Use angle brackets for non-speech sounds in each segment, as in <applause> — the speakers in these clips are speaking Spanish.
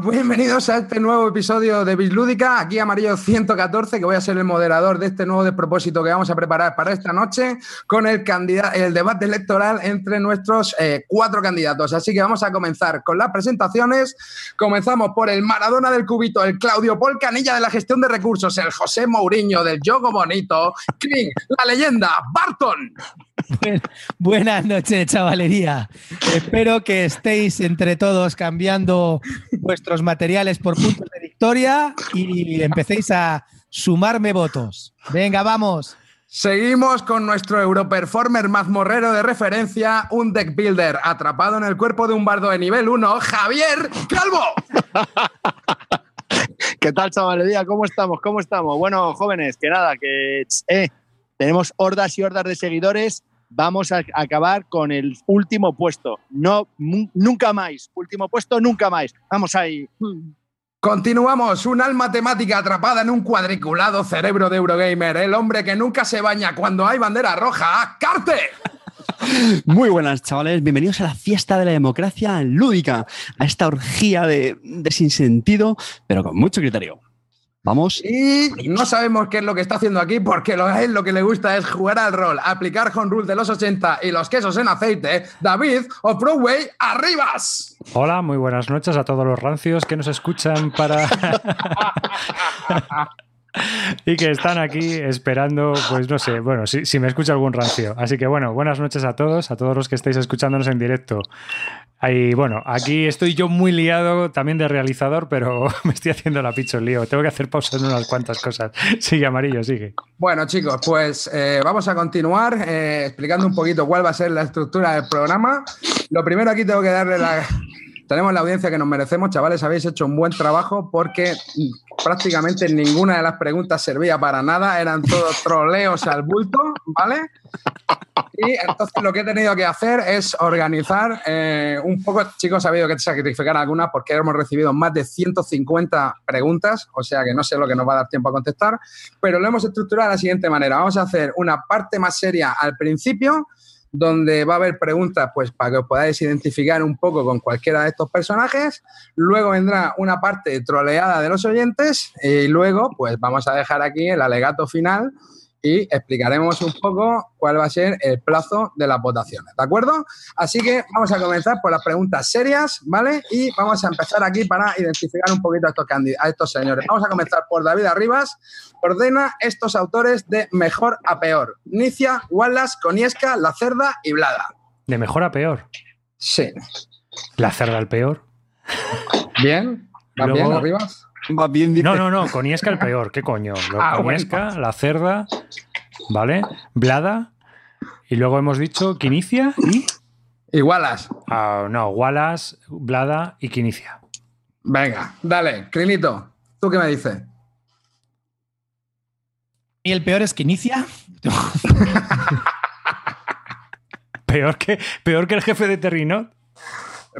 bienvenidos a este nuevo episodio de Bislúdica. Aquí Amarillo 114, que voy a ser el moderador de este nuevo despropósito que vamos a preparar para esta noche con el, el debate electoral entre nuestros eh, cuatro candidatos. Así que vamos a comenzar con las presentaciones. Comenzamos por el Maradona del Cubito, el Claudio Paul Canilla de la gestión de recursos, el José Mourinho del Yogo Bonito, Kling, la leyenda, Barton. Buenas noches, chavalería. Espero que estéis entre todos cambiando vuestros materiales por puntos de victoria y empecéis a sumarme votos. Venga, vamos. Seguimos con nuestro Europerformer mazmorrero de referencia, un deck builder atrapado en el cuerpo de un bardo de nivel 1, Javier Calvo. <laughs> ¿Qué tal, chavalería? ¿Cómo estamos? ¿Cómo estamos? Bueno, jóvenes, que nada, que eh, tenemos hordas y hordas de seguidores vamos a acabar con el último puesto. No, nunca más. Último puesto, nunca más. Vamos ahí. Continuamos, un alma temática atrapada en un cuadriculado cerebro de Eurogamer, el hombre que nunca se baña cuando hay bandera roja, ¡Carte! <laughs> Muy buenas, chavales. Bienvenidos a la fiesta de la democracia lúdica, a esta orgía de, de sinsentido, pero con mucho criterio. Vamos. Y no sabemos qué es lo que está haciendo aquí porque lo, él lo que le gusta es jugar al rol, aplicar home rule de los 80 y los quesos en aceite. David o Broadway, arribas. Hola, muy buenas noches a todos los rancios que nos escuchan para. <laughs> <laughs> y que están aquí esperando, pues no sé, bueno, si, me escucha algún rancio. Así que bueno, buenas noches a todos, a todos los que estáis escuchándonos en directo. Y bueno, aquí estoy yo muy liado también de realizador, pero <laughs> me estoy haciendo la picho lío. Tengo que hacer pausas en unas cuantas cosas. Sigue, amarillo, sigue. Bueno, chicos, pues eh, vamos a continuar eh, explicando un poquito cuál va a ser la estructura del programa. Lo primero aquí tengo que darle la, tenemos la audiencia que nos merecemos, chavales, habéis hecho un buen trabajo porque prácticamente ninguna de las preguntas servía para nada, eran todos <laughs> troleos al bulto, ¿vale? Y entonces lo que he tenido que hacer es organizar eh, un poco, chicos, ha habido que sacrificar algunas porque hemos recibido más de 150 preguntas, o sea que no sé lo que nos va a dar tiempo a contestar, pero lo hemos estructurado de la siguiente manera. Vamos a hacer una parte más seria al principio, donde va a haber preguntas pues para que os podáis identificar un poco con cualquiera de estos personajes. Luego vendrá una parte troleada de los oyentes y luego pues vamos a dejar aquí el alegato final y explicaremos un poco cuál va a ser el plazo de las votaciones, ¿de acuerdo? Así que vamos a comenzar por las preguntas serias, ¿vale? Y vamos a empezar aquí para identificar un poquito a estos, a estos señores. Vamos a comenzar por David Arribas. Ordena estos autores de mejor a peor. Nicia, Wallace, Coniesca, La Cerda y Blada. ¿De mejor a peor? Sí. ¿La Cerda el peor? Bien. ¿Va bien, Arribas? No, no, no, Coniesca el <laughs> peor, ¿qué coño? Ah, Coniesca, la cerda, ¿vale? Blada, y luego hemos dicho Quinicia y. Y Wallace. Ah, no, Wallace, Blada y Quinicia. Venga, dale, Crinito, ¿tú qué me dices? ¿Y el peor es Quinicia? <laughs> peor, que, peor que el jefe de Terrinot.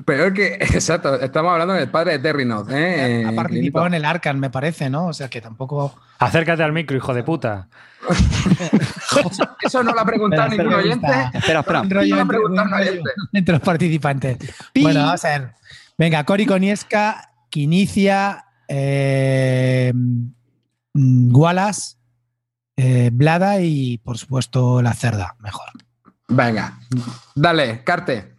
Peor que, <laughs> exacto, estamos hablando del padre de Terry ¿eh? Ha participado en el Arcan, me parece, ¿no? O sea que tampoco. Acércate al micro, hijo de puta. <laughs> Eso no lo ha preguntado ningún oyente. Espera, espera. No lo ha preguntado oyente. Entre los participantes. Bueno, vamos a ver. Venga, Cori Coniesca, Quinicia, eh, mm, Wallace, eh, Blada y, por supuesto, la cerda. Mejor. Venga, dale, Carte.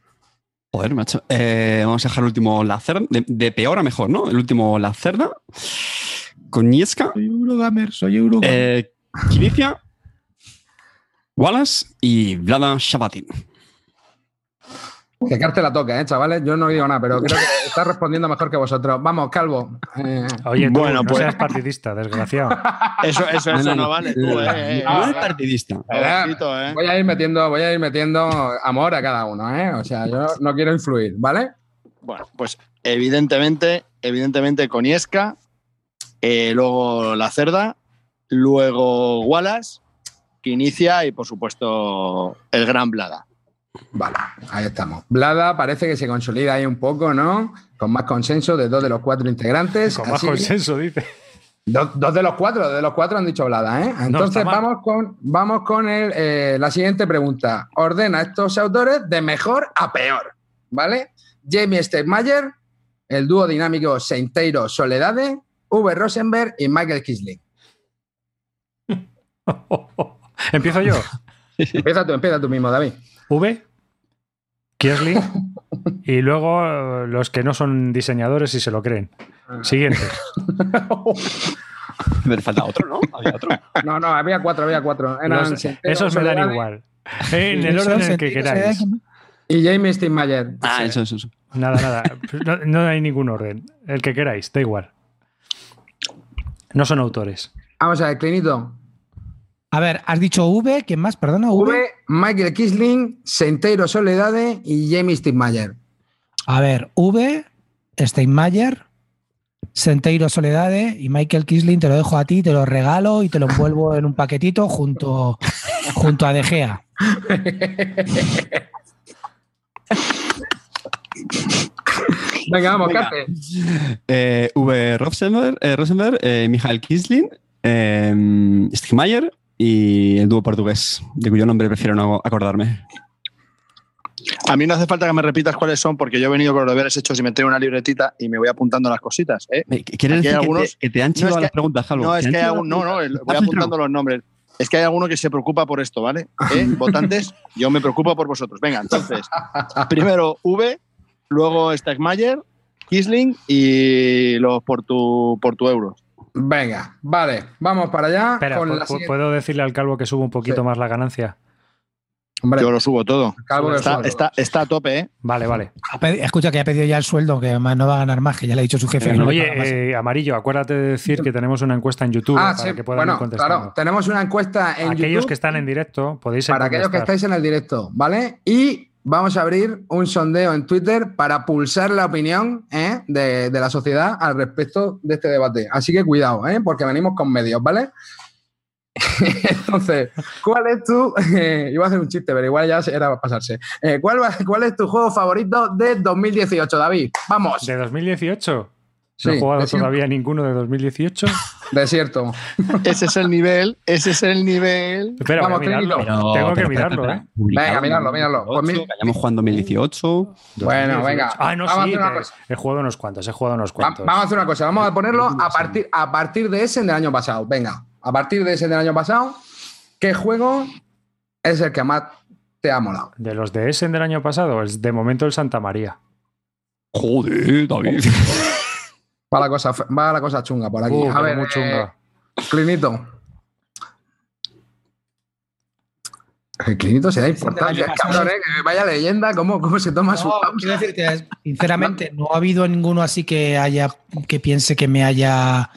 Joder, macho. Eh, vamos a dejar el último la cerda. De, peor a mejor, ¿no? El último la cerda. Coñesca. Soy Eurogamer, soy Eurogamer. Eh, Kinicia. Wallace y Vlada Shabatin. Que Carte la toca, ¿eh, chavales? Yo no digo nada, pero <laughs> creo que está respondiendo mejor que vosotros. Vamos, Calvo. Eh, Oye, bueno, no pues... seas partidista, desgraciado. <laughs> Eso, eso, eso no, vale. Tú, eh, no es partidista. Eh. Voy a ir metiendo, voy a ir metiendo amor a cada uno, ¿eh? O sea, yo no quiero influir, ¿vale? Bueno, pues evidentemente, evidentemente Coniesca, luego La Cerda, luego Wallace, que inicia y por supuesto el Gran Blada. Vale, ahí estamos. Blada parece que se consolida ahí un poco, ¿no? Con más consenso de dos de los cuatro integrantes. Con más consenso, dice. Dos, de los cuatro, de los cuatro han dicho Blada, ¿eh? Entonces vamos con, vamos con eh, la siguiente pregunta. Ordena estos autores de mejor a peor, ¿vale? Jamie Steinmeier, el dúo dinámico Seinteiro Soledade, V. Rosenberg y Michael Kisling. <laughs> Empiezo yo. Empieza tú, empieza tú mismo, David. V, Kirsling <laughs> y luego eh, los que no son diseñadores y se lo creen. Siguiente. <laughs> Me falta otro, ¿no? Había otro. No, no, había cuatro, había cuatro. Eran Los- Seinteiro, esos me dan igual. En el orden en el que queráis. Y Jamie Steinmeier. Ah, eso, eso, eso. Nada, nada. <laughs> No, no hay ningún orden. El que queráis, da igual. No son autores. Vamos a ver, Clinito. A ver, has dicho V, ¿quién más? Perdona, V. V, Michael Kisling, Seinteiro Soledade y Jamie Steinmeier. A ver, V, Steinmeier, Senteiro Soledade y Michael Kisling, te lo dejo a ti, te lo regalo y te lo envuelvo en un paquetito junto, junto a De Gea. <laughs> Venga, vamos, Venga. Eh, V. Rosenberg, eh, Rosenberg eh, Michael Kisling, eh, Stigmayer y el dúo portugués, de cuyo nombre prefiero no acordarme. A mí no hace falta que me repitas cuáles son, porque yo he venido con los deberes hechos y me traigo una libretita y me voy apuntando las cositas. ¿eh? ¿Quieres decir que, algunos- te, que te han No, chivado es que- las preguntas? No, es ¿Te han que hay algún, no, no, voy ¿Has apuntando los nombres. Es que hay alguno que se preocupa por esto, ¿vale? ¿Eh? <laughs> Votantes, yo me preocupo por vosotros. Venga, entonces, primero V, luego Stegmayer, Kisling y los por tu, por tu euros. Venga, vale, vamos para allá. Espera, con ¿pu- la ¿puedo decirle al calvo que suba un poquito Sí. más la ganancia? Hombre, Yo lo subo todo. calvo Está, está, está a tope, ¿eh? Vale, vale. Escucha que ha pedido ya el sueldo, que no va a ganar más, que ya le ha dicho su jefe. no más. Oye, eh, Amarillo, acuérdate de decir que tenemos una encuesta en YouTube Ah, para sí, que puedan ir bueno, contestando. claro, tenemos una encuesta en Aquellos YouTube que están en directo podéis para aquellos que estáis en el directo, ¿vale? Y vamos a abrir un sondeo en Twitter para pulsar la opinión ¿eh? De, la sociedad al respecto de este debate. Así que cuidado, ¿eh? porque venimos con medios, ¿vale? <laughs> Entonces, ¿cuál es tu... <laughs> iba a hacer un chiste, pero igual ya era pasarse. Eh, ¿cuál, ¿Cuál es tu juego favorito de 2018, David? Vamos. ¿De 2018? Sí, no he jugado desierto. todavía ninguno de 2018. Desierto. <laughs> Ese es el nivel, ese es el nivel. Espera, Vamos, voy a mirarlo. Tengo que mirarlo, espera, ¿eh? espera, publicado Venga, en míralo, míralo. Pues 2018, mi- que hayamos jugado en 2018. Bueno, venga. Ah, no, Vamos a sí. hacer una cosa. he jugado unos cuantos, he jugado unos Va- cuantos. Vamos a hacer una cosa, vamos a ponerlo a partir, a partir de ese del año pasado. Venga, a partir de ese del año pasado, ¿qué juego es el que más te ha molado? De los de Essen del año pasado, es de momento el Santa María. Joder, David. <laughs> Va la cosa, va la cosa chunga por aquí. Uh, a ver, muy eh, chunga. Clinito. El Clinito se da importancia, cabrón, eh, que vaya leyenda, cómo, cómo se toma su pausa. quiero decirte, sinceramente, no ha habido ninguno así que haya que piense que me haya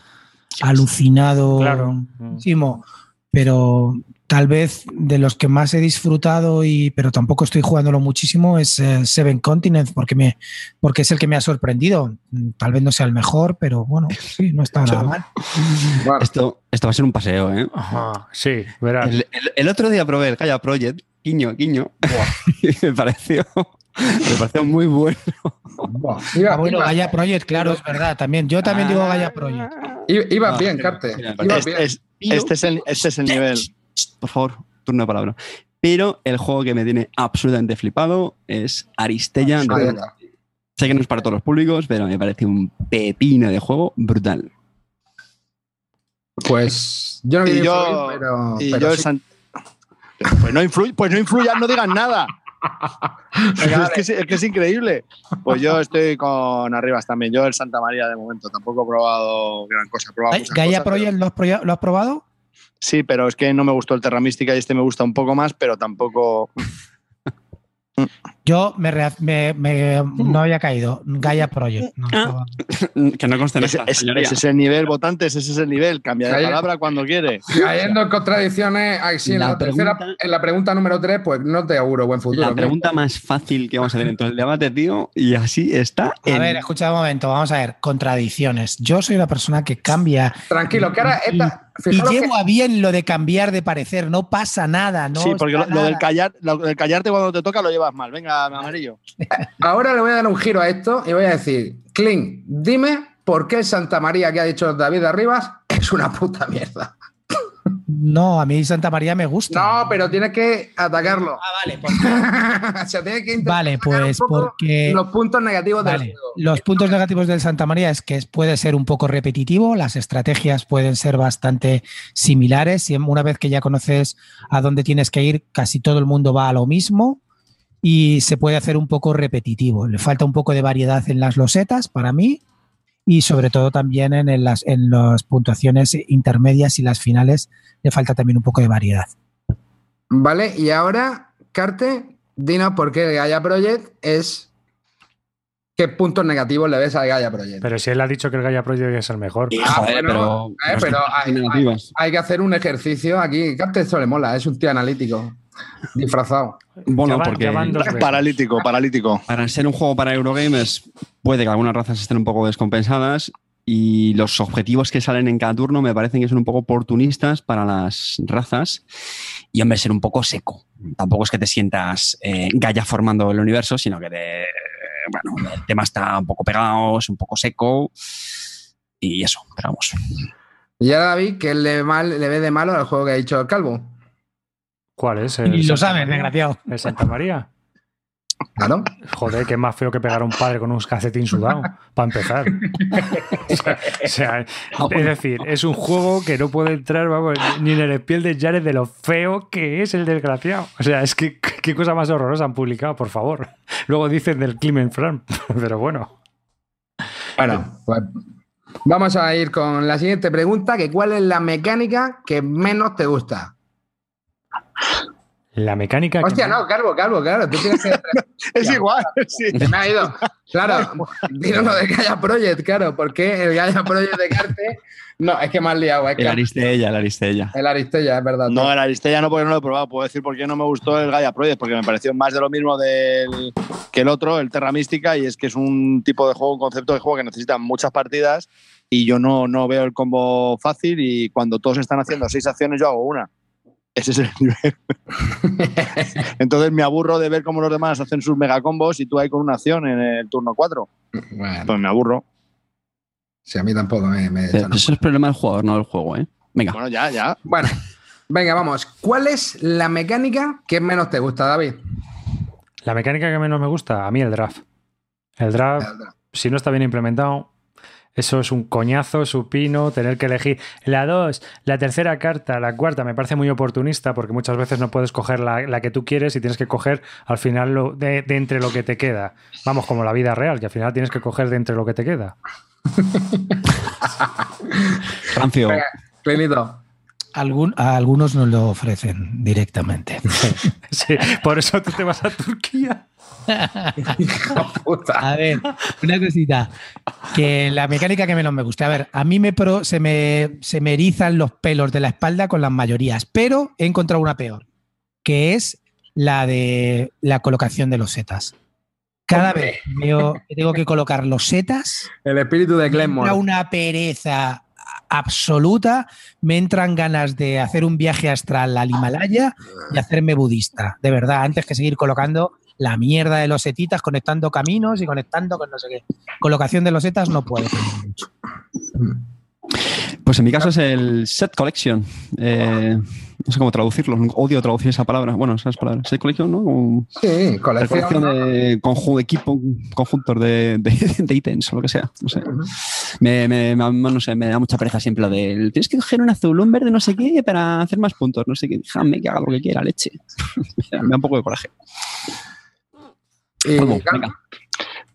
alucinado Claro. muchísimo, pero tal vez de los que más he disfrutado y pero tampoco estoy jugándolo muchísimo es eh, Seven Continents porque me porque es el que me ha sorprendido. Tal vez no sea el mejor, pero bueno, sí, no está nada <laughs> mal. Esto, esto va a ser un paseo, ¿eh? Ajá, sí, verás. El, el- el otro día probé el Gaia Project, guiño, guiño, <laughs> me pareció, me pareció muy bueno. iba, Ah, bueno, iba- Gaia Project, claro, es verdad, también. Yo también digo Gaia Project. iba- ibas Ah, bien, mira, Carte. este, es el, este es el nivel. Por favor, turno de palabra. Pero el juego que me tiene absolutamente flipado es Aristella. De- está. Sé que no es para todos los públicos, pero me parece un pepino de juego brutal. Pues yo no Y yo- influir, pero, Y pero yo el sí. San- Pues no, influy, pues no influyan, no digan nada. <laughs> Venga, es, que, es, es que es increíble. Pues yo estoy con Arribas también. Yo el Santa María de momento tampoco he probado gran cosa. He probado cosas, Project, ¿lo has, proya- ¿lo has probado? Sí, pero es que no me gustó el Terra Mística y este me gusta un poco más, pero tampoco. <laughs> Yo me, me- me- no había caído. Gaia Project. no estaba- <laughs> Que no conste Ese, ese- es el nivel, votantes, ese es el nivel. Cambia de palabra cuando quiere. Cayendo en contradicciones, ahí sí, en, La la tercera- pregunta- en la pregunta número 3, pues no te auguro buen futuro. La ¿no? pregunta más fácil que vamos a hacer en todo el debate, tío, y así está. A en- ver, escucha un momento, vamos a ver. Contradicciones. Yo soy una persona que cambia Tranquilo, que ahora esta. y que- llevo a bien lo de cambiar de parecer. No pasa nada, ¿no? sí, porque lo, lo del nada. callar, lo del callarte cuando te toca lo llevas mal. Venga, amarillo. <laughs> ahora le voy a dar un giro a esto y voy a decir: Clint, dime por qué el Santa María que ha dicho David Arribas es una puta mierda. no, a mí Santa María me gusta. No, pero tienes que atacarlo. Ah, vale, <laughs> o sea, tienes que intentar Vale, pues porque- los puntos negativos del Vale. juego. Los puntos negativos del Santa María es que puede ser un poco repetitivo, las estrategias pueden ser bastante similares. y Una vez que ya conoces a dónde tienes que ir, casi todo el mundo va a lo mismo y se puede hacer un poco repetitivo. Le falta un poco de variedad en las losetas para mí y sobre todo también en, las, en las puntuaciones intermedias y las finales le falta también un poco de variedad. Vale, y ahora, Carte, dinos por qué el Gaia Project es. ¿Qué puntos negativos le ves al Gaia Project? Pero si él ha dicho que el Gaia Project es el mejor. Ah, Joder, bueno, pero, eh, pero hay-. Hay que hacer un ejercicio aquí. Carte esto le mola, es un tío analítico, disfrazado. Bueno, van- porque. Paralítico, paralítico. para ser un juego para Eurogamers puede que algunas razas estén un poco descompensadas y los objetivos que salen en cada turno me parecen que son un poco oportunistas para las razas y hombre, ser un poco seco. Tampoco es que te sientas eh, Gaia formando el universo, sino que te, bueno, el tema está un poco pegado, es un poco seco y eso, pero vamos. Y ahora David, ¿qué le, mal, le ve de malo al juego que ha dicho el Calvo? ¿Cuál es? ¿El Y lo Santa sabes, María? desgraciado. ¿El Santa María? Claro. Joder, que es más feo que pegar a un padre con un calcetín sudado, para empezar. o sea, o sea, es decir, es un juego que no puede entrar, vamos, ni en el piel de Jared de lo feo que es el desgraciado. O sea, es que qué cosa más horrorosa han publicado, por favor. Luego dicen del Clement Fran, pero bueno. Bueno, pues vamos a ir con la siguiente pregunta, que ¿cuál es la mecánica que menos te gusta? La mecánica. que Hostia, me- no, Calvo, Calvo, claro, tú tienes que... <laughs> Es igual, sí. Se me ha ido. Claro, <laughs> dinos lo de Gaia Project, claro, porque el Gaia Project de Carte... No, es que me has liado, es que El Aristella, el Aristella. el Aristella, es verdad. No, el Aristella no, porque no lo he probado. Puedo decir por qué no me gustó el Gaia Project, porque me pareció más de lo mismo del, que el otro, el Terra Mística, y es que es un tipo de juego, un concepto de juego que necesita muchas partidas y yo no, no veo el combo fácil y cuando todos están haciendo seis acciones yo hago una. Ese es el <laughs> nivel. Entonces me aburro de ver cómo los demás hacen sus megacombos y tú ahí con una acción en el turno 4. Bueno, Pues me aburro. sí, a mí tampoco me... me- Pero Eso es problema del jugador, no del juego, ¿eh? Venga. Bueno, ya, ya. Bueno, venga, vamos. ¿Cuál es la mecánica que menos te gusta, David? La mecánica que menos me gusta, a mí el draft. El draft, si no está bien implementado, eso es un coñazo, supino, tener que elegir la 2, la tercera carta, la cuarta, me parece muy oportunista porque muchas veces no puedes coger la, la que tú quieres y tienes que coger al final lo, de, de entre lo que te queda. Vamos, como la vida real, que al final tienes que coger de entre lo que te queda. <laughs> Rancio. Venga, Clinito. Algún- a algunos nos lo ofrecen directamente. <laughs> Sí, por eso tú te vas a Turquía. Puta. A ver, una cosita. Que la mecánica que menos me gusta. A ver, a mí me pro- se, me, se me erizan los pelos de la espalda con las mayorías, pero he encontrado una peor, que es la de la colocación de los setas. Cada vez veo que tengo que colocar los setas, El espíritu de Glenmore. una pereza absoluta, me entran ganas de hacer un viaje astral al Himalaya y hacerme budista, de verdad, antes que seguir colocando la mierda de los setitas, conectando caminos y conectando con no sé qué. Colocación de los setas no puedo. Pues en mi caso es el set collection. Eh, no sé cómo traducirlo. Odio traducir esa palabra. Bueno, esas palabras. Set collection, ¿no? Como Sí, colección. colección de conju- equipo, conjuntos de, de- de ítems o lo que sea. No sé. Me, me- me- no sé, me da mucha pereza siempre lo del tienes que coger un azul, un verde, no sé qué, para hacer más puntos. No sé qué. Déjame que haga lo que quiera, leche. <laughs> me da un poco de coraje. Venga.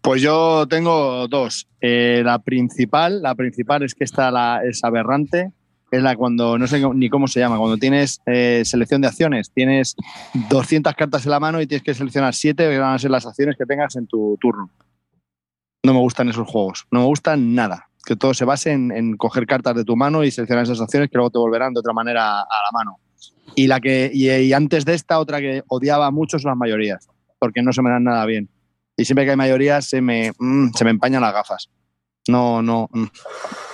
Pues yo tengo dos. Eh, la principal, la principal es que esta la, es aberrante. Es la cuando, no sé ni cómo se llama, cuando tienes eh, selección de acciones, tienes 200 cartas en la mano y tienes que seleccionar 7 que van a ser las acciones que tengas en tu turno. No me gustan esos juegos, no me gustan nada. Que todo se base en, en coger cartas de tu mano y seleccionar esas acciones que luego te volverán de otra manera a la mano. Y, la que, y, y antes de esta, otra que odiaba mucho son las mayorías, porque no se me dan nada bien y siempre que hay mayoría se me, mm, se me empañan las gafas. No, no, mm,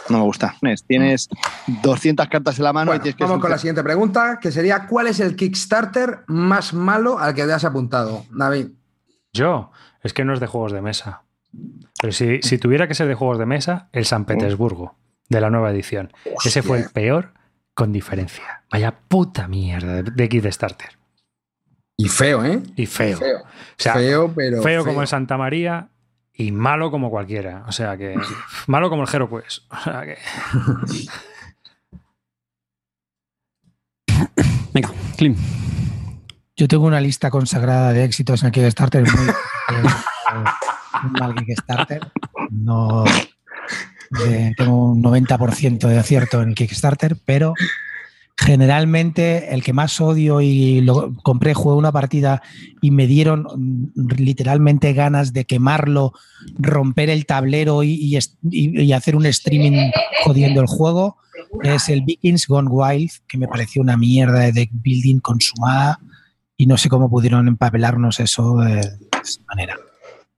no me gusta. Tienes 200 cartas en la mano bueno, y tienes que... vamos con la siguiente pregunta, que sería ¿cuál es el Kickstarter más malo al que te has apuntado, David? Yo, es que no es de juegos de mesa. Pero si, si tuviera que ser de juegos de mesa, el San Petersburgo, de la nueva edición. Ese fue el peor con diferencia. Vaya puta mierda de, de kit starter. Y feo, ¿eh? Y feo. Feo, O sea, feo pero. feo como el Santa María y malo como cualquiera. O sea que. <laughs> malo como el Hero Quest. O sea que. <coughs> Venga, Clean. Yo tengo una lista consagrada de éxitos en Kickstarter muy, un <coughs> mal Kickstarter. No eh, tengo un 90% de acierto en Kickstarter, pero generalmente el que más odio y lo compré, jugué una partida y me dieron mm, literalmente ganas de quemarlo, romper el tablero y, hacer un streaming jodiendo el juego. Es el Vikings Gone Wild, que me pareció una mierda de deck building consumada y no sé cómo pudieron empapelarnos eso de, de esa manera.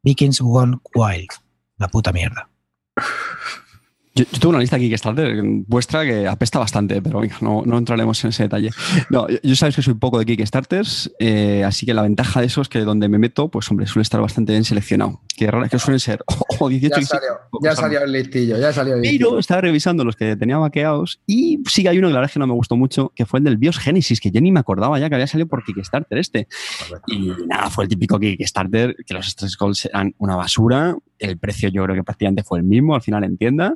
Vikings Gone Wild, la puta mierda. Yo, yo tengo una lista aquí que está vuestra que apesta bastante, pero venga, no, no entraremos en ese detalle. No, yo, yo sabéis que soy poco de Kickstarters, eh, así que la ventaja de eso es que donde me meto, pues hombre, suele estar bastante bien seleccionado. Que, rara- que suelen ser <laughs> o 18 Ya salió, ya salió el listillo, ya salió el listillo. Pero estaba revisando los que tenía vaqueados y sí que hay uno que la verdad es que no me gustó mucho, que fue el del BIOS Genesis, que yo ni me acordaba ya que había salido por Kickstarter este. Y nada, fue el típico Kickstarter, que los stress goals eran una basura, el precio yo creo que prácticamente fue el mismo al final en tienda.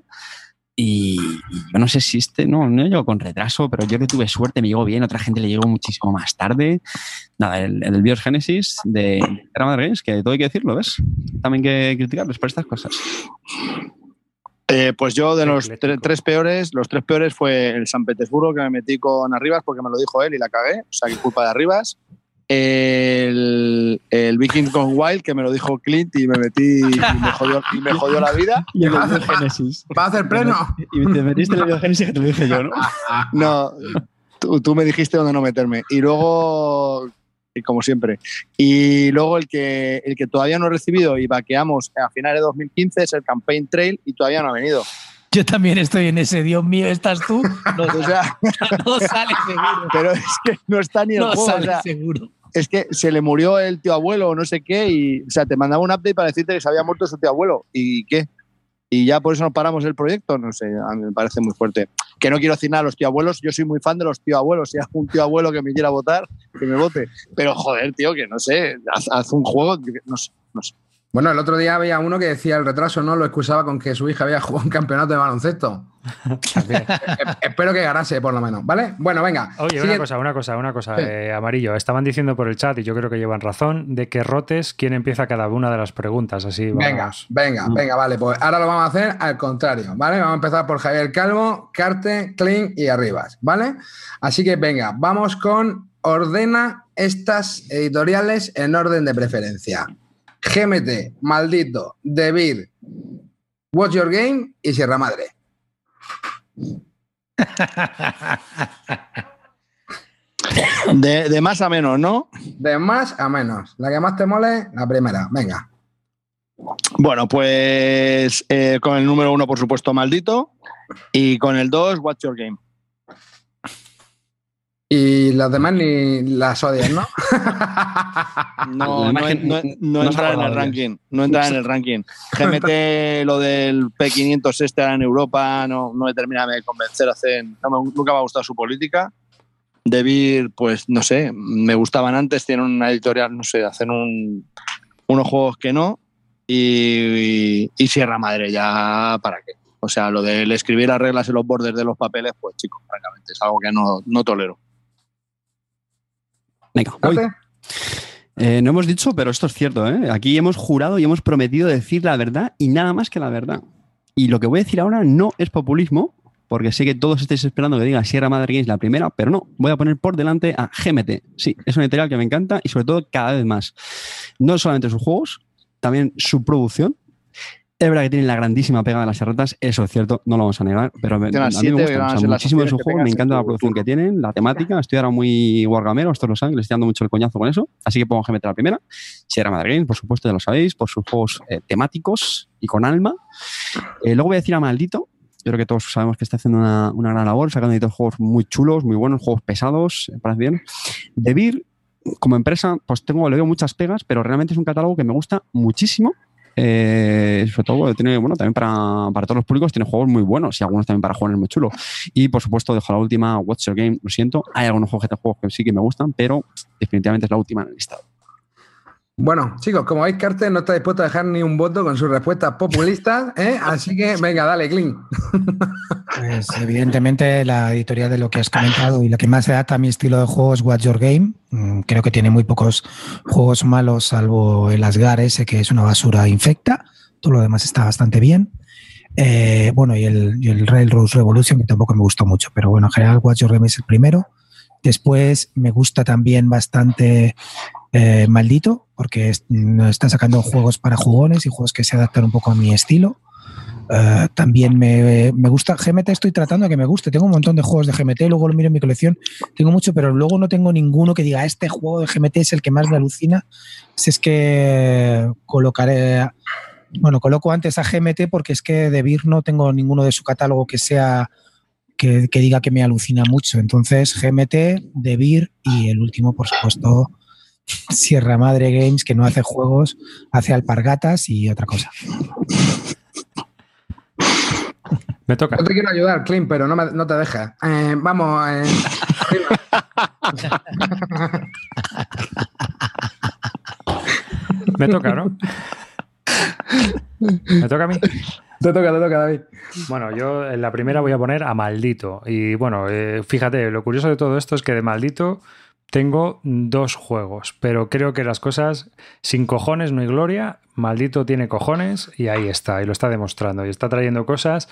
Y, y yo no sé si este, no, no llegó con retraso, pero yo que tuve suerte me llegó bien, otra gente le llegó muchísimo más tarde. Nada, el, el BIOS Genesis de, Madre Games, que todo hay que decirlo, ¿ves? También que criticarles por estas cosas. Eh, pues yo de los tre- tres peores, los tres peores fue el San Petersburgo que me metí con Arribas porque me lo dijo él y la cagué, o sea que culpa de Arribas. El, el Viking con Wild que me lo dijo Clint y me metí y me jodió, y me jodió la vida. <laughs> Y el del Genesis. ¿Va a hacer pleno? Y te metiste en el Biogénesis que te lo dije yo, ¿no? No, tú, tú me dijiste dónde no meterme. Y luego, y como siempre, y luego el que, el que todavía no he recibido y vaqueamos a finales de 2015 es el Campaign Trail y todavía no ha venido. Yo también estoy en ese, Dios mío, ¿estás tú? <laughs> No, O sea, <laughs> no sale seguro. pero es que no está ni el No juego. o sale sea, seguro. Es que se le murió el tío abuelo o no sé qué y, o sea, te mandaba un update para decirte que se había muerto su tío abuelo. ¿Y qué? Y ya por eso nos paramos el proyecto, no sé, a mí me parece muy fuerte. Que no quiero decir a los tío abuelos, yo soy muy fan de los tío abuelos. Si hay un tío abuelo que me quiera votar, que me vote. Pero joder, tío, que no sé, haz, haz un juego, no sé, no sé. Bueno, el otro día había uno que decía el retraso no lo excusaba con que su hija había <laughs> jugado un campeonato de baloncesto. <laughs> También. E- Espero que ganase, por lo menos, ¿vale? Bueno, venga. Oye, Sigue- una cosa, una cosa, una cosa, Sí. eh, Amarillo. Estaban diciendo por el chat, y yo creo que llevan razón, de que rotes quién empieza cada una de las preguntas. Así Venga, vamos. venga, venga, vale. Pues ahora lo vamos a hacer al contrario, ¿vale? Vamos a empezar por Javier Calvo, Carte, Clean y Arribas, ¿vale? Así que venga, vamos con ordena estas editoriales en orden de preferencia. GMT, Maldito, Debir, Watch Your Game y Sierra Madre. <laughs> De, de más a menos, ¿no? De más a menos. La que más te mole, la primera. Venga. Bueno, pues eh, con el número uno, por supuesto, maldito. Y con el dos, Watch Your Game. Y las demás ni las odias, <laughs> ¿no? No, no, no- no no se entra en el ranking. No entra en el ranking. GMT, <laughs> lo del P500 este en Europa, no, no me termina de convencer. Hacen, nunca me ha gustado su política. Debir, pues no sé, me gustaban antes, tienen una editorial, no sé, hacen un, unos juegos que no. Y, y, y Sierra Madre, ya para qué. O sea, lo del escribir las reglas en los bordes de los papeles, pues chicos, francamente, es algo que no, no tolero. Venga, voy. Eh, no hemos dicho, pero esto es cierto. ¿eh? Aquí hemos jurado y hemos prometido decir la verdad y nada más que la verdad. Y lo que voy a decir ahora no es populismo, porque sé que todos estáis esperando que diga Sierra Madre Games la primera, pero no, voy a poner por delante a GMT. Sí, es una editorial que me encanta y sobre todo cada vez más. No solamente sus juegos, también su producción. Es verdad que tienen la grandísima pega de las serratas, eso es cierto, no lo vamos a negar, pero me- a mí me gusta o sea, muchísimo de que juegos, me encanta en la producción que tienen, la temática, estoy ahora muy wargamero, esto lo saben, le estoy dando mucho el coñazo con eso, así que pongo GMT la primera. Sierra Madre Games, por supuesto, ya lo sabéis, por sus juegos eh, temáticos y con alma. Eh, luego voy a decir a Maldito. Yo creo que todos sabemos que está haciendo una, una gran labor, sacando editos juegos muy chulos, muy buenos, juegos pesados, me parece bien. Debir, como empresa, pues tengo, le veo muchas pegas, pero realmente es un catálogo que me gusta muchísimo. Eh, sobre todo, tiene, bueno, también para, para, todos los públicos, tiene juegos muy buenos y algunos también para jóvenes muy chulos. Y por supuesto, dejo la última, What's Your Game, lo siento. Hay algunos juegos, juegos que sí que me gustan, pero definitivamente es la última en el listado. Bueno, chicos, como veis, Carter no está dispuesto a dejar ni un voto con sus respuestas populistas, ¿eh? así que venga, dale, Clean. Pues evidentemente la editorial de lo que has comentado y lo que más se adapta a mi estilo de juego es What's Your Game. Mm, creo que tiene muy pocos juegos malos, salvo el Asgar ese que es una basura infecta. Todo lo demás está bastante bien. Eh, bueno, y el, y el Railroad Revolution, que tampoco me gustó mucho, pero bueno, en general What's Your Game es el primero. Después me gusta también bastante eh, Maldito, porque está sacando juegos para jugones y juegos que se adaptan un poco a mi estilo. Uh, también me, me, gusta GMT, estoy tratando de que me guste. Tengo un montón de juegos de GMT, luego lo miro en mi colección. Tengo mucho, pero luego no tengo ninguno que diga este juego de GMT es el que más me alucina. Si es que colocaré. Bueno, coloco antes a GMT porque es que de Vir no tengo ninguno de su catálogo que sea. Que, que diga que me alucina mucho. Entonces, GMT, de Vir y el último, por supuesto, <laughs> Sierra Madre Games, que no hace juegos, hace alpargatas y otra cosa. Me toca. Yo te quiero ayudar, Clint, pero no, me, no te dejas. Eh, vamos. Eh, <laughs> me toca, ¿no? ¿Me toca a mí? <laughs> Te toca, te toca, David. Bueno, yo en la primera voy a poner a Maldito. Y bueno, eh, fíjate, lo curioso de todo esto es que de Maldito tengo dos juegos, pero creo que las cosas sin cojones no hay gloria. Maldito tiene cojones y ahí está, y lo está demostrando. Y está trayendo cosas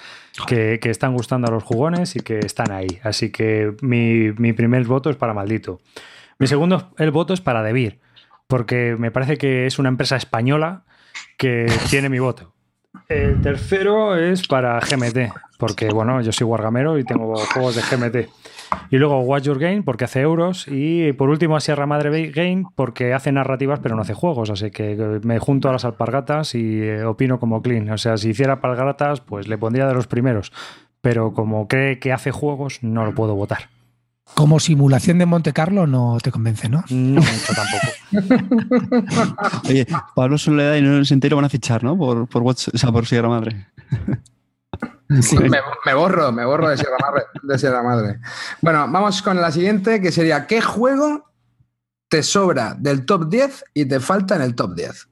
que, están gustando a los jugones y que están ahí. Así que mi, mi, primer voto es para Maldito. Mi segundo el voto es para Debir, porque me parece que es una empresa española que tiene mi voto. El tercero es para GMT, porque bueno, yo soy Wargamero y tengo juegos de GMT. Y luego Watch Your Game porque hace euros. Y por último Sierra Madre Game porque hace narrativas pero no hace juegos. Así que me junto a las alpargatas y eh, opino como Clean. O sea, si hiciera alpargatas, pues le pondría de los primeros. Pero como cree que hace juegos, no lo puedo votar. Como simulación de Monte Carlo no te convence, ¿no? No mucho tampoco. <laughs> Oye, Pablo Soledad y no se entero van a fichar, ¿no? Por, por, Watch, o sea, por Sierra Madre. Sí. Me, me, borro, me borro de Sierra, Madre, de Sierra Madre. Bueno, vamos con la siguiente, que sería ¿qué juego te sobra del top 10 y te falta en el top 10?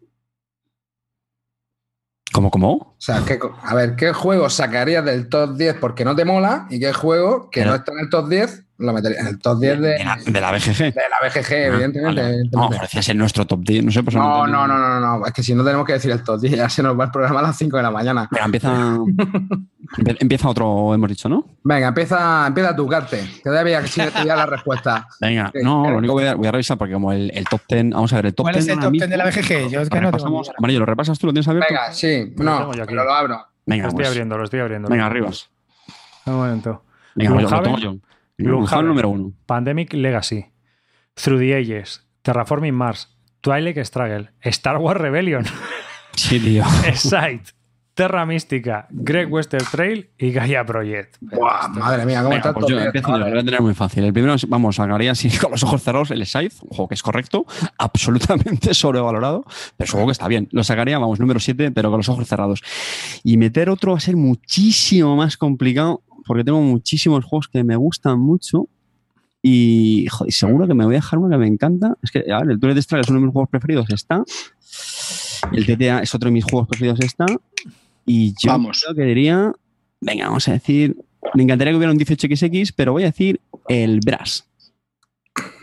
¿Cómo, cómo? O sea, ¿qué, a ver, ¿qué juego sacarías del top 10 porque no te mola? ¿Y qué juego que Pero, no está en el top 10 lo metería en el top 10 de, de, la, de la BGG? De la BGG, ah, evidentemente. Vale. No, decías en nuestro top 10. No, sé, pues no, no, no, no, no, Es que si no tenemos que decir el top 10, ya se nos va el programa a las 5 de la mañana. Venga, empieza, <laughs> empieza otro, hemos dicho, ¿no? Venga, empieza, empieza tu carte. Que todavía que ya la respuesta. Venga, sí, no, lo único que voy a, voy a, revisar porque como el, el, top 10, vamos a ver, el top ¿Cuál 10. es el top 10 de la BGG? Yo es que no tengo Amarillo, ¿lo repasas tú? ¿Lo tienes abierto? Venga, sí, no, pero lo abro. Venga, lo estoy pues. abriendo, lo estoy abriendo. Venga, arriba. Un momento. Venga, lo, lo tomo yo. Gloomhaven, número uno. Pandemic Legacy, Through the Ages, Terraforming Mars, Twilight Struggle, Star Wars Rebellion, <laughs> sí, tío. <laughs> Sight, Terra Mística, Greg Western Trail y Gaia Project. Buah, madre mía, ¿cómo Venga, está pues todo? yo empiezo, yo lo voy a tener muy fácil. El primero, vamos, sacaría así <laughs> con los ojos cerrados el Scythe, un juego que es correcto, absolutamente sobrevalorado, pero es un juego que está bien. Lo sacaría, vamos, número 7, pero con los ojos cerrados. Y meter otro va a ser muchísimo más complicado porque tengo muchísimos juegos que me gustan mucho y joder, seguro que me voy a dejar uno que me encanta. Es que, a ver, el Tour de Struggle es uno de mis juegos preferidos, está. El TTA es otro de mis juegos preferidos, está. Y yo Vamos. creo que diría, venga, vamos a decir, me encantaría que hubiera un 18XX, pero voy a decir el Brass.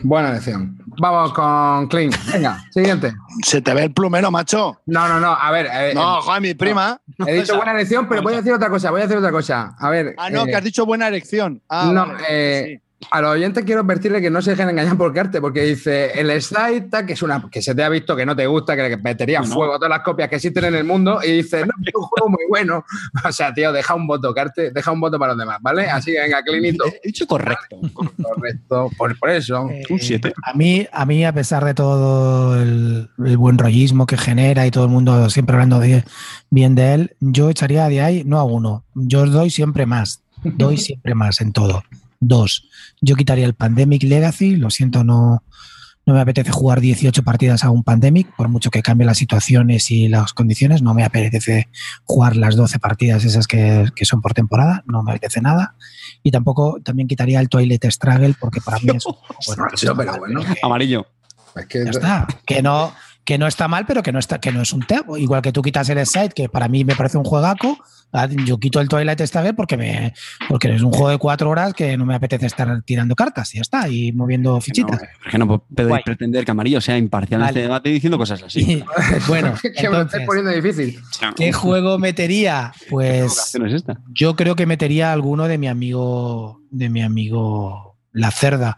Buena elección. Vamos con Clean. Venga, siguiente. Se te ve el plumero, macho. No, no, no. A ver. eh, No, joder, mi prima. He dicho buena elección, pero voy a decir otra cosa. Voy a decir otra cosa. A ver. Ah, no, eh, que has dicho buena elección. Ah, no, vale, eh, a los oyentes quiero advertirle que no se dejen engañar por Carte, porque dice el slide, que es una que se te ha visto que no te gusta, que le metería No. fuego a todas las copias que existen en el mundo, y dice, no, es un juego muy bueno. <laughs> O sea, tío, deja un voto, Carte, deja un voto para los demás, ¿vale? Así que venga, Clinito. He dicho correcto. <laughs> Correcto. Por, por eso. Eh, Un siete. A mí, a mí, a pesar de todo el, el buen rollismo que genera y todo el mundo siempre hablando de- bien de él, yo echaría de ahí no a uno. Yo os doy siempre más. Doy <laughs> siempre más en todo. Dos. Yo quitaría el Pandemic Legacy, lo siento, no, no me apetece jugar 18 partidas a un Pandemic, por mucho que cambie las situaciones y las condiciones, no me apetece jugar las 12 partidas esas que, que son por temporada, no me apetece nada. Y tampoco, también quitaría el Toilet Struggle, porque para mí <laughs> es... Bueno, pero bueno. Amarillo. Es que Ya está. Que no, que no está mal, pero que no, está, que no es un tema. Igual que tú quitas el Side, que para mí me parece un juegaco, yo quito el Twilight esta vez porque, me, porque es un juego de cuatro horas que no me apetece estar tirando cartas y ya está, y moviendo fichitas. Es que no podéis Guay. pretender que Amarillo sea imparcial en Vale. este debate diciendo cosas así. <laughs> Bueno, <laughs> que me lo estáis poniendo difícil. ¿qué juego <laughs> metería? ¿Qué Pues provocación es esta? yo creo que metería alguno de mi amigo, de mi amigo La Cerda.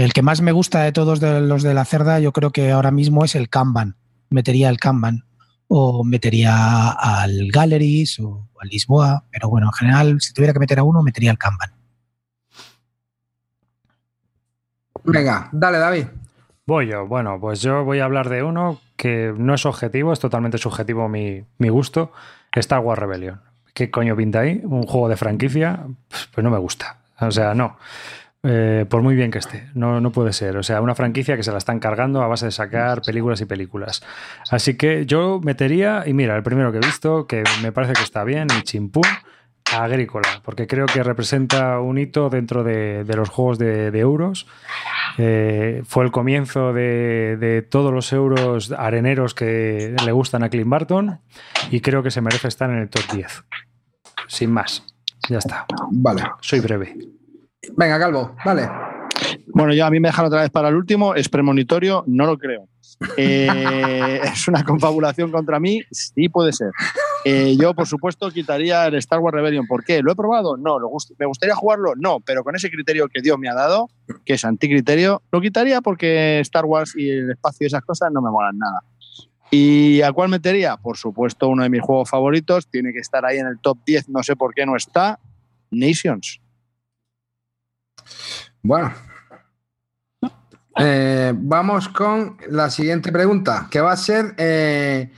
El que más me gusta de todos de los de La Cerda, yo creo que ahora mismo es el Kanban. Metería el Kanban. O metería al Galleries o al Lisboa. Pero bueno, en general, si tuviera que meter a uno, metería el Kanban. Venga, dale, David. Voy yo. Bueno, pues yo voy a hablar de uno que no es objetivo, es totalmente subjetivo mi, mi gusto. Star Wars Rebellion. ¿Qué coño pinta ahí? Un juego de franquicia, pues no me gusta. O sea, no. Eh, por muy bien que esté, no, no puede ser. O sea, una franquicia que se la están cargando a base de sacar películas y películas. Así que yo metería, y mira, el primero que he visto, que me parece que está bien, y chimpún, Agrícola, porque creo que representa un hito dentro de, de los juegos de, de euros. Eh, fue el comienzo de, de todos los euros areneros que le gustan a Clint Barton y creo que se merece estar en el top 10. Sin más, ya está. Vale. Soy breve. Venga, Calvo, dale. Bueno, yo a mí me dejan otra vez para el último. Es premonitorio, no lo creo. Eh, <laughs> es una confabulación contra mí, sí puede ser. Eh, yo, por supuesto, quitaría el Star Wars Rebellion. ¿Por qué? ¿Lo he probado? No. ¿Lo gust- ¿Me gustaría jugarlo? No. Pero con ese criterio que Dios me ha dado, que es anticriterio, lo quitaría porque Star Wars y el espacio y esas cosas no me molan nada. ¿Y a cuál metería? Por supuesto, uno de mis juegos favoritos. Tiene que estar ahí en el top 10, no sé por qué no está. Nations. Bueno. Eh, vamos con la siguiente pregunta, que va a ser, eh,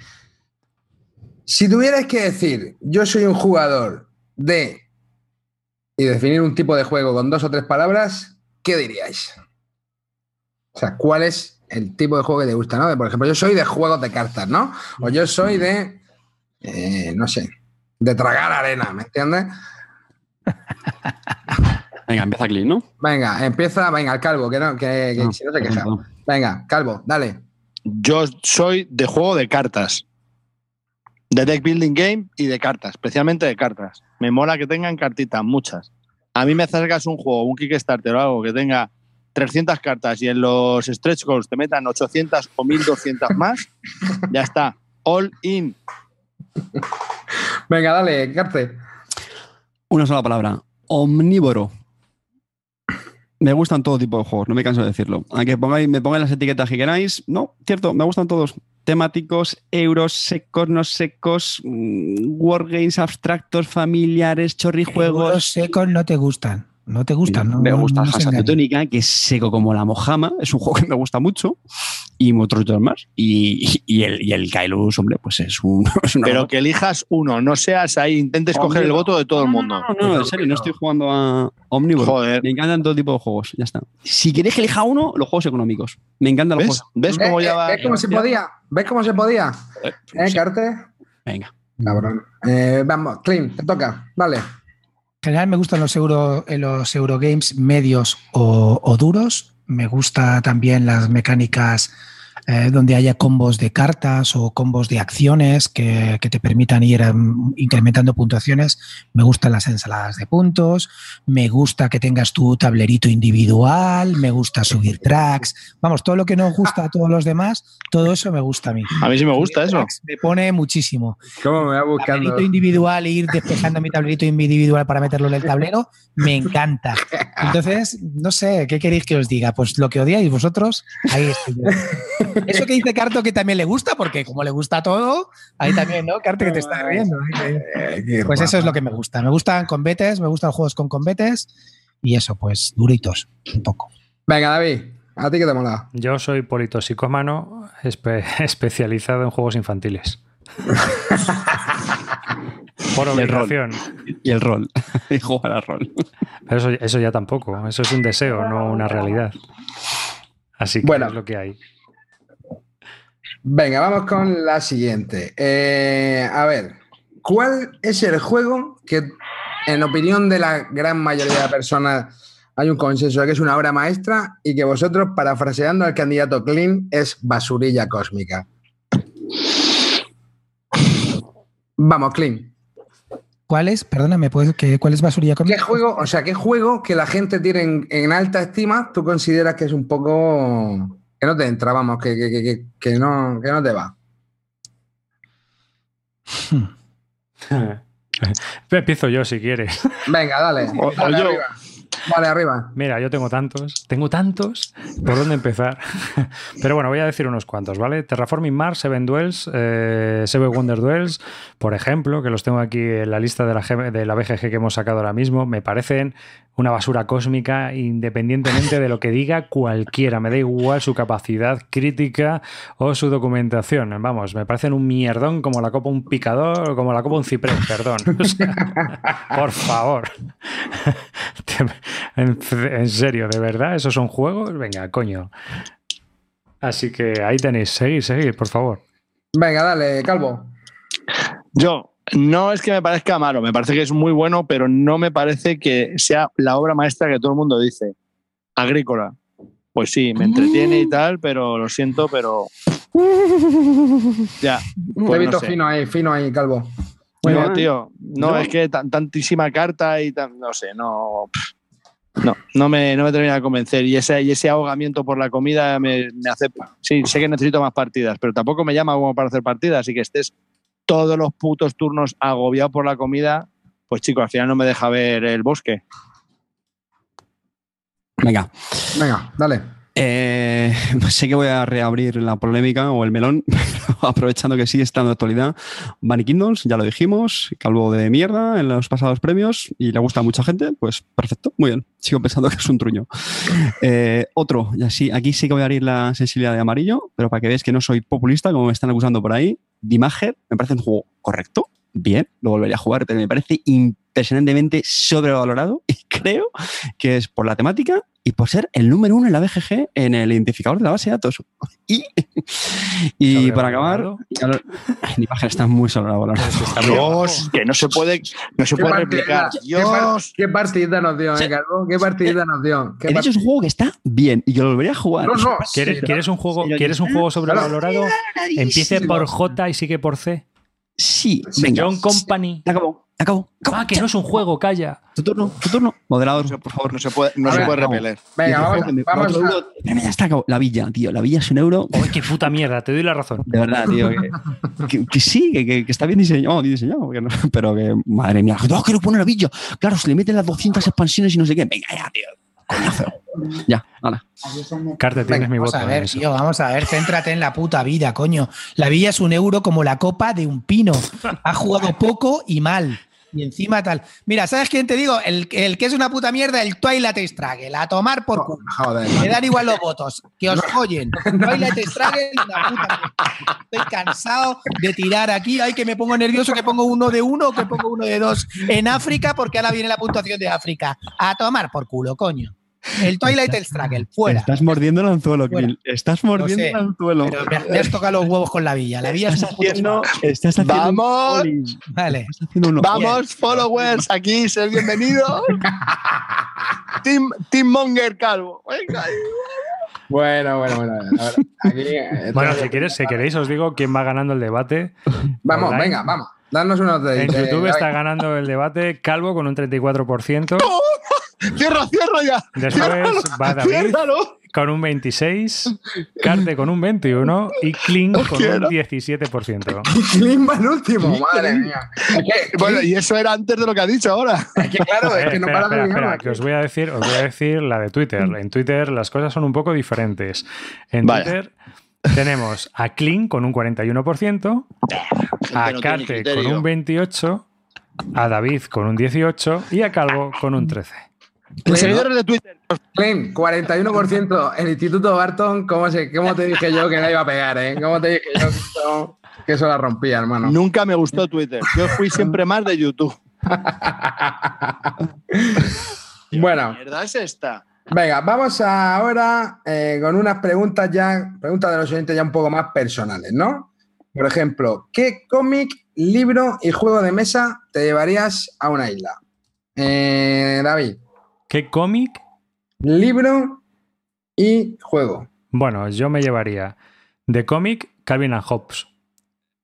si tuvierais que decir, yo soy un jugador de, y definir un tipo de juego con dos o tres palabras, ¿qué diríais? O sea, ¿cuál es el tipo de juego que te gusta? ¿no? Por ejemplo, yo soy de juegos de cartas, ¿no? O yo soy de, eh, no sé, de tragar arena, ¿me entiendes? <laughs> Venga, empieza Clint, ¿no? Venga, empieza, venga, el calvo, que no, que, que No, si no se queja. Venga, calvo, dale. Yo soy de juego de cartas. De deck building game y de cartas, especialmente de cartas. Me mola que tengan cartitas, muchas. A mí me acercas un juego, un Kickstarter o algo que tenga 300 cartas y en los stretch goals te metan 800 o 1200 más, ya está. All in. Venga, dale, Carte. Una sola palabra. Omnívoro. Me gustan todo tipo de juegos, no me canso de decirlo. Aunque pongáis, me pongáis las etiquetas que queráis, no, cierto, me gustan todos. Temáticos, euros, secos, no secos, mm, wargames abstractos, familiares, chorrijuegos. secos no te gustan. No te gustan. no- me gusta no que es seco como la mojama, es un juego que me gusta mucho, y otros dos más. Y, y el, y el Kailus, hombre, pues es, un, <laughs> es una Pero que elijas uno, no seas ahí, intentes coger el voto de todo el mundo. No, no, no, en serio, no estoy jugando a Omnivore. Joder. Me encantan todo tipo de juegos, ya está. Si queréis que elija uno, los juegos económicos. Me encantan los ¿Ves? juegos. ¿Ves cómo Eh, ya eh, va? ¿Ves cómo se podía? ¿Ves cómo se podía? Eh, ¿Eh, sí. Carte? Venga. Cabrón. Eh, vamos, Clint, te toca. Vale. En general me gustan los, euro, los Eurogames medios o, o duros. Me gusta también las mecánicas eh, donde haya combos de cartas o combos de acciones que, que te permitan ir em, incrementando puntuaciones. Me gustan las ensaladas de puntos. Me gusta que tengas tu tablerito individual. Me gusta subir tracks. Vamos, todo lo que nos gusta a todos los demás, todo eso me gusta a mí. A mí sí me gusta Subir eso. tracks Me pone muchísimo ¿Cómo me va buscando? tablerito individual e ir despejando mi tablerito individual para meterlo en el tablero, me encanta. Entonces, no sé, ¿qué queréis que os diga? Pues lo que odiáis vosotros, ahí estoy yo. Eso que dice Carto que también le gusta, porque como le gusta todo, ahí también, ¿no? Carto que te está riendo. ¿eh? Pues eso es lo que me gusta. Me gustan combetes, me gustan los juegos con combetes y eso, pues duritos, un poco. Venga, David, a ti que te mola. Yo soy politoxicómano espe- <laughs> especializado en juegos infantiles. <laughs> Por Y el rol. obligación. Y el rol. <laughs> y jugar al rol. Pero eso, eso ya tampoco. Eso es un deseo, no una realidad. Así que Bueno. es lo que hay. Venga, vamos con la siguiente. Eh, a ver, ¿cuál es el juego que, en opinión de la gran mayoría de personas, hay un consenso de que es una obra maestra y que vosotros, parafraseando al candidato Clean, es basurilla cósmica? Vamos, Clean. ¿Cuál es? Perdóname, ¿puedes, que, ¿cuál es basurilla con ¿Qué juego, o sea, qué juego que la gente tiene en, en alta estima tú consideras que es un poco que no te entra, vamos, que, que- que- que- que no, que no te va? <laughs> Empiezo yo si quieres. Venga, dale. O- o Dale yo. arriba. Dale arriba. Mira, yo tengo tantos, tengo tantos, ¿por dónde empezar? <laughs> Pero bueno, voy a decir unos cuantos, ¿vale? Terraforming Mars, Seven Duels, eh, Seven Wonder Duels, por ejemplo, que los tengo aquí en la lista de la, G- de la BGG que hemos sacado ahora mismo, me parecen una basura cósmica independientemente de lo que diga cualquiera, me da igual su capacidad crítica o su documentación, vamos, me parecen un mierdón como la copa un picador, como la copa un ciprés, perdón. <laughs> O sea, por favor. <laughs> En serio, ¿de verdad? ¿Esos son juegos? Venga, coño. Así que ahí tenéis, seguid, seguid, por favor. Venga, dale, Calvo. Yo, no es que me parezca malo, me parece que es muy bueno, pero no me parece que sea la obra maestra que todo el mundo dice. Agrícola. Pues sí, me entretiene y tal, pero lo siento, pero. <laughs> Ya. Te he Pues visto no sé. fino ahí, fino ahí, Calvo. Muy no, tío. No, es que tan- tantísima carta y tan. No sé, no. No, no me, no me termina de convencer. Y ese, y ese ahogamiento por la comida me, me hace. Sí, sé que necesito más partidas, pero tampoco me llama como para hacer partidas. Así que estés todos los putos turnos agobiado por la comida, pues chico, al final no me deja ver el bosque. Venga. Venga, dale. Eh, <laughs> sé que voy a reabrir la polémica o el melón, <laughs> pero aprovechando que sigue estando de actualidad. Bunny Kingdoms, ya lo dijimos, calvo de mierda en los pasados premios y le gusta a mucha gente, pues perfecto, muy bien. Sigo pensando que es un truño. Eh, otro, y así, aquí sí que voy a abrir la sensibilidad de amarillo, pero para que veáis que no soy populista, como me están acusando por ahí, Dimager me parece un juego correcto, bien, lo volvería a jugar, pero me parece impresionantemente sobrevalorado <laughs> y creo que es por la temática y por ser el número uno en la BGG en el identificador de la base de datos. <laughs> Y, y para acabar, ¿Sobrevalorado? mi página está muy sobrevalorada. <laughs> Dios, que no se puede, no se ¿Qué puede replicar. Dios. ¿Qué partida nos dio, eh, Calvo? ¿Qué partida nos dio? ¿Qué He dicho, es un juego que está bien y yo lo volvería a jugar. No, no. ¿Quieres, sí, quieres un juego, ¿quieres un juego sobrevalorado? Empiece por. J y sigue por C. Sí, venga. John Company. Acabó, acabó. acabó. Ah, que no es un juego, calla. Tu turno, tu turno. Moderador, No se, por favor. no se puede, no se puede repeler. Venga, vamos, "Joder, me- vamos a- euro". Espérame, ya está acabado. La villa, tío. La villa es un euro. ¡Uy, qué puta mierda! Te doy la razón. De verdad, tío. Que, que- que sí, que, que- que está bien diseñado, bien diseñado que no- pero que, madre mía, no, quiero poner la villa. Claro, se le meten las 200 expansiones y no sé qué. Venga, ya, tío. Coñazo. Ya, hala. Carte, tienes mi Vamos voto. a en ver, tío, vamos a ver, céntrate en la puta vida, coño. La villa es un euro como la copa de un pino. Ha jugado <laughs> poco y mal. Y encima tal. Mira, ¿sabes quién te digo? El, el que es una puta mierda, el Twilight Struggle. A tomar por culo. Joder. Me dan igual los votos. Que os oyen. Twilight Struggle, una puta mierda. Estoy cansado de tirar aquí. Ay, que me pongo nervioso, que pongo uno de uno o que pongo uno de dos. En África, porque ahora viene la puntuación de África. A tomar por culo, coño. El Twilight Struggle, fuera. Estás mordiendo el anzuelo. Krill. Estás mordiendo sé, el anzuelo. Pero me, me has tocado los huevos con la villa. La villa es Estás un puto haciendo, chimao. estás haciendo ¡Vamos! Vale. Estás haciendo uno. Vamos, followers, aquí, ser bienvenidos. Team, Team Monger Calvo. Venga. Bueno, bueno, bueno. a ver, aquí, eh, Bueno, si, quieres, si queréis, os digo quién va ganando el debate. Vamos, online. venga, vamos. Danos unos de. En YouTube de- está ganando el debate Calvo con un 34%. Cierra, cierra ya. Después va David Ciérralo. con un 26%, Carte con un 21% y Kling con un quiero. 17%. Clean va el último, madre mía. Es que, Bueno, y eso era antes de lo que ha dicho ahora. es que claro, es que no espera, para de espera, liarla. espera, que os voy a decir, os voy a decir la de Twitter. En Twitter las cosas son un poco diferentes. En Vaya. Twitter tenemos a Kling con un 41%, a Carte con un 28%, a David con un 18% y a Calvo con un 13%. Los seguidores de Twitter. Clean, 41%. El Instituto Barton, ¿cómo, se, ¿cómo te dije yo que la iba a pegar, eh? ¿Cómo te dije yo que eso, que eso la rompía, hermano? Nunca me gustó Twitter. Yo fui siempre más de YouTube. <laughs> bueno, ¿Qué mierda es esta? Venga, vamos ahora eh, con unas preguntas ya, preguntas de los oyentes ya un poco más personales, ¿no? Por ejemplo, ¿qué cómic, libro y juego de mesa te llevarías a una isla? Eh, David. ¿Qué cómic? Libro y juego. Bueno, yo me llevaría de cómic Calvin and Hobbes.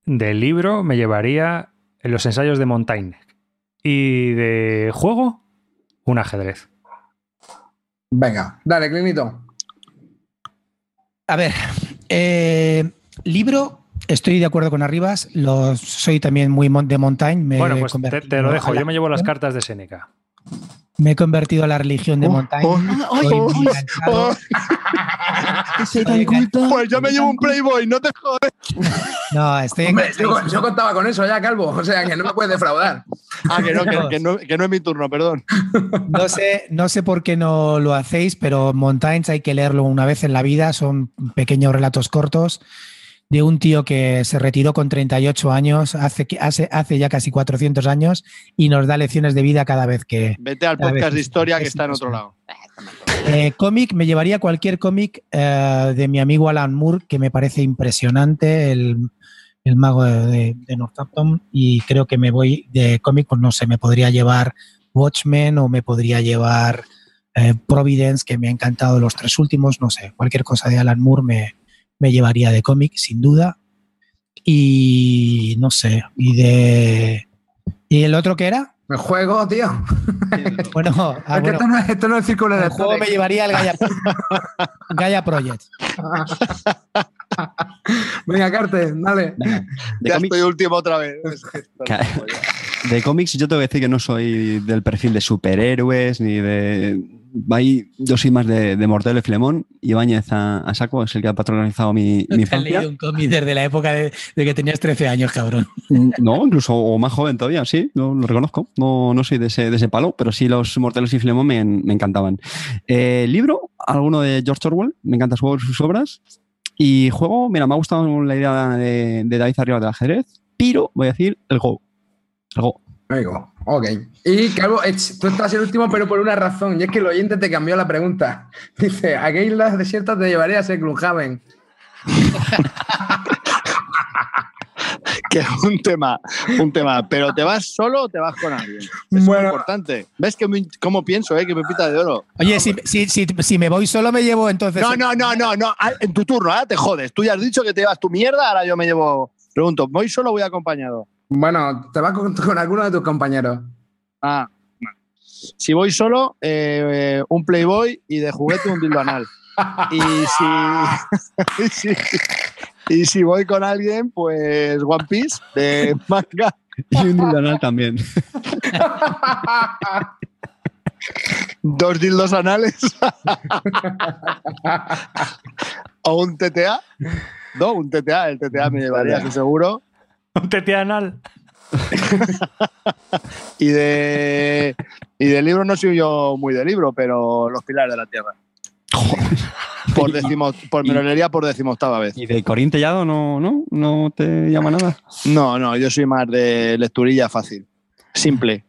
De libro me llevaría los ensayos de Montaigne. Y de juego, un ajedrez. Venga, dale, Clinito. A ver, eh, libro, estoy de acuerdo con Arribas, lo, soy también muy de Montaigne. Me bueno, pues te, lo dejo. Yo me llevo las cartas de Seneca. Me he convertido a la religión de Oh, Montaigne. oh, oh, oh. Soy <laughs> tan culto. Pues yo me llevo un Playboy, no te jodes. No, estoy Hombre, yo, yo contaba con eso ya, Calvo. O sea, que no me puedes defraudar. Ah, que no, que, que no, que no es mi turno, perdón. No sé, no sé por qué no lo hacéis, pero Montaigne hay que leerlo una vez en la vida. Son pequeños relatos cortos de un tío que se retiró con 38 años, hace, hace, hace ya casi 400 años, y nos da lecciones de vida cada vez que... Vete al podcast de historia que es está en otro lado. Eh, cómic, me llevaría cualquier cómic eh, de mi amigo Alan Moore, que me parece impresionante, el, el mago de, de- de Northampton, y creo que me voy de cómic, pues no sé, me podría llevar Watchmen o me podría llevar eh, Providence, que me ha encantado los tres últimos, no sé, cualquier cosa de Alan Moore me, me llevaría de cómic, sin duda. Y no sé, y de... ¿Y el otro qué era? El juego, tío. <laughs> Bueno, ah, es que bueno, esto, no es, esto no es el círculo de el juego me llevaría el Gaia, <laughs> Gaia Project. Venga, Carte, dale. De Ya cómics, estoy último otra vez. <laughs> De cómics, yo tengo que decir que no soy del perfil de superhéroes ni de. Ahí, yo soy más de, de Mortelo y Filemón. Ibáñez a, a saco es el que ha patronizado mi, mi Te has leído un cómic desde la época de, de que tenías 13 años, cabrón. No, incluso o más joven todavía, sí, lo, lo reconozco. No, no soy de ese, de ese palo, pero sí los Mortelos y Filemón me, me encantaban. Eh, libro, alguno de George Orwell, me encantan sus, sus obras. Y juego, mira, me ha gustado la idea de, de David arriba del ajedrez, pero voy a decir el Go. El Go. Amigo, ok. Y Calvo, tú estás el último, pero por una razón, y es que el oyente te cambió la pregunta. <laughs> Dice, ¿a qué islas desiertas te llevarías a Gloomhaven? <laughs> Que es un tema, un tema. Pero ¿te vas solo o te vas con alguien? Es muy importante. ¿Ves que me- cómo pienso, eh? Que me pita de oro. Oye, si, si, si, si me voy solo, me llevo entonces. No, no, no, no, no. Ah, En tu turno, ahora te jodes. Tú ya has dicho que te llevas tu mierda, ahora yo me llevo. Pregunto, ¿voy solo o voy acompañado? Bueno, te vas con, <laughs> con alguno de tus compañeros. Ah. Si voy solo, eh, un Playboy y de juguete un dildo anal. <laughs> Y si, <laughs> y si, y si voy con alguien, pues One Piece de manga. Y un dildo también. dos dildos anales o un TTA. No, un TTA, el TTA me llevaría, seguro. <laughs> Un tete anal. <laughs> Y de, y de libro no soy yo muy de libro, pero Los Pilares de la Tierra. Por, <laughs> decimo, por me lo leería por decimoctava vez. ¿Y de Corín Tellado no, no, no te llama nada? No, no, yo soy más de lecturilla fácil. Simple.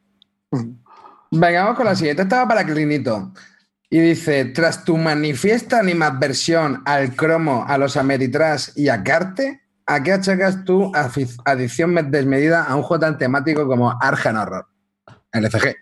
Venga, vamos con la siguiente. Esta va para Clinito. Y dice, tras tu manifiesta animadversión al cromo, a los Ameritrash y a Carte, ¿a qué achacas afic- adicción desmedida a un juego tan temático como Arkham Horror? LCG.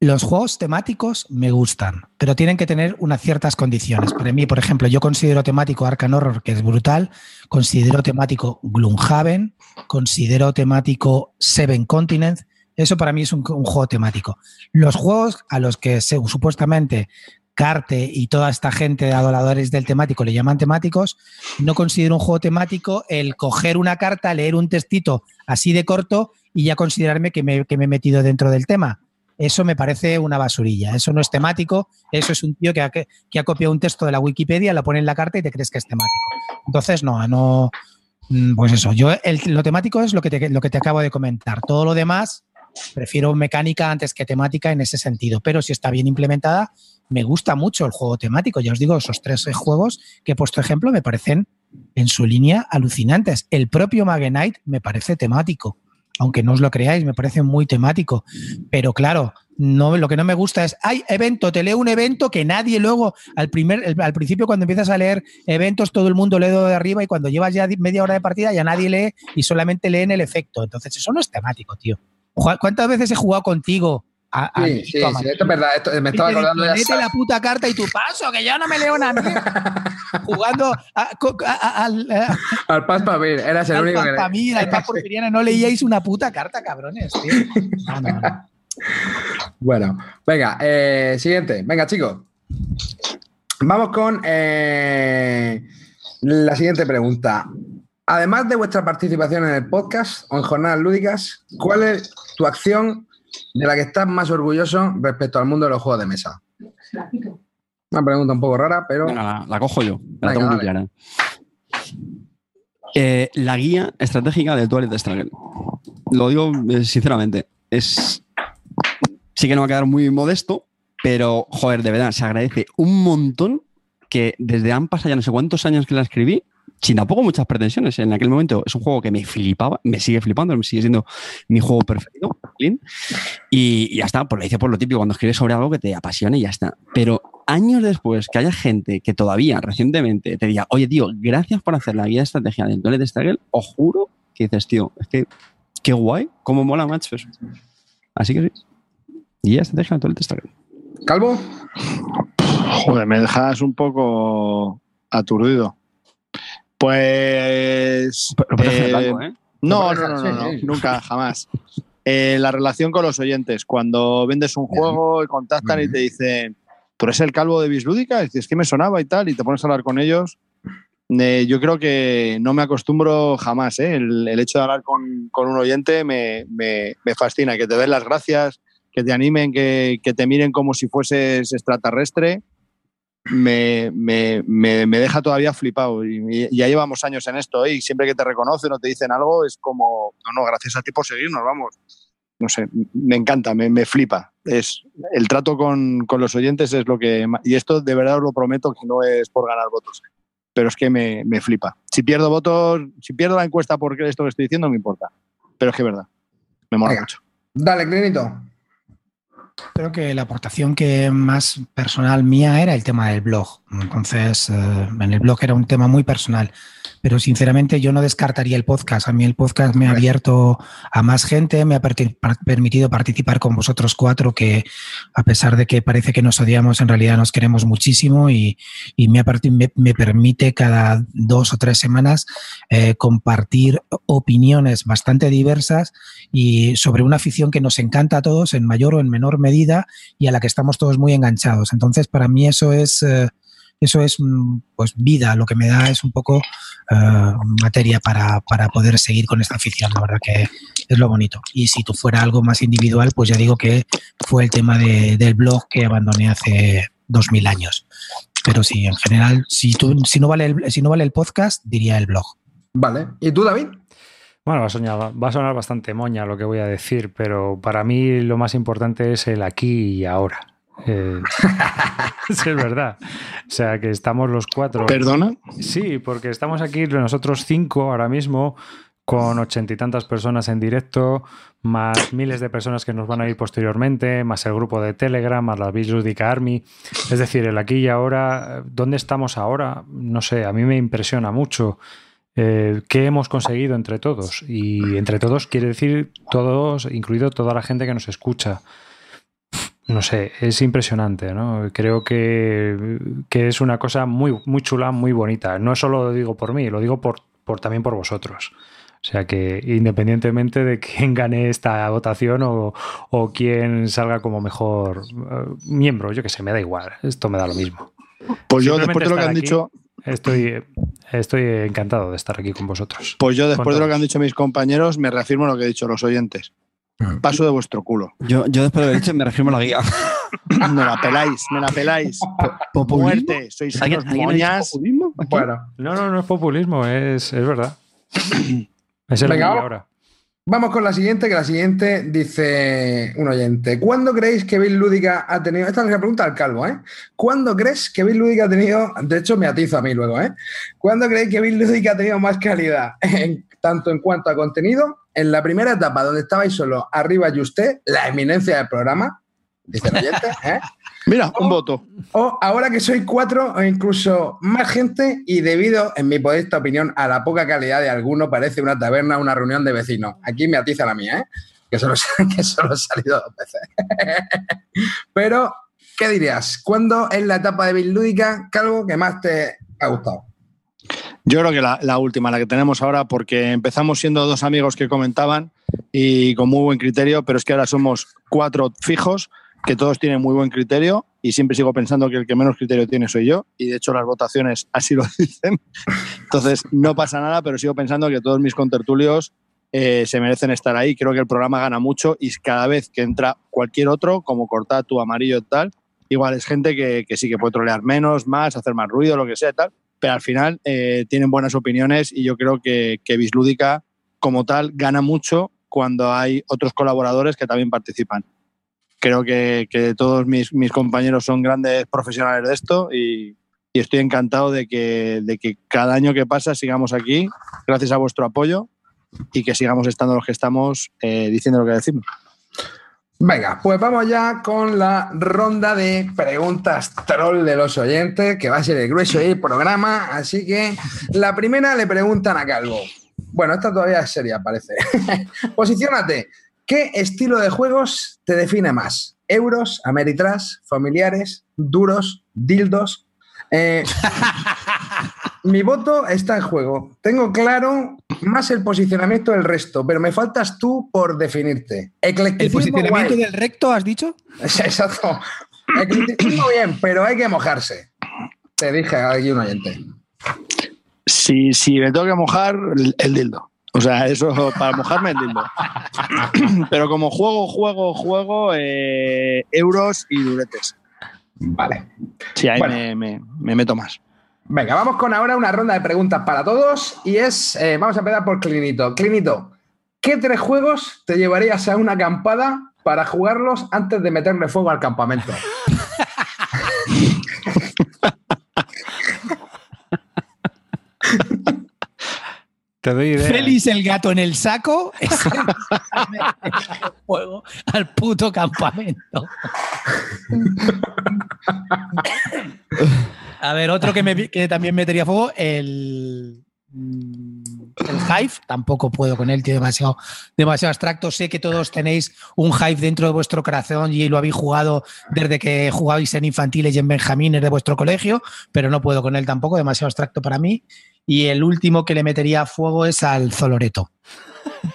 Los juegos temáticos me gustan, pero tienen que tener unas ciertas condiciones. Para mí, por ejemplo, yo considero temático Arkham Horror, que es brutal, considero temático Gloomhaven, considero temático Seven Continents. Eso para mí es un, juego temático. Los juegos a los que supuestamente Carte y toda esta gente de adoradores del temático le llaman temáticos, no considero un juego temático el coger una carta, leer un textito así de corto y ya considerarme que me, que me he metido dentro del tema. Eso me parece una basurilla. Eso no es temático. Eso es un tío que ha, que ha copiado un texto de la Wikipedia, lo pone en la carta y te crees que es temático. Entonces, no, no. mm, Pues eso. Yo, el- lo temático es lo que, te, lo que te acabo de comentar. Todo lo demás, prefiero mecánica antes que temática en ese sentido. Pero si está bien implementada, me gusta mucho el juego temático. Ya os digo, esos tres juegos que he puesto ejemplo me parecen en su línea alucinantes. El propio Magenite me parece temático. aunque no os lo creáis, me parece muy temático. Pero claro, no, lo que no me gusta es, hay evento, te leo un evento que nadie luego, al, primer, al principio cuando empiezas a leer eventos, todo el mundo lee de arriba y cuando llevas ya media hora de partida ya nadie lee y solamente leen el efecto. Entonces eso no es temático, tío. ¿Cuántas veces he jugado contigo sí, sí, sí, esto es verdad. me estaba acordando de la puta carta y tu paso, que yo no me leo nada. <laughs> Jugando al, al Paz Pamir, eras el único que. Pamir, al Paz Porfiriana, no leíais una puta carta, cabrones, tío. No, no, no. Bueno, venga, eh, siguiente. Venga, chicos. Vamos con eh, la siguiente pregunta. Además de vuestra participación en el podcast o en jornadas lúdicas, ¿cuál es tu acción de la que estás más orgulloso respecto al mundo de los juegos de mesa? Una pregunta un poco rara, pero. la, cojo yo, la tengo muy clara. Eh, la guía estratégica del Twilight Struggle. Lo digo eh, sinceramente. Es. Sí que no va a quedar muy modesto, pero, joder, de verdad, se agradece un montón que desde han pasado ya no sé cuántos años que la escribí, sin tampoco muchas pretensiones. En aquel momento es un juego que me flipaba, me sigue flipando, me sigue siendo mi juego preferido. Y, ya está, pues lo hice por lo típico, cuando escribes sobre algo que te apasione y ya está. Pero años después, que haya gente que todavía recientemente te diga, oye, tío, gracias por hacer la guía de estrategia del Toilet Struggle, os juro que dices, tío, es que qué guay, cómo mola, macho. Así que sí. Guía de estrategia del Toilet Struggle. ¿Calvo? Joder, me dejas un poco aturdido. Pues. Eh, ¿eh? No, no, no, no, nunca, jamás. Eh, la relación con los oyentes. Cuando vendes un juego y contactan y te dicen, ¿tú eres el calvo de Bislúdica? Es que me sonaba y tal, y te pones a hablar con ellos. yo creo que no me acostumbro jamás. El, hecho de hablar con, un oyente me, fascina. Que te den las gracias, que te animen, que, que te miren como si fueses extraterrestre me, me, me, deja todavía flipado. Y, ya llevamos años en esto ¿eh? y siempre que te reconocen o te dicen algo es como, no, no, gracias a ti por seguirnos, vamos. No sé, me encanta, me, me flipa. Es, el trato con, con, los oyentes es lo que... Y esto de verdad os lo prometo que no es por ganar votos, pero es que me, me flipa. Si pierdo votos, si pierdo la encuesta por esto que estoy diciendo, no me importa. Pero es que es verdad, me mola mucho. Dale, Clinito. Creo que la aportación que más personal mía era el tema del blog. Entonces, eh, en el blog era un tema muy personal pero sinceramente yo no descartaría el podcast. A mí el podcast me ha abierto a más gente, me ha permitido participar con vosotros cuatro, que a pesar de que parece que nos odiamos, en realidad nos queremos muchísimo y, me, me, permite cada dos o tres semanas eh, compartir opiniones bastante diversas y sobre una afición que nos encanta a todos en mayor o en menor medida y a la que estamos todos muy enganchados. Entonces, para mí eso es... Eh, eso es mm, pues vida, lo que me da es un poco eh, materia para, poder seguir con esta afición, la verdad que es lo bonito. Y si tú fuera algo más individual, pues ya digo que fue el tema del blog que abandoné hace dos mil años. Pero sí, en general, si, tú, si, no vale el, si no vale el podcast, diría el blog. Vale. ¿Y tú, David? Bueno, va a, sonar, va a sonar bastante moña lo que voy a decir, pero para mí lo más importante es el aquí y ahora. Eh, <laughs> es verdad. O sea, que estamos los cuatro. ¿Perdona? Sí, porque estamos aquí nosotros cinco ahora mismo con ochenta y tantas personas en directo, más miles de personas que nos van a ir posteriormente, más el grupo de Telegram, más la Ludica Army. Es decir, el aquí y ahora, ¿dónde estamos ahora? No sé, a mí me impresiona mucho. Eh, qué hemos conseguido entre todos. Y entre todos quiere decir todos, incluido toda la gente que nos escucha no sé, es impresionante, ¿no? Creo que, es una cosa muy, muy chula, muy bonita. No solo lo digo por mí, lo digo por, por también por vosotros. O sea que independientemente de quién <laughs> gane esta votación o, o quién salga como mejor eh, miembro, yo que sé, me da igual. Esto me da lo mismo. Pues yo después de lo que han dicho... Estoy, estoy encantado de estar aquí con vosotros. Pues yo después de lo que han dicho mis compañeros me reafirmo lo que he dicho los oyentes. Paso de vuestro culo. Yo, yo después de haber dicho me refiero a la guía. <laughs> me la peláis, me la peláis. Muerte, sois unos moñas. Bueno. No, no, no es populismo, es, es verdad. <coughs> es el Venga, ahora. Vamos con la siguiente, que la siguiente dice un oyente. ¿Cuándo creéis que Bill Lúdica ha tenido... Esta es la pregunta al calvo, ¿eh? ¿Cuándo crees que Bill Lúdica ha tenido... De hecho, me atizo a mí luego, ¿eh? ¿Cuándo creéis que Bill Lúdica ha tenido más calidad? <laughs> tanto en cuanto a contenido, en la primera etapa donde estabais solo arriba y usted, la eminencia del programa, dice el oyente, <laughs> ¿eh? Mira, un voto. O ahora que soy cuatro o incluso más gente y debido, en mi modesta opinión, a la poca calidad de alguno, parece una taberna, una reunión de vecinos. Aquí me atiza la mía, ¿eh? Que solo, <laughs> que solo he salido dos veces. <laughs> Pero, ¿qué dirías? ¿Cuándo es la etapa de Bill Lúdica, Calvo, que más te ha gustado? Yo creo que la, la, última, la que tenemos ahora, porque empezamos siendo dos amigos que comentaban y con muy buen criterio, pero es que ahora somos cuatro fijos que todos tienen muy buen criterio y siempre sigo pensando que el que menos criterio tiene soy yo y de hecho las votaciones así lo <laughs> dicen. Entonces no pasa nada, pero sigo pensando que todos mis contertulios eh, se merecen estar ahí. Creo que el programa gana mucho y cada vez que entra cualquier otro, como Cortatu, Amarillo tal, igual es gente que, que, sí que puede trolear menos, más, hacer más ruido, lo que sea y tal, pero al final eh, tienen buenas opiniones y yo creo que, que Bislúdica como tal gana mucho cuando hay otros colaboradores que también participan creo que, que todos mis, mis, compañeros son grandes profesionales de esto y, y estoy encantado de que, de que, cada año que pasa sigamos aquí, gracias a vuestro apoyo y que sigamos estando los que estamos eh, diciendo lo que decimos. Venga, pues vamos ya con la ronda de preguntas troll de los oyentes, que va a ser el grueso del programa. Así que la primera le preguntan a Calvo. Bueno, esta todavía es seria, parece. <laughs> Posiciónate. ¿Qué estilo de juegos te define más? ¿Euros, Ameritrash, familiares, duros, dildos? Eh, <laughs> mi voto está en juego. Tengo claro más el posicionamiento del resto, pero me faltas tú por definirte. ¿El posicionamiento guay. del recto has dicho? <laughs> Exacto. Eclecticismo bien, pero hay que mojarse. Te dije aquí un oyente. Si, si me tengo que mojar, el, el dildo. O sea, eso para mojarme el dildo. <coughs> Pero como juego, juego, juego, eh, euros y duretes. Vale. Sí, ahí bueno. me, me, me, meto más. Venga, vamos con ahora una ronda de preguntas para todos y es, eh, vamos a empezar por Clinito. Clinito, ¿qué tres juegos te llevarías a una acampada para jugarlos antes de meterle fuego al campamento? Te doy idea. Félix el gato en el saco fuego al puto campamento. <laughs> A ver, otro que, también metería fuego, el, el Hive, tampoco puedo con él, tiene demasiado, demasiado abstracto. Sé que todos tenéis un Hive dentro de vuestro corazón y lo habéis jugado desde que jugabais en infantiles y en benjamines de vuestro colegio, pero no puedo con él tampoco, demasiado abstracto para mí. Y el último que le metería fuego es al Zoloreto.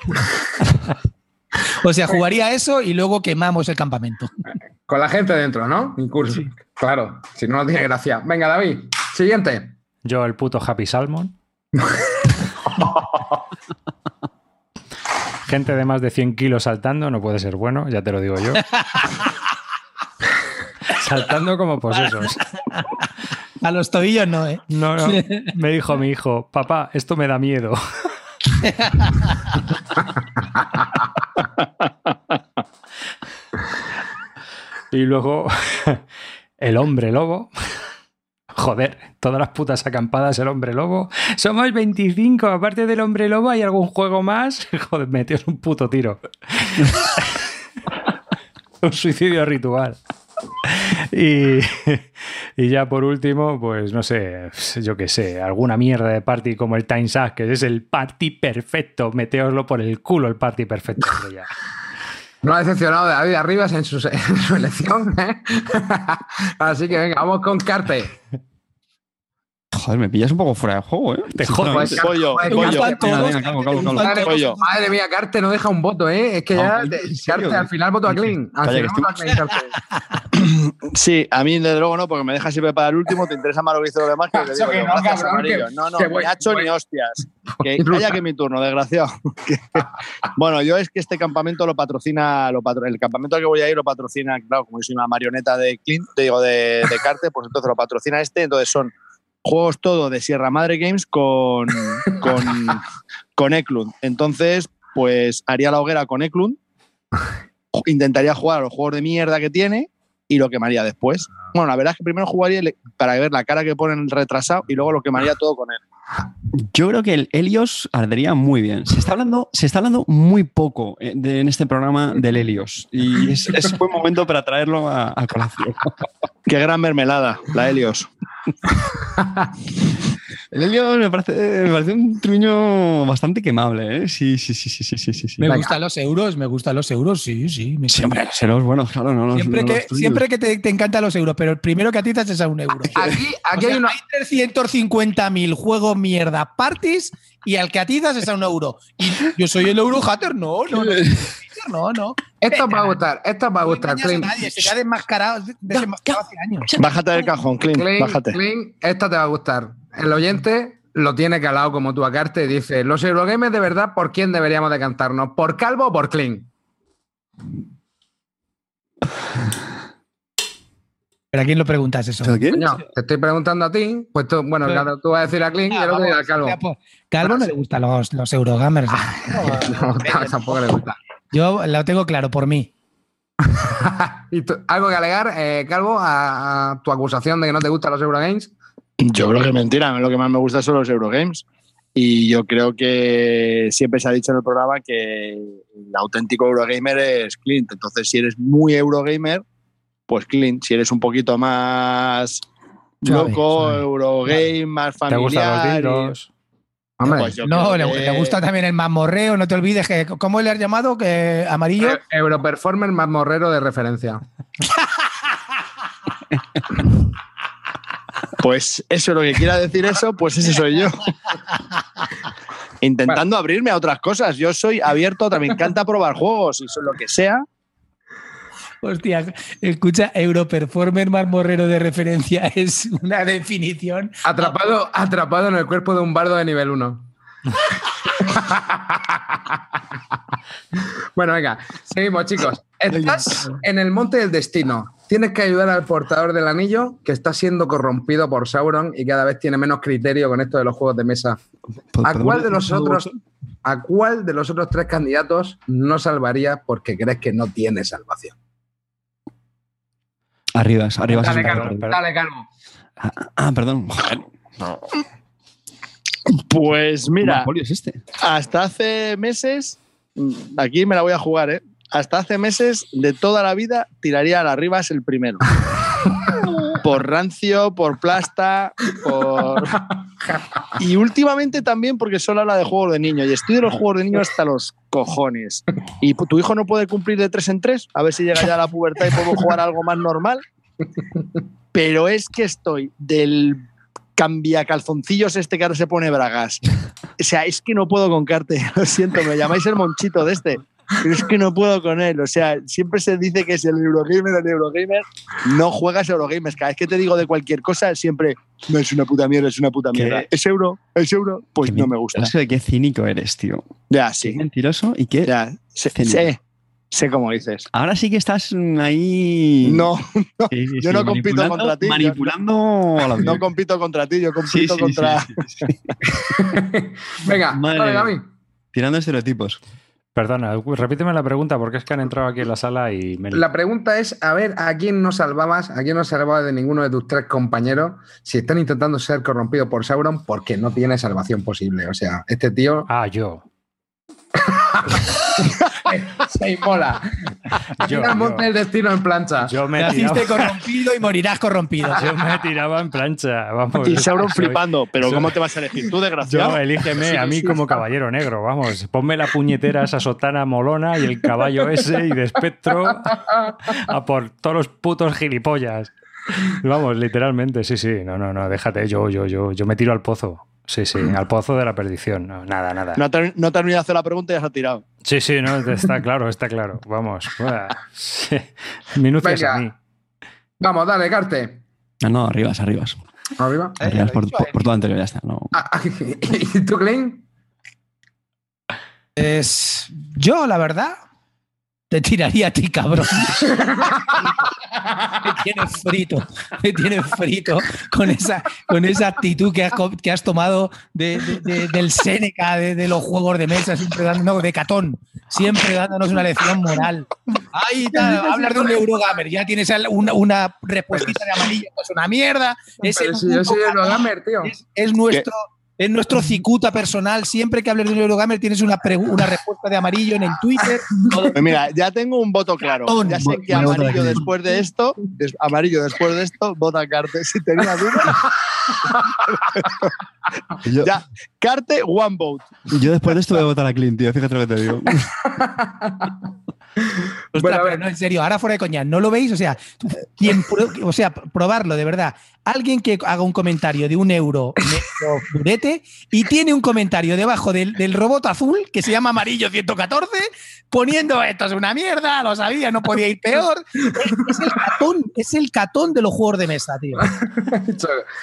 <laughs> o sea, jugaría eso y luego quemamos el campamento. Con la gente dentro, ¿no? Incluso. Sí. Claro, si no, no tiene gracia. Venga, David, siguiente. Yo, el puto Happy Salmon. <laughs> Gente de más de 100 kilos saltando no puede ser bueno, ya te lo digo yo. <laughs> saltando como posesos. A los tobillos no, ¿eh? No, no. <laughs> Me dijo mi hijo, papá, esto me da miedo. <laughs> y luego el hombre lobo. Joder, todas las putas acampadas el hombre lobo. Somos 25, aparte del hombre lobo, ¿hay algún juego más? <laughs> Joder, metíos un puto tiro. <laughs> un suicidio ritual. <laughs> Y, y, ya por último, pues no sé, yo qué sé, alguna mierda de party como el Time Sack, que es el party perfecto. Meteoslo por el culo el party perfecto. Ya. No ha decepcionado de David Arribas en su, en su elección. ¿eh? <laughs> Así que venga, vamos con Carte. Joder, me pillas un poco fuera de juego, ¿eh? Te jodas. Pollo, pollo. Madre mía, Carte no deja un voto, ¿eh? Es que ya, serio, Carte, al final voto a Clean. Al Calla, final que voto a Clean, <clears throat> Carte. Sí, a mí desde luego no, porque me dejas siempre para el último. Te interesa más lo que hizo lo demás que que digo no, Gracias, amarillo. No, no, ni hacho ni hostias. <laughs> Que haya que mi turno, desgraciado. <laughs> Bueno, yo es que este campamento lo patrocina, lo patro- el campamento al que voy a ir lo patrocina, claro, como yo soy una marioneta de Clint, te digo, de, de Carte, pues entonces lo patrocina este, entonces son juegos todo de Sierra Madre Games con, <laughs> con, con Eklund. Entonces, pues haría la hoguera con Eklund, intentaría jugar a los juegos de mierda que tiene y lo quemaría después. Bueno, la verdad es que primero jugaría para ver la cara que pone el retrasado y luego lo quemaría todo con él. Yo creo que el Helios ardería muy bien. Se está hablando, se está hablando muy poco eh, de- en este programa del Helios. Y es, es un buen momento para traerlo a, a colación. Qué gran mermelada, la Helios. <laughs> El Helios me parece, me parece un truño bastante quemable, ¿eh? Sí, sí, sí, sí, sí, sí, sí. Me Venga. gustan los euros, me gustan los euros, sí, sí. me- hombre, los Helos, bueno, claro, no, no, siempre, no que, los siempre que te, te encantan los euros, pero el primero que atizas es a un euro. <laughs> Aquí, aquí O sea, hay una. hay 350.000 juegos mierda parties y al que atizas es a un euro. Y yo soy el euro hater, no, no, no. <laughs> No, no. Esto os va a gustar, esto os va a No gustar, a Clint. nadie, se te ha desmascarado, desenmascarado hace años. Bájate del cajón, Clint, Clint, bájate. Clint, esta te va a gustar. El oyente lo tiene calado como tú a Carte y dice: Los Eurogames de verdad, ¿por quién deberíamos decantarnos? ¿Por Calvo o por Clint? ¿Pero a quién lo preguntas eso? ¿Pero qué? Coño, te estoy preguntando a ti, pues tú, bueno, Pero- claro, tú vas a decir a Clint y Ah, otro dirá vamos, al Calvo. pues, Calvo no le gustan los, los Eurogamers. <laughs> No, tampoco le gusta. Yo lo tengo claro por mí. <laughs> ¿Y tú, ¿Algo que alegar, eh, Calvo, a, a tu acusación de que no te gustan los Eurogames? Yo creo que es mentira. A mí lo que más me gusta son los Eurogames. Y yo creo que siempre se ha dicho en el programa que el auténtico Eurogamer es Clint. Entonces, si eres muy Eurogamer, pues Clint. Si eres un poquito más Suave, loco, suave. Eurogame, más ¿Te familiar. gustan los? Hombre, Pues No, que- le gusta también el mamorreo, no te olvides que. ¿Cómo le has llamado? Que amarillo. Eh, Europerformer más morrero de referencia. <laughs> Pues eso, lo que quiera decir eso, pues ese soy yo. Intentando abrirme a otras cosas. Yo soy abierto, a otra- me encanta probar juegos y eso lo que sea. Hostia, escucha, Europerformer marmorrero de referencia es una definición. Atrapado, atrapado en el cuerpo de un bardo de nivel 1. <laughs> bueno, venga, seguimos, chicos. Estás en el monte del destino. Tienes que ayudar al portador del anillo que está siendo corrompido por Sauron y cada vez tiene menos criterio con esto de los juegos de mesa. ¿A cuál de los otros, a cuál de los otros tres candidatos no salvarías porque crees que no tiene salvación? Arribas, arribas. Dale, perro. Dale, Calvo. Ah, perdón. Joder. <laughs> Pues ¿Qué mira, es este? hasta hace meses, mm, aquí me la voy a jugar, ¿eh? Hasta hace meses, de toda la vida, tiraría a las Rivas el primero. <laughs> por rancio, por plasta, por. Y últimamente también porque solo habla de juegos de niño. Y estoy de los juegos de niño hasta los cojones. ¿Y tu hijo no puede cumplir de tres en tres? A ver si llega ya a la pubertad y podemos jugar algo más normal. Pero es que estoy del cambia calzoncillos este que ahora se pone bragas. O sea, es que no puedo con Carte, <laughs> lo siento, me llamáis el monchito de este. Pero es que no puedo con él. O sea, siempre se dice que es el Eurogamer, el Eurogamer. No juegas Eurogamers. Cada vez que te digo de cualquier cosa, siempre no es una puta mierda, es una puta ¿Qué? mierda. ¿Es euro? ¿Es euro? Pues Qué no me gusta. mentiroso de qué cínico eres, tío. Ya, Qué sí. mentiroso y qué. Ya, Cínico. Sé, cómo dices. Ahora sí que estás ahí. <laughs> No, Sí, sí, yo sí, no compito contra ti, Manipulando a la <laughs> no compito contra ti, yo compito sí, contra. sí, sí, sí. <laughs> Venga, Madre dale. Tirando estereotipos. Perdona, repíteme la pregunta porque es que han entrado aquí en la sala y me... La pregunta es, a ver, ¿a quién no salvabas? ¿A quién no salvabas de ninguno de tus tres compañeros si están intentando ser corrompidos por Sauron porque no tiene salvación posible? O sea, este tío Ah, yo. Se inmola. Yo, Tira el monte yo. del destino en plancha. Yo me, tiraba, Naciste corrompido y morirás corrompido. yo me tiraba en plancha. Vamos, Y Sauron soy- flipando, pero ¿cómo te vas a elegir tú, Yo, desgraciado? elígeme a mí como caballero negro, vamos. Ponme la puñetera esa sotana molona y el caballo ese y de espectro a por todos los putos gilipollas. Vamos, literalmente, sí, sí. No, no, no, déjate, yo, yo, yo, yo me tiro al pozo. Sí, sí, al pozo de la perdición. No, nada, nada. No te, no te has terminado de hacer la pregunta y ya se ha tirado. Sí, sí, no, está <laughs> claro, está claro. Vamos. Minucias a Venga. mí. Vamos, dale, Carte. No, no, arribas, arribas. Arriba. Eh, Arribas por, por, por todo anterior, ya está. No. Ah, ah, <laughs> ¿Y tú, Klein? Es, yo, la verdad, te tiraría a ti, cabrón. <laughs> me tienes frito, me tienes frito con esa, con esa actitud que has, que has tomado de- de- de- del Seneca, de, de los juegos de mesa, siempre dándonos, de Catón, siempre dándonos una lección moral. Ahí tal, hablas de un Eurogamer, ya tienes una, una respuesta de amarillo, es una mierda. Pero si yo soy Eurogamer, tío. es, es nuestro, es nuestro cicuta personal. Siempre que hables de un Eurogamer tienes una, respuesta de amarillo en el Twitter. <laughs> Pues mira, ya tengo un voto claro. Cartón. Ya sé que amarillo después de esto, des- amarillo después de esto, vota Carte. Si tenía duda, Yo, ya. Carte, one vote. yo después de esto voy a votar a Clint, tío. Fíjate lo que te digo. <laughs> Ostras, Bueno, a pero no, en serio, ahora fuera de coña, ¿no lo veis? O sea, quien, pro- o sea, probarlo, de verdad. Alguien que haga un comentario de un euro negro durete y tiene un comentario debajo del, del robot azul que se llama amarillo 114 poniendo esto es una mierda, lo sabía, no podía ir peor. Es, es el catón, es el catón de los juegos de mesa, tío.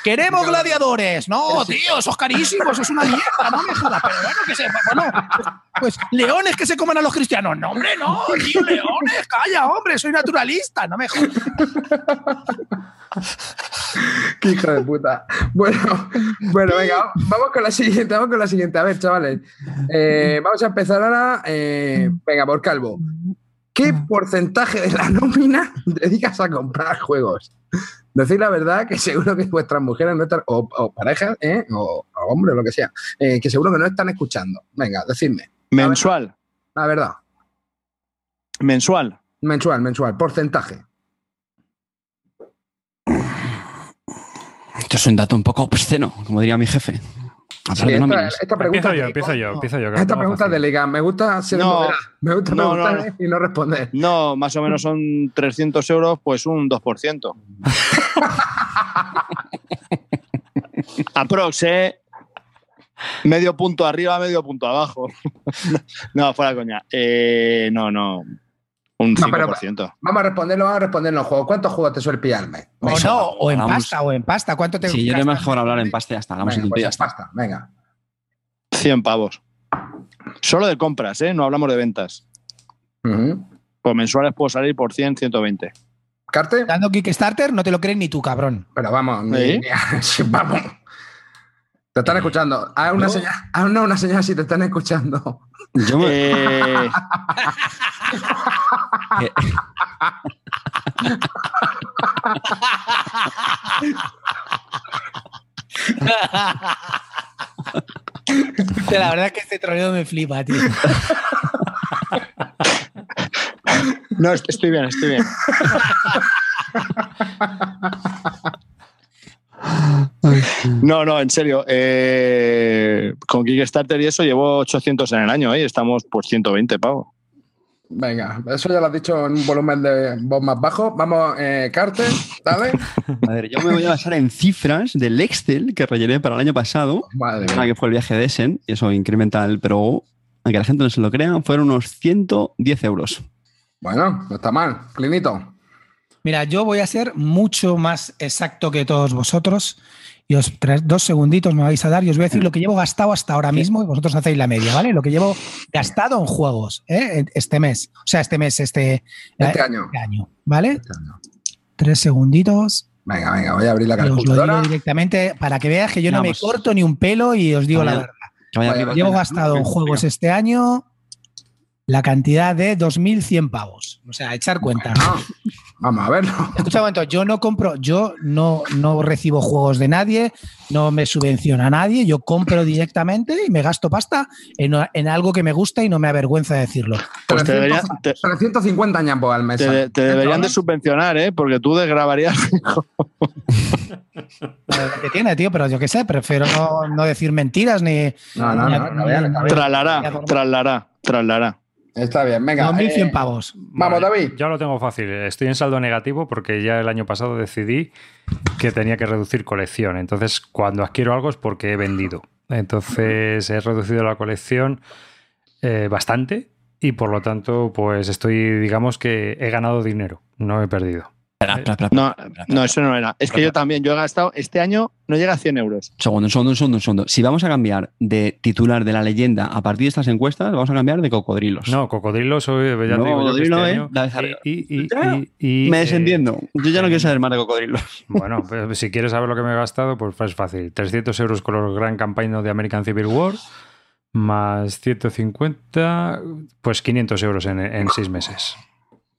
Queremos gladiadores. No, tío, eso es carísimo, eso es una mierda, no me jodas. Pero bueno, que se. Bueno, pues leones que se coman a los cristianos. No, hombre, no, tío, leones, calla, hombre, soy naturalista, no me jodas. Qué hijo de puta. Bueno, bueno, venga, vamos con la siguiente, vamos con la siguiente. A ver, chavales. eh, vamos a empezar ahora. eh, venga, por Calvo. ¿Qué porcentaje de la nómina dedicas a comprar juegos? Decir la verdad que seguro que vuestras mujeres no están, o, o parejas, ¿eh? o, o hombres, lo que sea, eh, que seguro que no están escuchando. Venga, decidme. Mensual. La verdad. Mensual. Mensual, mensual. Porcentaje. Esto es un dato un poco obsceno, como diría mi jefe. Sí, de esta, esta pregunta. Empiezo yo, empiezo yo, empiezo yo. Esta pregunta es fácil. delicada. Me gusta ser No. moderado. Me gusta No, no, preguntar y no responder. No, más o menos son 300 euros, pues un 2%. <laughs> Aprox, ¿eh? Medio punto arriba, medio punto abajo. <laughs> no, fuera coña. Eh, no, no. Un No, pero- 5%. Vamos a responderlo, vamos a responder en los juegos. ¿Cuántos juegos te suele pillarme? O no, o en pasta, o en pasta. ¿Cuánto te Sí, yo le mejor hablar en pasta y ya está. Hablamos Venga, en pues ya en está. pasta, venga. 100 pavos. Solo de compras, ¿eh? No hablamos de ventas. Ujú. Pues mensuales puedo salir por 100, 120. ¿Carte? Dando Kickstarter, no te lo crees ni tú, cabrón. Pero vamos, ni- ¿Sí? ni- sí, <laughs> vamos. Te están escuchando. Haz una, No. señal, haz una, una señal si te están escuchando. Yo me- Eh, La verdad es que este troleo me flipa, tío. no, est- estoy bien, estoy bien. <gasps> No, no, en serio. eh, con Kickstarter y eso llevo 800 en el año, ¿eh? Estamos por 120 pavos. Venga, eso ya lo has dicho en un volumen de voz más bajo. Vamos, eh, Carte, dale. <laughs> a ver, yo me voy a basar en cifras del Excel que rellené para el año pasado, Madre mía. que fue el viaje de Essen, y eso incrementa el, pero aunque la gente no se lo crea, fueron unos 110 euros. Bueno, no está mal. Clinito. Mira, yo voy a ser mucho más exacto que todos vosotros. Y os tres, dos segunditos me vais a dar y os voy a decir lo que llevo gastado hasta ahora mismo y vosotros hacéis la media, ¿vale? Lo que llevo gastado en juegos ¿eh? este mes. O sea, este mes, este, Este eh, año. este año, ¿vale? Este año. Tres segunditos. Venga, venga, voy a abrir la y os lo digo calculadora. directamente para que veas que yo no me corto ni un pelo y os digo Vaya. la verdad. Que vaya Vaya. Llevo gastado en juegos venga. este año la cantidad de 2.100 pavos. O sea, echar cuenta. Bueno, vamos a verlo. <laughs> Escucha un momento, yo no compro, yo no, no recibo juegos de nadie, no me subvenciona a nadie, yo compro directamente y me gasto pasta en, en algo que me gusta y no me avergüenza decirlo. Pues te, 300 deberían- te- 350 ñapos al mes. te- te deberían de subvencionar, ¿eh? Porque tú desgrabarías. <laughs> Que tiene, tío, pero yo qué sé, prefiero no, no decir mentiras ni. No, no, no, está bien. Traslará, traslará, traslará. Está bien, venga. 2.100 eh, pavos. Vamos, Vale, David. Yo lo tengo fácil. Estoy en saldo negativo porque ya el año pasado decidí que tenía que reducir colección. Entonces, cuando adquiero algo es porque he vendido. Entonces, he reducido la colección eh, bastante y por lo tanto, pues estoy, digamos que he ganado dinero, no he perdido. Espera, espera, espera, No, espera, espera, no, eso no era. Es que yo también, yo he gastado, este año no llega a 100 euros. Un segundo, un segundo, un segundo, un segundo. Si vamos a cambiar de titular de la leyenda a partir de estas encuestas, vamos a cambiar de cocodrilos. No, cocodrilo soy, ya No, digo yo que este cocodrilo, ¿eh? año- La de- y, y- y- Ya. y- y, Me eh, desentiendo. Yo ya no quiero saber más de cocodrilos. Bueno, <laughs> pues, si quieres saber lo que me he gastado, pues es fácil. 300 euros con los gran campaña de American Civil War, más 150, pues 500 euros en, en seis meses.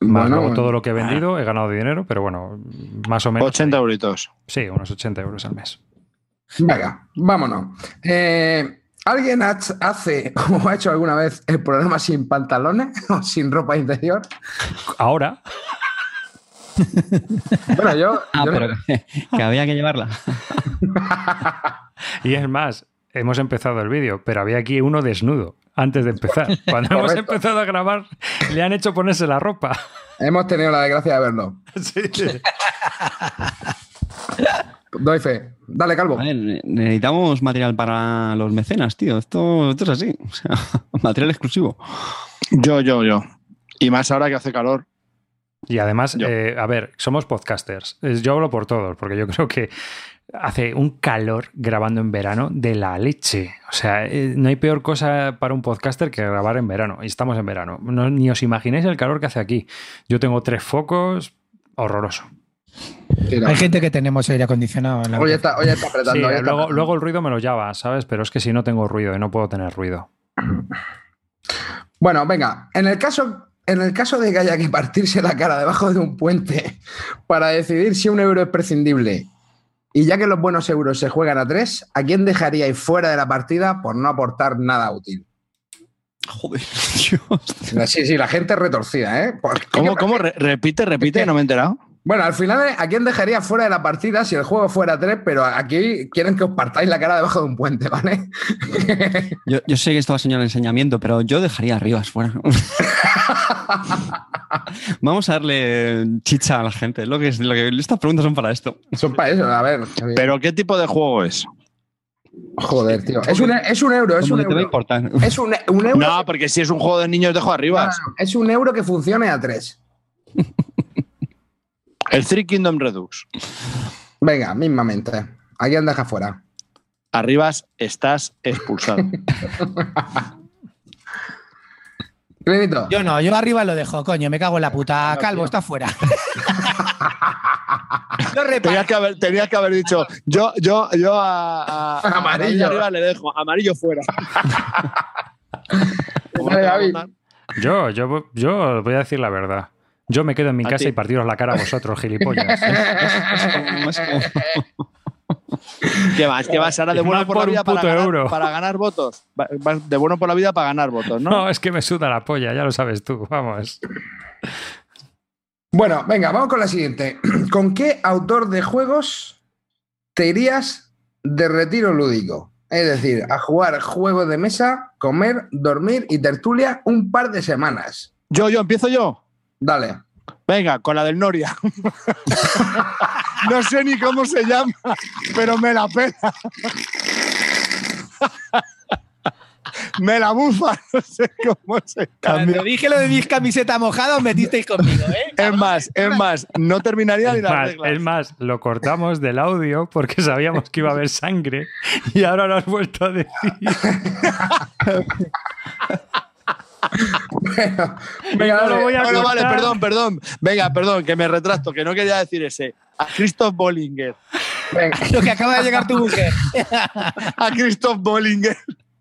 Más Bueno, luego todo lo que he vendido, he ganado dinero, pero bueno, más o menos. 80 euritos. Sí, unos 80 euros al mes. Venga, vámonos. Eh, ¿Alguien ha- hace o ha hecho alguna vez el programa sin pantalones <laughs> o sin ropa interior? Ahora, Bueno, yo. Ah, yo no- pero que, que había que llevarla. <laughs> y es más, hemos empezado el vídeo, pero había aquí uno desnudo antes de empezar. <laughs> Cuando hemos empezado a grabar, le han hecho ponerse la ropa. hemos tenido la desgracia de verlo. <laughs> Sí. Doy fe. Dale, Calvo. A ver, ne- necesitamos material para los mecenas, tío. Esto, esto es así. O sea, <laughs> material exclusivo. Yo, yo, yo. Y más ahora que hace calor. Y además, eh, a ver, somos podcasters. Yo hablo por todos, porque yo creo que hace un calor grabando en verano de la leche. O sea, eh, no hay peor cosa para un podcaster que grabar en verano. Y estamos en verano. No- ni os imagináis el calor que hace aquí. Yo tengo tres focos, horroroso. Hay gente que tenemos aire acondicionado. en la Hoy está, hoy está apretando. Sí, hoy está luego, apretando. luego el ruido me lo llama, ¿sabes? Pero es que si no tengo ruido y no puedo tener ruido. Bueno, venga. En el caso. En el caso de que haya que partirse la cara debajo de un puente para decidir si un euro es prescindible, y ya que los buenos euros se juegan a tres, ¿a quién dejaríais fuera de la partida por no aportar nada útil? Joder, <laughs> Dios. Sí, sí, la gente es retorcida, ¿eh? Porque- ¿Cómo, cómo? Re- repite, repite, no me he enterado. Bueno, al final, ¿a quién dejaría fuera de la partida si el juego fuera tres? Pero aquí quieren que os partáis la cara debajo de un puente, ¿vale? Yo, yo sé que esto va a señalar enseñamiento, pero yo dejaría arriba fuera. <laughs> <laughs> Vamos a darle chicha a la gente. Lo que, es- lo que, estas preguntas son para esto. Son para eso, a ver. ¿Pero qué tipo de juego es? Joder, tío. Es un, es un euro, es un que te va a euro. Es un, un euro. No, porque si es un juego de niños, dejo arriba. no, no. Es un euro que funcione a tres. El Three Kingdom Redux. Venga, mismamente. ¿A quién deja fuera? Arribas estás expulsado. <laughs> Yo no, yo arriba lo dejo, coño, me cago en la puta. Calvo, está fuera. <laughs> Reparto. tenías, que haber, tenías que haber dicho, yo, yo, yo a, a- a Amarillo. Arriba le dejo, amarillo fuera. ¿Cómo <laughs> Dale, te va a David. Yo, yo, yo voy a decir la verdad. Yo me quedo en mi casa ti. y partiros la cara a vosotros, gilipollas. <laughs> Es como- es como- <laughs> ¿Qué vas? ¿Qué vas ahora de <laughs> bueno más por la vida para ganar, euro. para ganar votos? Vas de bueno por la vida para ganar votos, ¿no? No, es que me suda la polla, ya lo sabes tú, vamos. Bueno, venga, vamos con la siguiente. <clears throat> ¿Con qué autor de juegos te irías de retiro lúdico? Es decir, a jugar juegos de mesa, comer, dormir y tertulia un par de semanas. Yo, yo, empiezo yo. Dale. Venga, con la del Noria. no sé ni cómo se llama, pero me la pela. me la bufa, no sé cómo se llama. Cuando dije lo de mis camisetas mojadas, os metisteis conmigo, ¿eh? Es más, es más, no terminaría ni Es las más, reglas. es más, lo cortamos del audio porque sabíamos que iba a haber sangre y ahora lo has vuelto a decir. <laughs> Bueno, Y venga, no lo dale. voy a Bueno, vale, perdón, perdón. Venga, perdón, que me retracto, que no quería decir ese. A Christoph Bollinger. Venga, Lo que acaba de llegar tu mujer. <laughs> A Christoph Bollinger.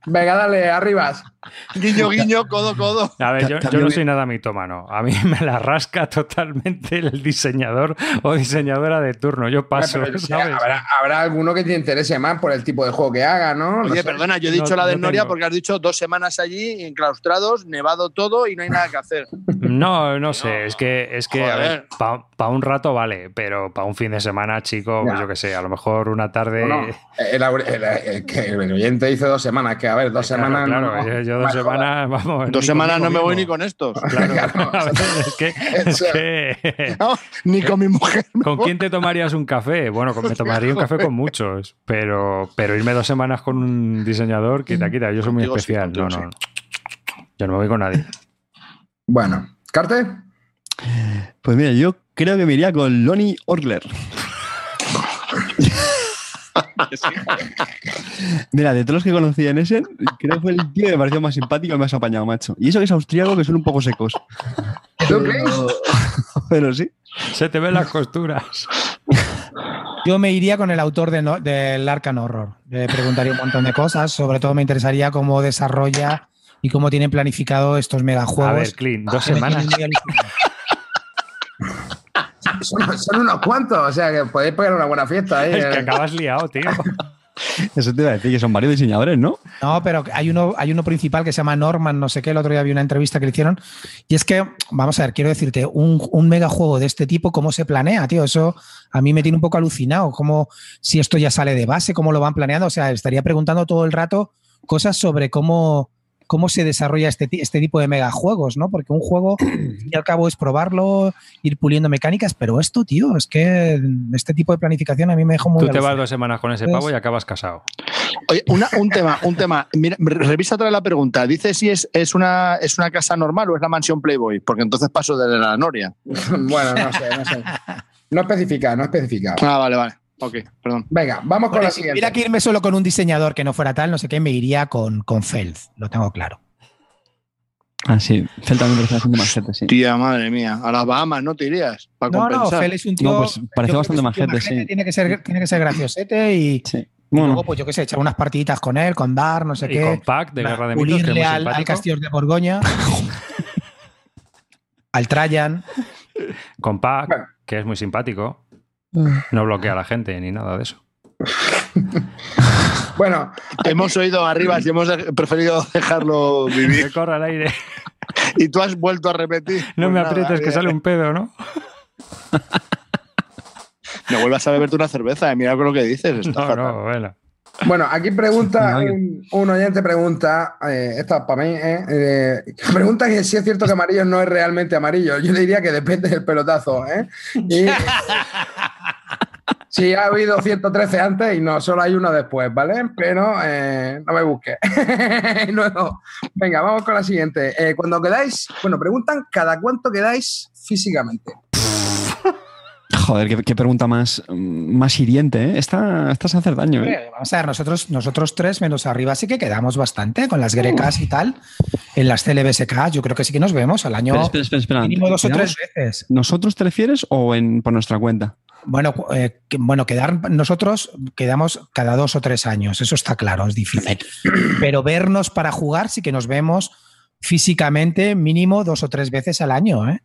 Venga, dale, arribas. <laughs> Guiño, guiño, codo, codo. A ver, yo, no soy nada mitómano. A mí me la rasca totalmente el diseñador o diseñadora de turno. Yo paso, Pero, <laughs> ¿sabes? habrá, habrá alguno que te interese más por el tipo de juego que haga, ¿no? No Oye, sé. perdona, yo he No- dicho la de no Noria tengo. porque has dicho dos semanas allí, enclaustrados, nevado todo y no hay nada que hacer. No, no sé, es que, es que a ver, Joder. para un rato vale, pero para un fin de semana, chico, pues yo qué sé, a lo mejor una tarde. No, no, el, el- el- que el oyente dice dos semanas, que a ver, dos Claro, semanas. Claro, no, yo, yo no <laughs> dos semanas, vamos. Dos semanas no me voy ni con estos. <laughs> <laughs> Claro, Claro. a ver, es que, es Eso. que- No, ni con mi mujer. ¿Con quién te tomarías un café? Bueno, me tomaría un café con muchos, pero, pero irme dos semanas con un diseñador, quita, quita, yo soy muy Contigo sí, especial. no, no. Yo no me voy con nadie. Bueno, ¿Carte? Pues mira, yo creo que me iría con Lonnie Orgler. Mira, de todos los que conocí en ese, creo que fue el tío que me pareció más simpático y más apañado, macho. Y eso que es austríaco, que son un poco secos. ¿Tú crees? Pero sí. Se te ven las costuras. Yo me iría con el autor de no- del Arcan Horror. Le preguntaría un montón de cosas. Sobre todo me interesaría cómo desarrolla y cómo tienen planificado estos megajuegos. A ver, Clint, dos me semanas. Son, son unos cuantos, o sea que podéis pegar una buena fiesta ahí. <laughs> Es que eh. acabas liado, tío. <laughs> Eso te iba a decir, que son varios diseñadores, ¿no? No, pero hay uno, hay uno principal que se llama Norman, no sé qué. El otro día vi una entrevista que le hicieron. Y es que, vamos a ver, quiero decirte, un, un megajuego de este tipo, ¿cómo se planea, tío? Eso a mí me tiene un poco alucinado. ¿Cómo, si esto ya sale de base, cómo lo van planeando? O sea, estaría preguntando todo el rato cosas sobre cómo, cómo se desarrolla este, este tipo de megajuegos, ¿no? Porque un juego, <clears throat> al fin y al cabo, es probarlo, ir puliendo mecánicas, pero esto, tío, es que este tipo de planificación a mí me dejó muy Tú te vas dos semanas con ese pavo y acabas casado. Oye, una- un tema, un tema. Mira, re- revisa otra vez la pregunta. Dice si es, es, una, es una casa normal o es la mansión Playboy, porque entonces paso de la Noria. <laughs> Bueno, no sé, no sé. No especifica, no especifica. Ah, vale, vale. Ok, perdón. Venga, vamos con Porque la si siguiente. tuviera que irme solo con un diseñador que no fuera tal, no sé qué, me iría con, con Feld, lo tengo claro. Ah, sí. Fel también parece bastante más gente, sí. Tía, madre mía. A las Bahamas no te irías para No, no, compensar. Feld es un tío. No, pues parece bastante tío majete, sí. Tiene que, ser, tiene que ser graciosete y, Sí. y Bueno, luego, pues yo qué sé, echar unas partiditas con él, con Dar, no sé Y qué. con Pac de Guerra de Mitos, que es Pulirle muy al, al simpático. Castillo de Borgoña, <laughs> al Trajan. Con Pac, Bueno. que es muy simpático. No bloquea a la gente ni nada de eso. <laughs> Bueno, <laughs> Hemos oído arriba y hemos preferido dejarlo <laughs> Que vivir. corra al aire. Y tú has vuelto a repetir. No Pues me nada, aprietes, que eh, sale un pedo, ¿no? No vuelvas a beberte una cerveza, eh, mira con lo que dices. Está No, fatal. no, bueno. bueno, aquí pregunta, un, un oyente pregunta, eh, esta es para mí, eh, eh, pregunta que si es cierto que amarillo no es realmente amarillo. Yo le diría que depende del pelotazo, ¿eh? Y, sí, ha habido 113 antes y no, solo hay uno después, ¿vale? Pero eh, no me busques. <laughs> No, no. Venga, vamos con la siguiente. Eh, cuando quedáis, bueno, preguntan cada cuánto quedáis físicamente. joder, qué, qué pregunta más, más hiriente, ¿eh? Esta, esta es hacer daño, ¿eh? Vamos a ver, nosotros, nosotros tres menos arriba sí que quedamos bastante con las grecas y tal. En las CLBSK yo creo que sí que nos vemos al año Espera, espera, espera, espera. mínimo dos o ¿Quedamos tres veces. ¿Nosotros te refieres o en, por nuestra cuenta? Bueno, eh, que- bueno, quedar nosotros quedamos cada dos o tres años, eso está claro, es difícil. Pero vernos para jugar sí que nos vemos físicamente mínimo dos o tres veces al año, ¿eh?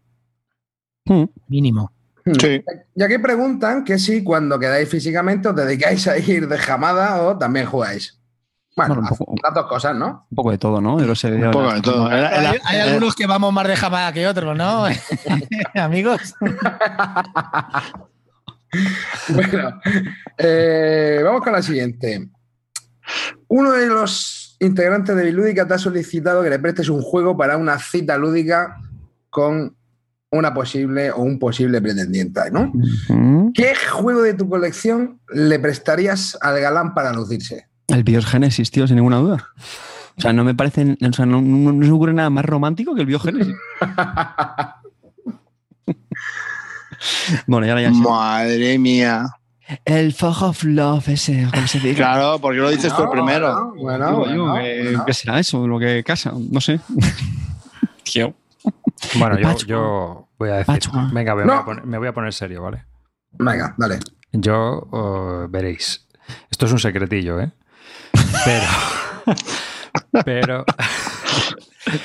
Hmm. Mínimo. Sí. Y aquí preguntan que si cuando quedáis físicamente os dedicáis a ir de jamada o también jugáis. Bueno, Bueno, un poco. las dos cosas, ¿no? Un poco de todo, ¿no? Yo lo sé. Un poco de todo. Hay, hay algunos que vamos más de jamada que otros, ¿no? <laughs> <laughs> Amigos. <laughs> <laughs> Bueno, eh, vamos con la siguiente. Uno de los integrantes de Bilúdica te ha solicitado que le prestes un juego para una cita lúdica con una posible o un posible pretendiente, ¿no? ¿Qué juego de tu colección le prestarías al galán para lucirse? El Biogénesis, tío, sin ninguna duda. O sea, no me parece. O sea, no, no- no se me ocurre nada más romántico que el Biogénesis. <laughs> bueno, ya sí. Madre mía. El Fog of Love, ese, ¿cómo se dice? Claro, porque lo dices tú el No, primero. Bueno, bueno, Digo yo, bueno, que- bueno. ¿Qué será eso? Lo que casa, no sé. Tío. Bueno, yo, yo voy a decir. Venga, me, No. voy a poner, me voy a poner serio, ¿vale? Venga, dale. Yo oh, veréis. Esto es un secretillo, ¿eh? Pero. <laughs> pero.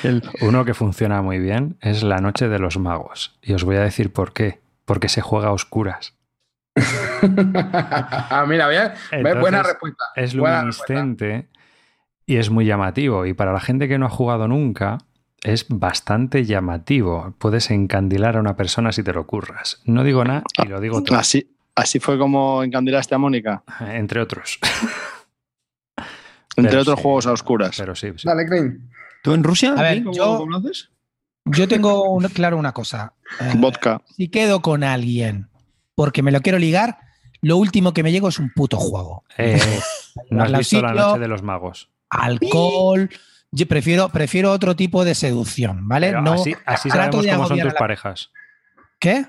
El- Uno que funciona muy bien es la Noche de los Magos. Y os voy a decir por qué. Porque se juega a oscuras. <laughs> Ah, Mira, bien, Entonces, buena respuesta. Es buena respuesta. luminiscente y es muy llamativo. Y para la gente que no ha jugado nunca, es bastante llamativo. Puedes encandilar a una persona si te lo curras. No digo nada y lo digo todo, Así, así fue como encandilaste a Mónica. <laughs> entre otros. <laughs> Entre Pero otros sí. juegos a oscuras. Pero sí, sí. Dale, Klein. ¿Tú en Rusia? A ver, ¿Cómo- yo- lo haces? Yo tengo un- claro una cosa. Eh, Vodka. si quedo con alguien porque me lo quiero ligar, lo último que me llego es un puto juego. Eh, no has visto la Noche de los Magos. Alcohol. Yo prefiero, prefiero otro tipo de seducción, ¿vale? Pero no así así trato sabemos de cómo son tus la- parejas. ¿Qué?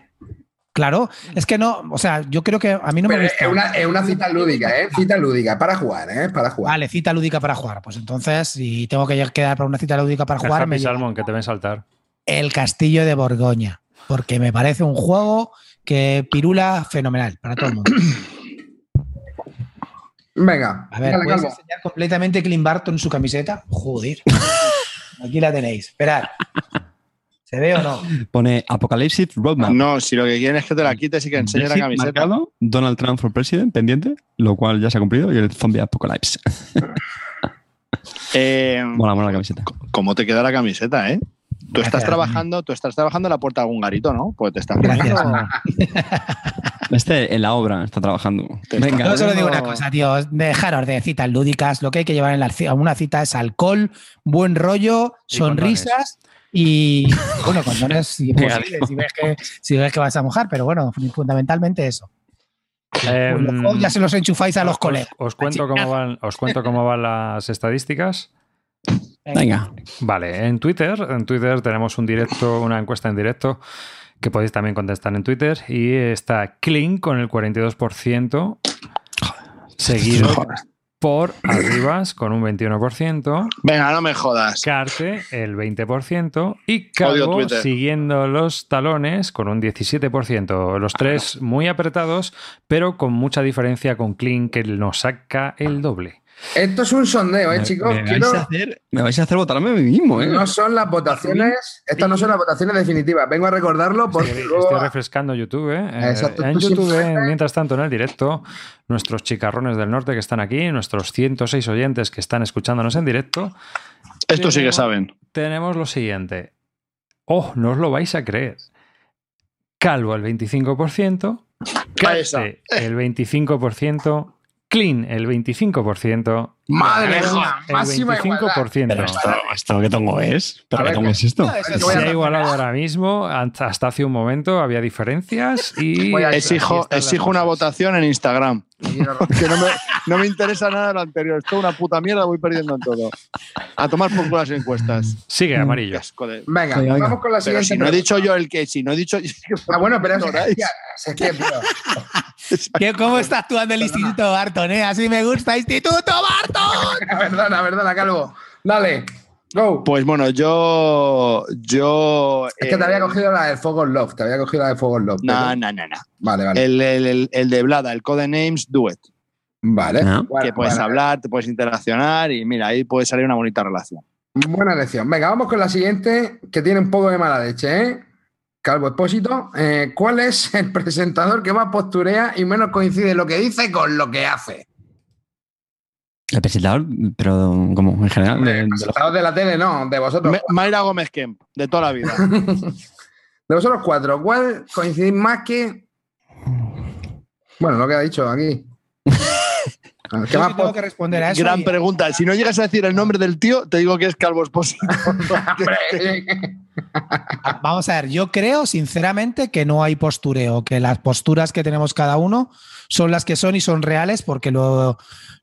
Claro, es que no, o sea, yo creo que a mí no Pero me es gusta. una, es una cita lúdica, ¿eh? Cita lúdica, para jugar, ¿eh? Para jugar. Vale, cita lúdica para jugar. Pues entonces, si tengo que quedar para una cita lúdica para jugar, me llevo Salmon, que te ven saltar. El Castillo de Borgoña. Porque me parece un juego que pirula fenomenal para todo el mundo. Venga, A ver, dale, ¿puedes enseñar completamente Clint Barton su camiseta? Joder. <laughs> Aquí la tenéis. Esperad. ¿Se ve o no? Pone Apocalypse Roadmap. No, si lo que quieren es que te la quites y que enseñes la camiseta. marcado, Donald Trump for President, pendiente, lo cual ya se ha cumplido, y el Zombie Apocalypse. <laughs> <laughs> Eh, Mola, mola la camiseta. ¿Cómo te queda la camiseta, eh? Tú estás trabajando, tú estás trabajando en la puerta de algún garito, ¿no? Pues te estás Gracias. <laughs> Este en la obra está trabajando. Venga, Yo solo digo una cosa, tío. Dejaros de citas lúdicas. Lo que hay que llevar en la, a una cita es alcohol, buen rollo, Y sonrisas y, <laughs> bueno, condones si, es Venga, posible, si, ves que, si ves que vas a mojar, pero bueno, fundamentalmente eso. Em, Los juegos ya se los enchufáis a los os- colegas. Os, cuento cómo van, os cuento cómo van las estadísticas. Venga. Vale, en Twitter, en Twitter tenemos un directo, una encuesta en directo que podéis también contestar en Twitter y está Clean con el 42%, seguido por Arribas con un 21%, Venga, no me jodas. Carte el 20% y Calvo siguiendo los talones con un 17%. Los tres muy apretados, pero con mucha diferencia con Clean que nos saca el doble. Esto es un sondeo, ¿eh, chicos? me, vais Quiero- a hacer, me vais a hacer votarme a mí mismo, ¿eh? No son las votaciones, estas no son las votaciones definitivas. Vengo a recordarlo porque Estoy, luego. estoy refrescando YouTube. ¿eh? Eh, Exacto, en YouTube, simplemente- mientras tanto, en el directo, nuestros chicarrones del norte que están aquí, nuestros 106 oyentes que están escuchándonos en directo, Esto sí que saben. tenemos lo siguiente. Oh, no os lo vais a creer. Calvo el 25%, esa. Carte el 25%, Clean el 25%, Madre mía, máxima 25%. Pero esto, esto qué tongo es. ¿Pero qué tongo es esto? Se ha igualado ahora mismo, hasta hasta hace un momento había diferencias y <laughs> Exijo, exijo una votación en Instagram. <laughs> Que no me, no me interesa nada lo anterior. Esto es una puta mierda, voy perdiendo en todo. A tomar por culo las encuestas. Sigue, Qué amarillo. de- Venga, vamos con la Pero siguiente. si no he dicho yo el que, si no he dicho. Ah, bueno, pero es, que, tío, <laughs> ¿Qué- ¿Cómo está actuando el Instituto Barton? Eh? Así me gusta, Instituto Barton. <laughs> perdona, perdona, Calvo. Dale, go. Pues bueno, yo. Yo. es que te eh, había cogido la de Fuego Love, te había cogido la de Fuego Love. No, no, no, no. Vale, vale. El, el, el, el de Blada, el Codenames Duet. vale. No. Bueno, que puedes bueno, hablar, te puedes interaccionar y mira, ahí puede salir una bonita relación. Buena elección. Venga, vamos con la siguiente, que tiene un poco de mala leche, ¿eh? Calvo Expósito. Eh, ¿Cuál es el presentador que más posturea y menos coincide lo que dice con lo que hace? El presentador, pero como en general. de- de El los- presentador de la tele, no, de vosotros. Me- Mayra Gómez Kemp, de toda la vida. <laughs> De vosotros cuatro, ¿cuál coincidís más que. Bueno, lo que ha dicho aquí. <laughs> Que Yo más tengo que responder a eso. Gran y- pregunta. Si no llegas a decir el nombre del tío, te digo que es Calvo. <laughs> Hombre, Ah, Vamos a ver, yo creo sinceramente que no hay postureo, que las posturas que tenemos cada uno son las que son y son reales porque lo,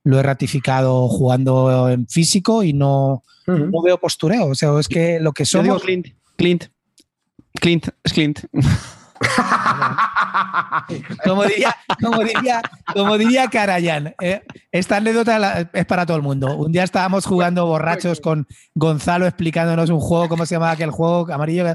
lo he ratificado jugando en físico y no, no veo postureo. O sea, es que lo que Yo digo somos. Clint. Clint. Clint. Es Clint. <laughs> <laughs> Como diría, como diría, como diría Karayan, eh, esta anécdota la- es para todo el mundo. Un día estábamos jugando borrachos con Gonzalo explicándonos un juego, ¿cómo se llama aquel juego? Amarillo.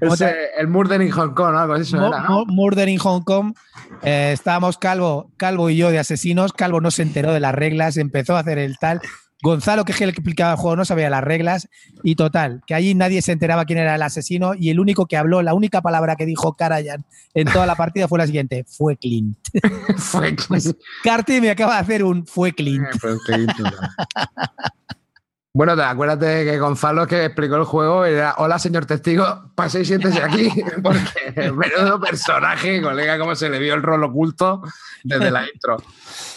¿Cómo Es, te- eh, el Murder in Hong Kong, algo así Mo- era, ¿no? Murder in Hong Kong. Eh, estábamos Calvo, Calvo y yo de asesinos. Calvo no se enteró de las reglas, empezó a hacer el tal. Gonzalo, que es el que explicaba el juego, no sabía las reglas. Y total, que allí nadie se enteraba quién era el asesino. Y el único que habló, la única palabra que dijo Karayan en toda la partida fue la siguiente: fue Clint. <laughs> Fue Carti me acaba de hacer un fue Clint. Bueno, te acuérdate que Gonzalo que explicó el juego era Hola, señor testigo, pase y siéntese aquí. <laughs> Porque menudo personaje, colega, cómo se le vio el rol oculto desde la intro.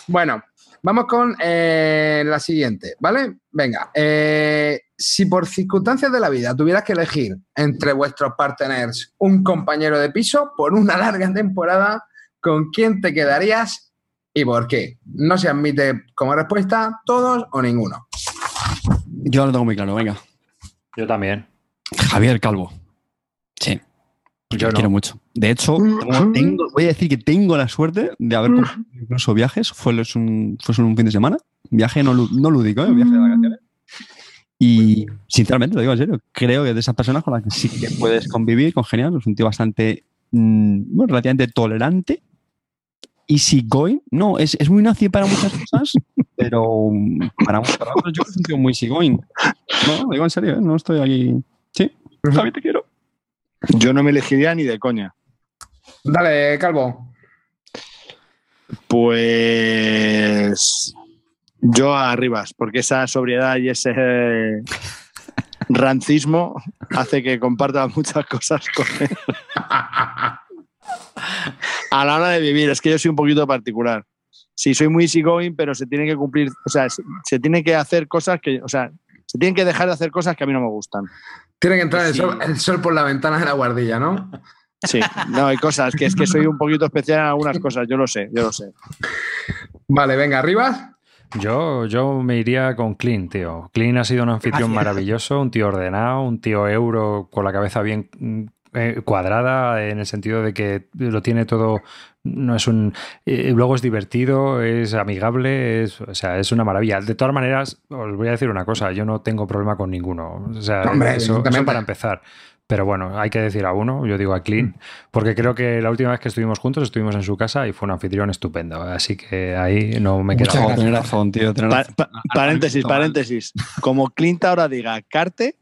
Bueno, vamos con eh, la siguiente, ¿vale? Venga, eh, si por circunstancias de la vida tuvieras que elegir entre vuestros partners un compañero de piso por una <laughs> larga temporada, ¿con quién te quedarías y por qué? No se admite como respuesta todos o ninguno. Yo lo tengo muy claro, venga. Yo también. Javier Calvo. Sí. Yo lo no. quiero mucho. De hecho, tengo- voy a decir que tengo la suerte de haber comprado incluso viajes. Fue un, fue solo un fin de semana. Viaje no, no lúdico, ¿eh? viaje de vacaciones. Y sinceramente, lo digo en serio, creo que de esas personas con las que sí que puedes convivir, congeniar, es un tío bastante, mm, bueno, relativamente tolerante. Easy going. No, es, es muy nazi para muchas cosas, <laughs> pero mm, para, para otros yo creo que es un tío muy easy going. No, lo digo en serio, ¿eh? no estoy aquí. Sí, Javi, te quiero. Yo no me elegiría ni de coña. Dale, Calvo. Pues yo a Rivas, porque esa sobriedad y ese rancismo hace que comparta muchas cosas con él. A la hora de vivir, es que yo soy un poquito particular. Sí, soy muy easygoing, pero se tiene que cumplir, o sea, se, tiene que hacer cosas que, o sea, se tienen que dejar de hacer cosas que a mí no me gustan. Tiene que entrar el, sol, el sol por la ventana de la guardilla, ¿no? Sí, no, hay cosas que es que soy un poquito especial en algunas cosas, yo lo sé, yo lo sé. Vale, venga, arriba. Yo, yo me iría con Clean, tío. Clean ha sido un anfitrión Gracias. maravilloso, un tío ordenado, un tío euro con la cabeza bien eh, cuadrada en el sentido de que lo tiene todo. No es un. eh, luego es divertido, es amigable, es, o sea, es una maravilla. De todas maneras, os voy a decir una cosa: yo no tengo problema con ninguno. O sea, Hombre, eso, eso para empezar. Pero bueno, hay que decir a uno, yo digo a Clean, porque creo que la última vez que estuvimos juntos estuvimos en su casa y fue un anfitrión estupendo. Así que ahí no me queda. Tenés razón, tío. tenés Pa- razón. pa- paréntesis, paréntesis. Como Clint ahora diga carte,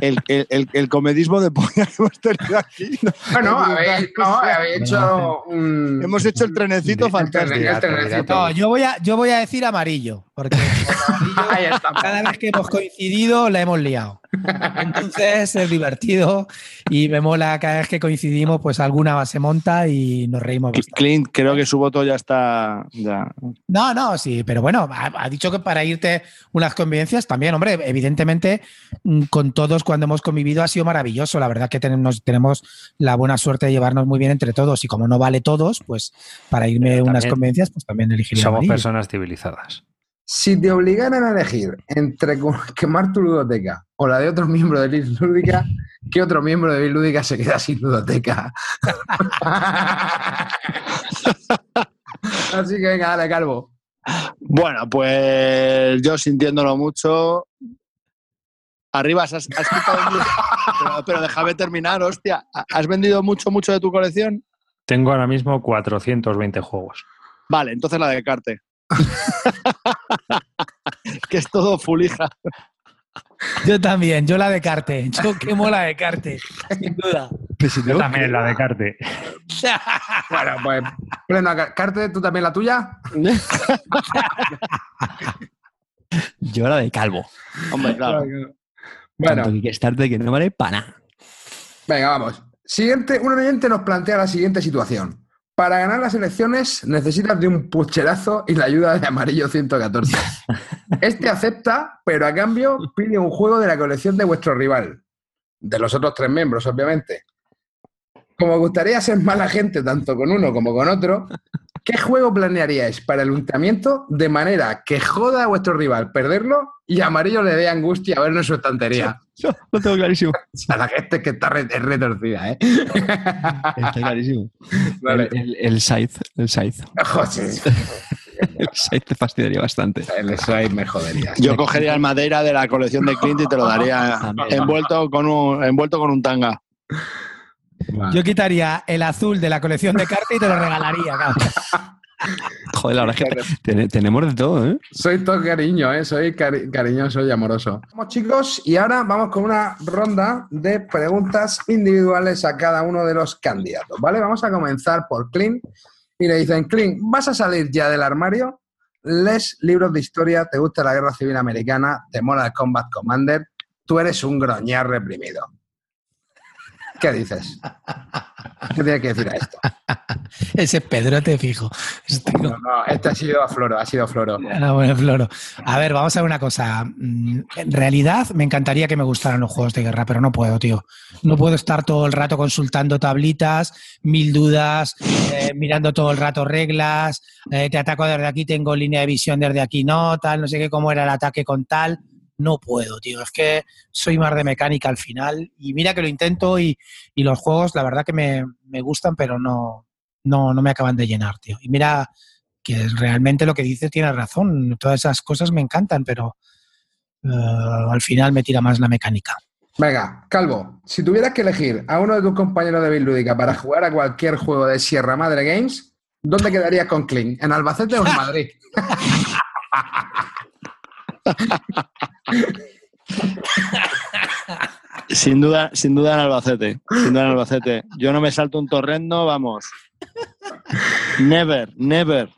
el, el, el, el comedismo de polla que hemos tenido aquí. <laughs> Bueno, habéis, no, habéis hecho un. Hemos hecho el trenecito fantástico. trenecito. No, yo voy a, yo voy a decir amarillo, porque <laughs> Ahí está. cada vez que hemos coincidido la hemos liado. Entonces es divertido y me mola cada vez que coincidimos, pues alguna se monta y nos reímos. bastante. Clint, creo que su voto ya está. Ya. No, no, sí, pero bueno, ha, ha dicho que para irte unas convivencias también, hombre, evidentemente mm, con todos cuando hemos convivido ha sido maravilloso. La verdad que tenemos, tenemos la buena suerte de llevarnos muy bien entre todos y como no vale todos, pues para irme unas convivencias, pues también elegiría Somos personas civilizadas. Si te obligaran a elegir entre quemar tu ludoteca o la de otro miembro de Liz Lúdica, ¿qué otro miembro de Liz Lúdica se queda sin ludoteca? <laughs> Así que venga, dale, Calvo. Bueno, pues yo sintiéndolo mucho. Arriba, has, has quitado pero, pero déjame terminar, hostia. ¿Has vendido mucho, mucho de tu colección? Tengo ahora mismo 420 juegos. Vale, entonces la de Carte. <laughs> que es todo fulija. Yo también, yo la de Carte, yo quemo la de Carte, sin duda. Yo también la de Carte. Bueno, pues, pleno, Carte, ¿tú también la tuya? <laughs> Yo la de calvo. Hombre, claro. Bueno, Tanto que estarte que no vale para nada. venga, vamos. Siguiente, un oyente nos plantea la siguiente situación. Para ganar las elecciones necesitas de un pucherazo y la ayuda de Amarillo 114. <laughs> Este acepta, pero a cambio pide un juego de la colección de vuestro rival. De los otros tres miembros, obviamente. Como gustaría ser mala gente tanto con uno como con otro, ¿qué juego planearíais para el untamiento de manera que joda a vuestro rival perderlo y a Amarillo le dé angustia verlo en su estantería? <laughs> Yo lo tengo clarísimo. <laughs> O sea, la gente que está re- es retorcida, ¿eh? <laughs> Está clarísimo. Vale. El, el, el Scythe. El Scythe. Joder, El Scythe te fastidiaría bastante. el slide me jodería. Yo cogería el madera de la colección de Clint y te lo daría envuelto con un, envuelto con un tanga. Vale. Yo quitaría el azul de la colección de Carte y te lo regalaría. claro. <laughs> Joder, la verdad es que te- tenemos de todo, ¿eh? Soy todo cariño, ¿eh? soy cari- cariñoso y amoroso. Vamos chicos, y ahora vamos con una ronda de preguntas individuales a cada uno de los candidatos, ¿vale? Vamos a comenzar por Clint y le dicen, Clint, ¿vas a salir ya del armario? ¿Les libros de historia? ¿Te gusta la guerra civil americana? ¿Te mola el Combat Commander? Tú eres un groñar reprimido. ¿Qué dices? ¿Qué tienes que decir a esto? <laughs> Ese Pedrote fijo. Este No, no, este ha sido Floro, ha sido Floro. No, bueno, Floro. A ver, vamos a ver una cosa. Mm, En realidad, me encantaría que me gustaran los juegos de guerra, pero no puedo, tío. No puedo estar todo el rato consultando tablitas, mil dudas, eh, mirando todo el rato reglas. eh, te ataco desde aquí, tengo línea de visión desde aquí, no, tal, no sé qué, cómo era el ataque con tal. No puedo, tío. Es que soy más de mecánica al final. Y mira que lo intento y, y los juegos, la verdad que me, me, gustan, pero no, no, no me acaban de llenar, tío. Y mira que realmente lo que dice tiene razón. Todas esas cosas me encantan, pero uh, al final me tira más la mecánica. Venga, Calvo, si tuvieras que elegir a uno de tus compañeros de Lúdica para jugar a cualquier juego de Sierra Madre Games, ¿dónde quedarías con Kling? ¿En Albacete o en Madrid? <laughs> sin duda, sin duda en Albacete. Sin duda en Albacete. Yo no me salto un torrendo, vamos. Never, never.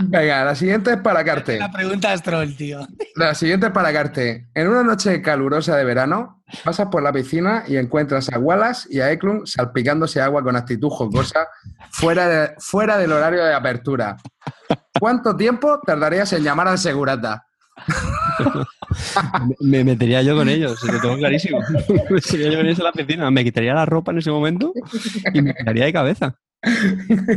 Venga, la siguiente es para Carte. La pregunta es troll, tío. La siguiente es para Carte. En una noche calurosa de verano, pasas por la piscina y encuentras a Wallace y a Eklund salpicándose agua con actitud jocosa fuera, fuera del horario de apertura. ¿Cuánto tiempo tardarías en llamar al segurata? <laughs> me metería yo con ellos, lo tengo clarísimo. <laughs> me yo con ellos en la piscina, me quitaría la ropa en ese momento y me quedaría de cabeza.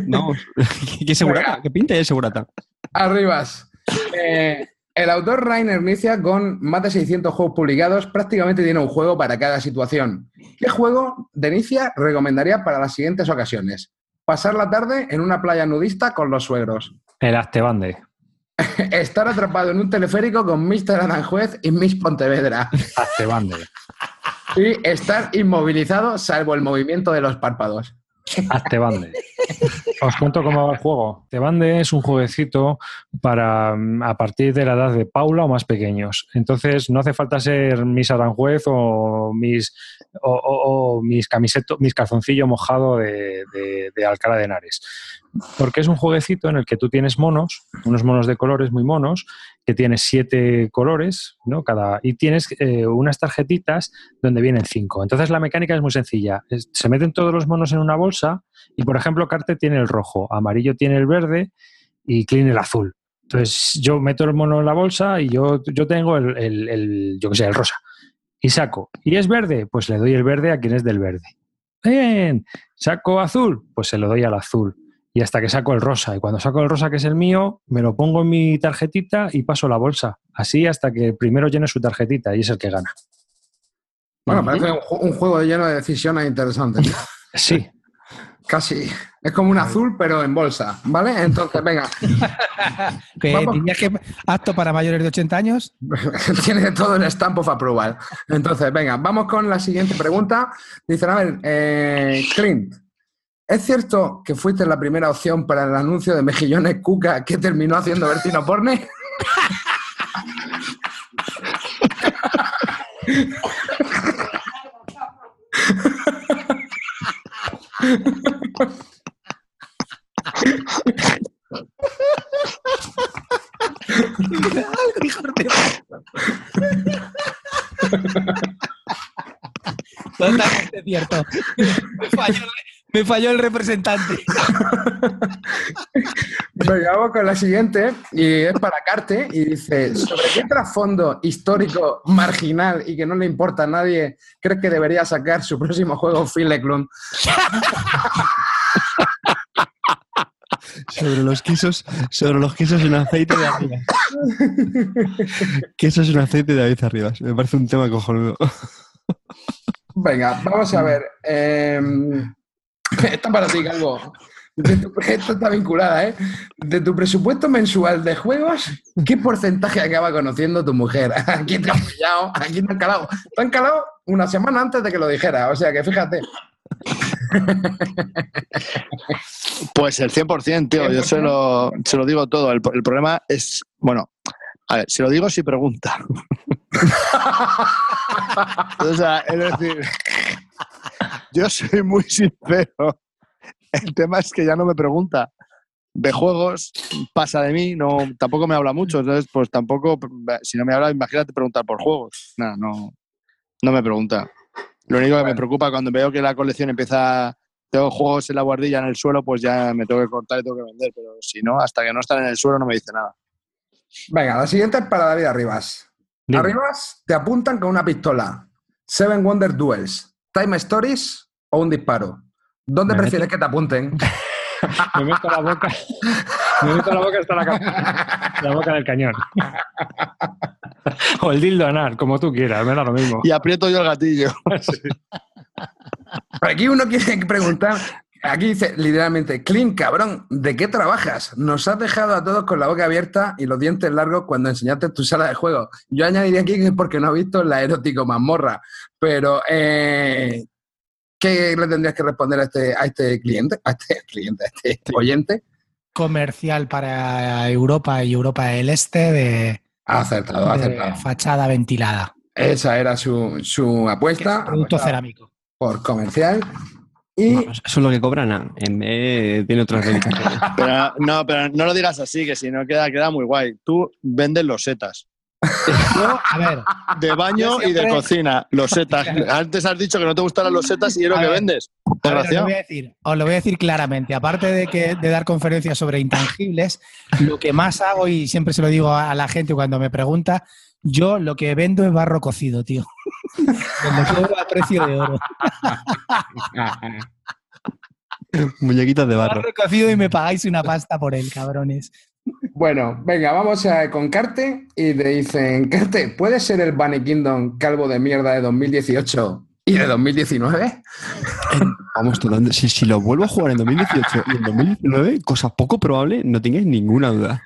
No, <laughs> ¿qué segurata? ¿Qué pinta de segurata? Arribas. Eh, el autor Rainer Nicia, con más de 600 juegos publicados, prácticamente tiene un juego para cada situación. ¿Qué juego de Nicia recomendaría para las siguientes ocasiones? Pasar la tarde en una playa nudista con los suegros. El Astebande. <laughs> Estar atrapado en un teleférico con Mr. Aranjuez y Miss Pontevedra. Y estar inmovilizado salvo el movimiento de los párpados. Bande. Os cuento cómo va el juego. Bande es un jueguecito para mm, a partir de la edad de Paula o más pequeños. Entonces no hace falta ser mis Aranjuez o mis o, mis camisetos, mis calzoncillos mojado de, de Alcalá de Henares porque es un jueguecito en el que tú tienes monos, unos monos de colores muy monos, que tienes siete colores, ¿no? Cada, y tienes eh, unas tarjetitas donde vienen cinco. Entonces la mecánica es muy sencilla. se meten todos los monos en una bolsa y, por ejemplo, Carte tiene el rojo, Amarillo tiene el verde y Clean el azul. Entonces yo meto el mono en la bolsa y yo, yo tengo el, el, yo que sé, el rosa. Y saco. ¿Y es verde? Pues le doy el verde a quien es del verde. Bien. ¿Saco azul? Pues se lo doy al azul y hasta que saco el rosa. Y cuando saco el rosa, que es el mío, me lo pongo en mi tarjetita y paso la bolsa. Así hasta que primero llene su tarjetita y es el que gana. Bueno, parece un, juego lleno de decisiones interesantes. <laughs> sí. Casi. Es como un azul, pero en bolsa, ¿vale? Entonces, venga. <laughs> ¿Dirías que apto para mayores de 80 años? <laughs> Tiene todo el stamp of approval. Entonces, venga, vamos con la siguiente pregunta. Dicen, a ver, eh, Clint, ¿Es cierto que fuiste la primera opción para el anuncio de Mejillones Cuca que terminó haciendo Bertino Porne? Totalmente cierto. Me falló el representante. <laughs> vamos con la siguiente, y es para Carte, y dice, ¿sobre qué trasfondo histórico, marginal y que no le importa a nadie crees que debería sacar su próximo juego Phil <laughs> sobre los quesos, sobre los quesos en aceite de arriba. quesos en aceite de arriba. Me parece un tema cojonudo. Venga, vamos a ver. Eh, Esta para ti, Calvo. Esto está vinculada, ¿eh? De tu presupuesto mensual de juegos, ¿qué porcentaje acaba conociendo tu mujer? <laughs> ¿A quién te has pillado? ¿A quién te han calado? Te han calado una semana antes de que lo dijera, o sea que fíjate. <laughs> Pues el 100%, tío, yo se lo, se lo digo todo. El, el, problema es, bueno, a ver, si lo digo, si pregunta. <laughs> o sea, es decir, yo soy muy sincero. El tema es que ya no me pregunta. Ve juegos, pasa de mí, no, tampoco me habla mucho. Entonces, pues tampoco, si no me habla, imagínate preguntar por juegos. Nada, no, no me pregunta. Lo único que me preocupa cuando veo que la colección empieza, tengo juegos en la guardilla en el suelo, pues ya me tengo que cortar y tengo que vender. Pero si no, hasta que no están en el suelo no me dice nada. Venga, la siguiente es para David Arribas. Arribas te apuntan con una pistola. Seven Wonder Duels. Time Stories o un disparo. ¿Dónde prefieres que te apunten? <laughs> me meto la boca. Me meto la boca hasta la, la boca del cañón. <laughs> o el dildo anal, como tú quieras, me da lo mismo. Y aprieto yo el gatillo. <laughs> Aquí uno quiere preguntar, aquí dice literalmente, Clint, cabrón, ¿de qué trabajas? Nos has dejado a todos con la boca abierta y los dientes largos cuando enseñaste tu sala de juego. Yo añadiría aquí que es porque no ha visto la erótico mazmorra, pero eh, ¿qué le tendrías que responder a este, a este cliente, a este <laughs> cliente, a este oyente? Comercial para Europa y Europa del Este de, Acertado, de acertado. fachada ventilada. Esa era su, su apuesta. Producto apuesta cerámico. Por comercial. Y No, eso es lo que cobran. ah, En vez tiene otras reivindicaciones. <laughs> Pero, no, pero no lo digas así, que si no queda, queda muy guay. Tú vendes los setas. Yo, a ver, De baño y de cocina. Los setas. <laughs> Antes has dicho que no te gustan las losetas y es lo que ver, vendes. a ver, os, lo voy a decir, os lo voy a decir claramente. Aparte de, que, de dar conferencias sobre intangibles, lo que más hago, y siempre se lo digo a la gente cuando me pregunta, yo lo que vendo es barro cocido, tío. Donde cobro a precio de oro. <laughs> Muñequitas de barro. Barro cocido y me pagáis una pasta por él, cabrones. Bueno, venga, vamos a, con Carte y te dicen, Carte, ¿puede ser el Bunny Kingdom calvo de mierda de 2018 y de 2019? Vamos. Si, si lo vuelvo a jugar en 2018 y en 2019, cosa poco probable, no tengáis ninguna duda.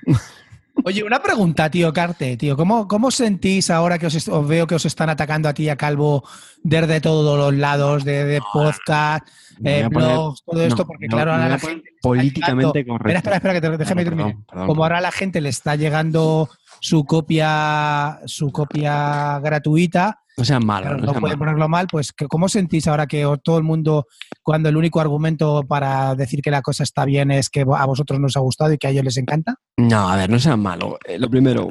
Oye, una pregunta, tío Carte, tío. ¿Cómo, cómo sentís ahora que os, veo que os están atacando a ti a Calvo desde todos los lados, de, de podcast, eh, poner- blogs, todo esto? no, porque no, claro, ahora la gente... políticamente correcto. Espera, espera, espera, que te, déjame terminar. perdón, perdón. Como ahora la gente le está llegando su copia, su copia gratuita, No sean malos, claro, no no sean pueden malos. ponerlo mal, pues que- ¿cómo sentís ahora que todo el mundo, cuando el único argumento para decir que la cosa está bien es que a vosotros nos ha gustado y que a ellos les encanta? No, a ver, no sean malos. Eh, lo primero,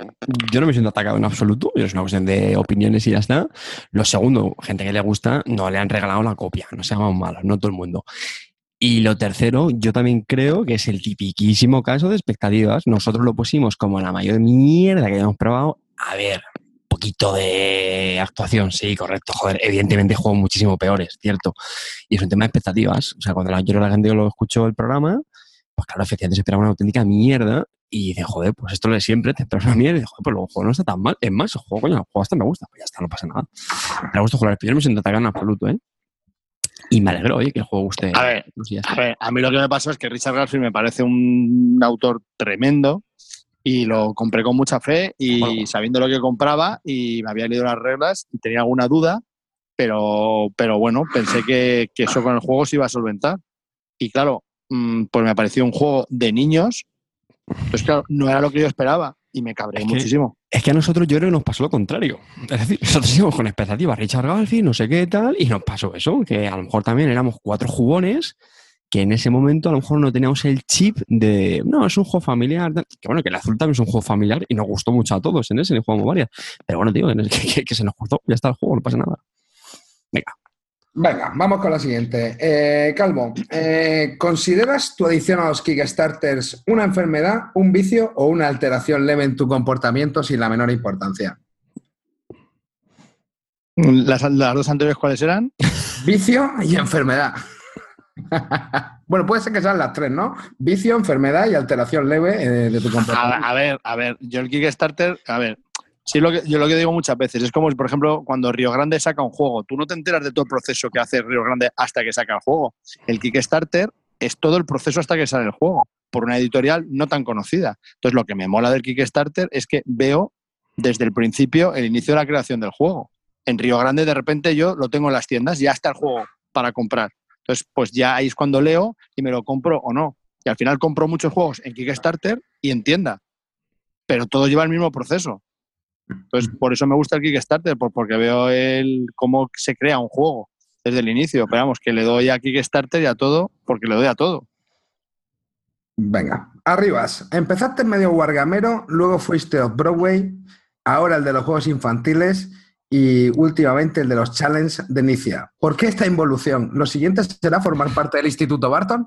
yo no me siento atacado en absoluto, es una cuestión de opiniones y ya está. Lo segundo, gente que le gusta, no le han regalado la copia, no seamos malos, no todo el mundo. Y lo tercero, yo también creo que es el tipiquísimo caso de expectativas. Nosotros lo pusimos como la mayor mierda que hayamos probado. A ver, poquito de actuación, sí, correcto. Joder, evidentemente hay juegos muchísimo peores, cierto. Y es un tema de expectativas. O sea, cuando la, yo la gente lo escuchó el programa, pues claro, efectivamente se esperaba una auténtica mierda y dice, joder, pues esto es lo de siempre, te esperas una mierda y dice, joder, pues luego el juego no está tan mal. Es más, el juego, coño, el juego hasta me gusta, pues ya está, no pasa nada. Me gusta jugar, yo no me siento atacado en absoluto, ¿eh? Y me alegro, oye, que el juego guste. A ver, Pues. A ver, a mí lo que me pasó es que Richard Garfield me parece un autor tremendo y lo compré con mucha fe y Bueno. sabiendo lo que compraba y me había leído las reglas y tenía alguna duda, pero, pero bueno, pensé que, que eso con el juego se iba a solventar. Y claro, mm, pues me pareció un juego de niños, pues claro, no era lo que yo esperaba y me cabré Es que- muchísimo. Es que a nosotros yo creo que nos pasó lo contrario. Es decir, nosotros íbamos con expectativas, Richard Garfield, no sé qué tal, y nos pasó eso, que a lo mejor también éramos cuatro jugones que en ese momento a lo mejor no teníamos el chip de, no, es un juego familiar, que bueno, que el azul también es un juego familiar y nos gustó mucho a todos en ese, le jugamos varias. Pero bueno, tío, <laughs> que, que- que se nos gustó, ya está el juego, no pasa nada. Venga, vamos con la siguiente. Eh, Calvo, eh, ¿consideras tu adicción a los Kickstarters una enfermedad, un vicio o una alteración leve en tu comportamiento sin la menor importancia? ¿Las, las dos anteriores cuáles eran? Vicio y enfermedad. Bueno, puede ser que sean las tres, ¿no? Vicio, enfermedad y alteración leve eh, de tu comportamiento. A, a ver, a ver, yo el Kickstarter, a ver, sí lo que, yo lo que digo muchas veces, es como, por ejemplo, cuando Río Grande saca un juego, tú no te enteras de todo el proceso que hace Río Grande hasta que saca el juego. El Kickstarter es todo el proceso hasta que sale el juego, por una editorial no tan conocida. Entonces, lo que me mola del Kickstarter es que veo desde el principio el inicio de la creación del juego. En Río Grande, de repente, yo lo tengo en las tiendas, ya está el juego para comprar. Entonces, pues ya ahí es cuando leo y me lo compro o no. Y al final compro muchos juegos en Kickstarter y en tienda. Pero todo lleva el mismo proceso. Entonces, por eso me gusta el Kickstarter, por- porque veo el cómo se crea un juego desde el inicio. Pero vamos, que le doy a Kickstarter y a todo, porque le doy a todo. Venga, arribas. Empezaste medio Wargamero, luego fuiste Off-Broadway, ahora el de los juegos infantiles y últimamente el de los challenge de Inicia. ¿Por qué esta involución? ¿Lo siguiente será formar parte del Instituto Barton?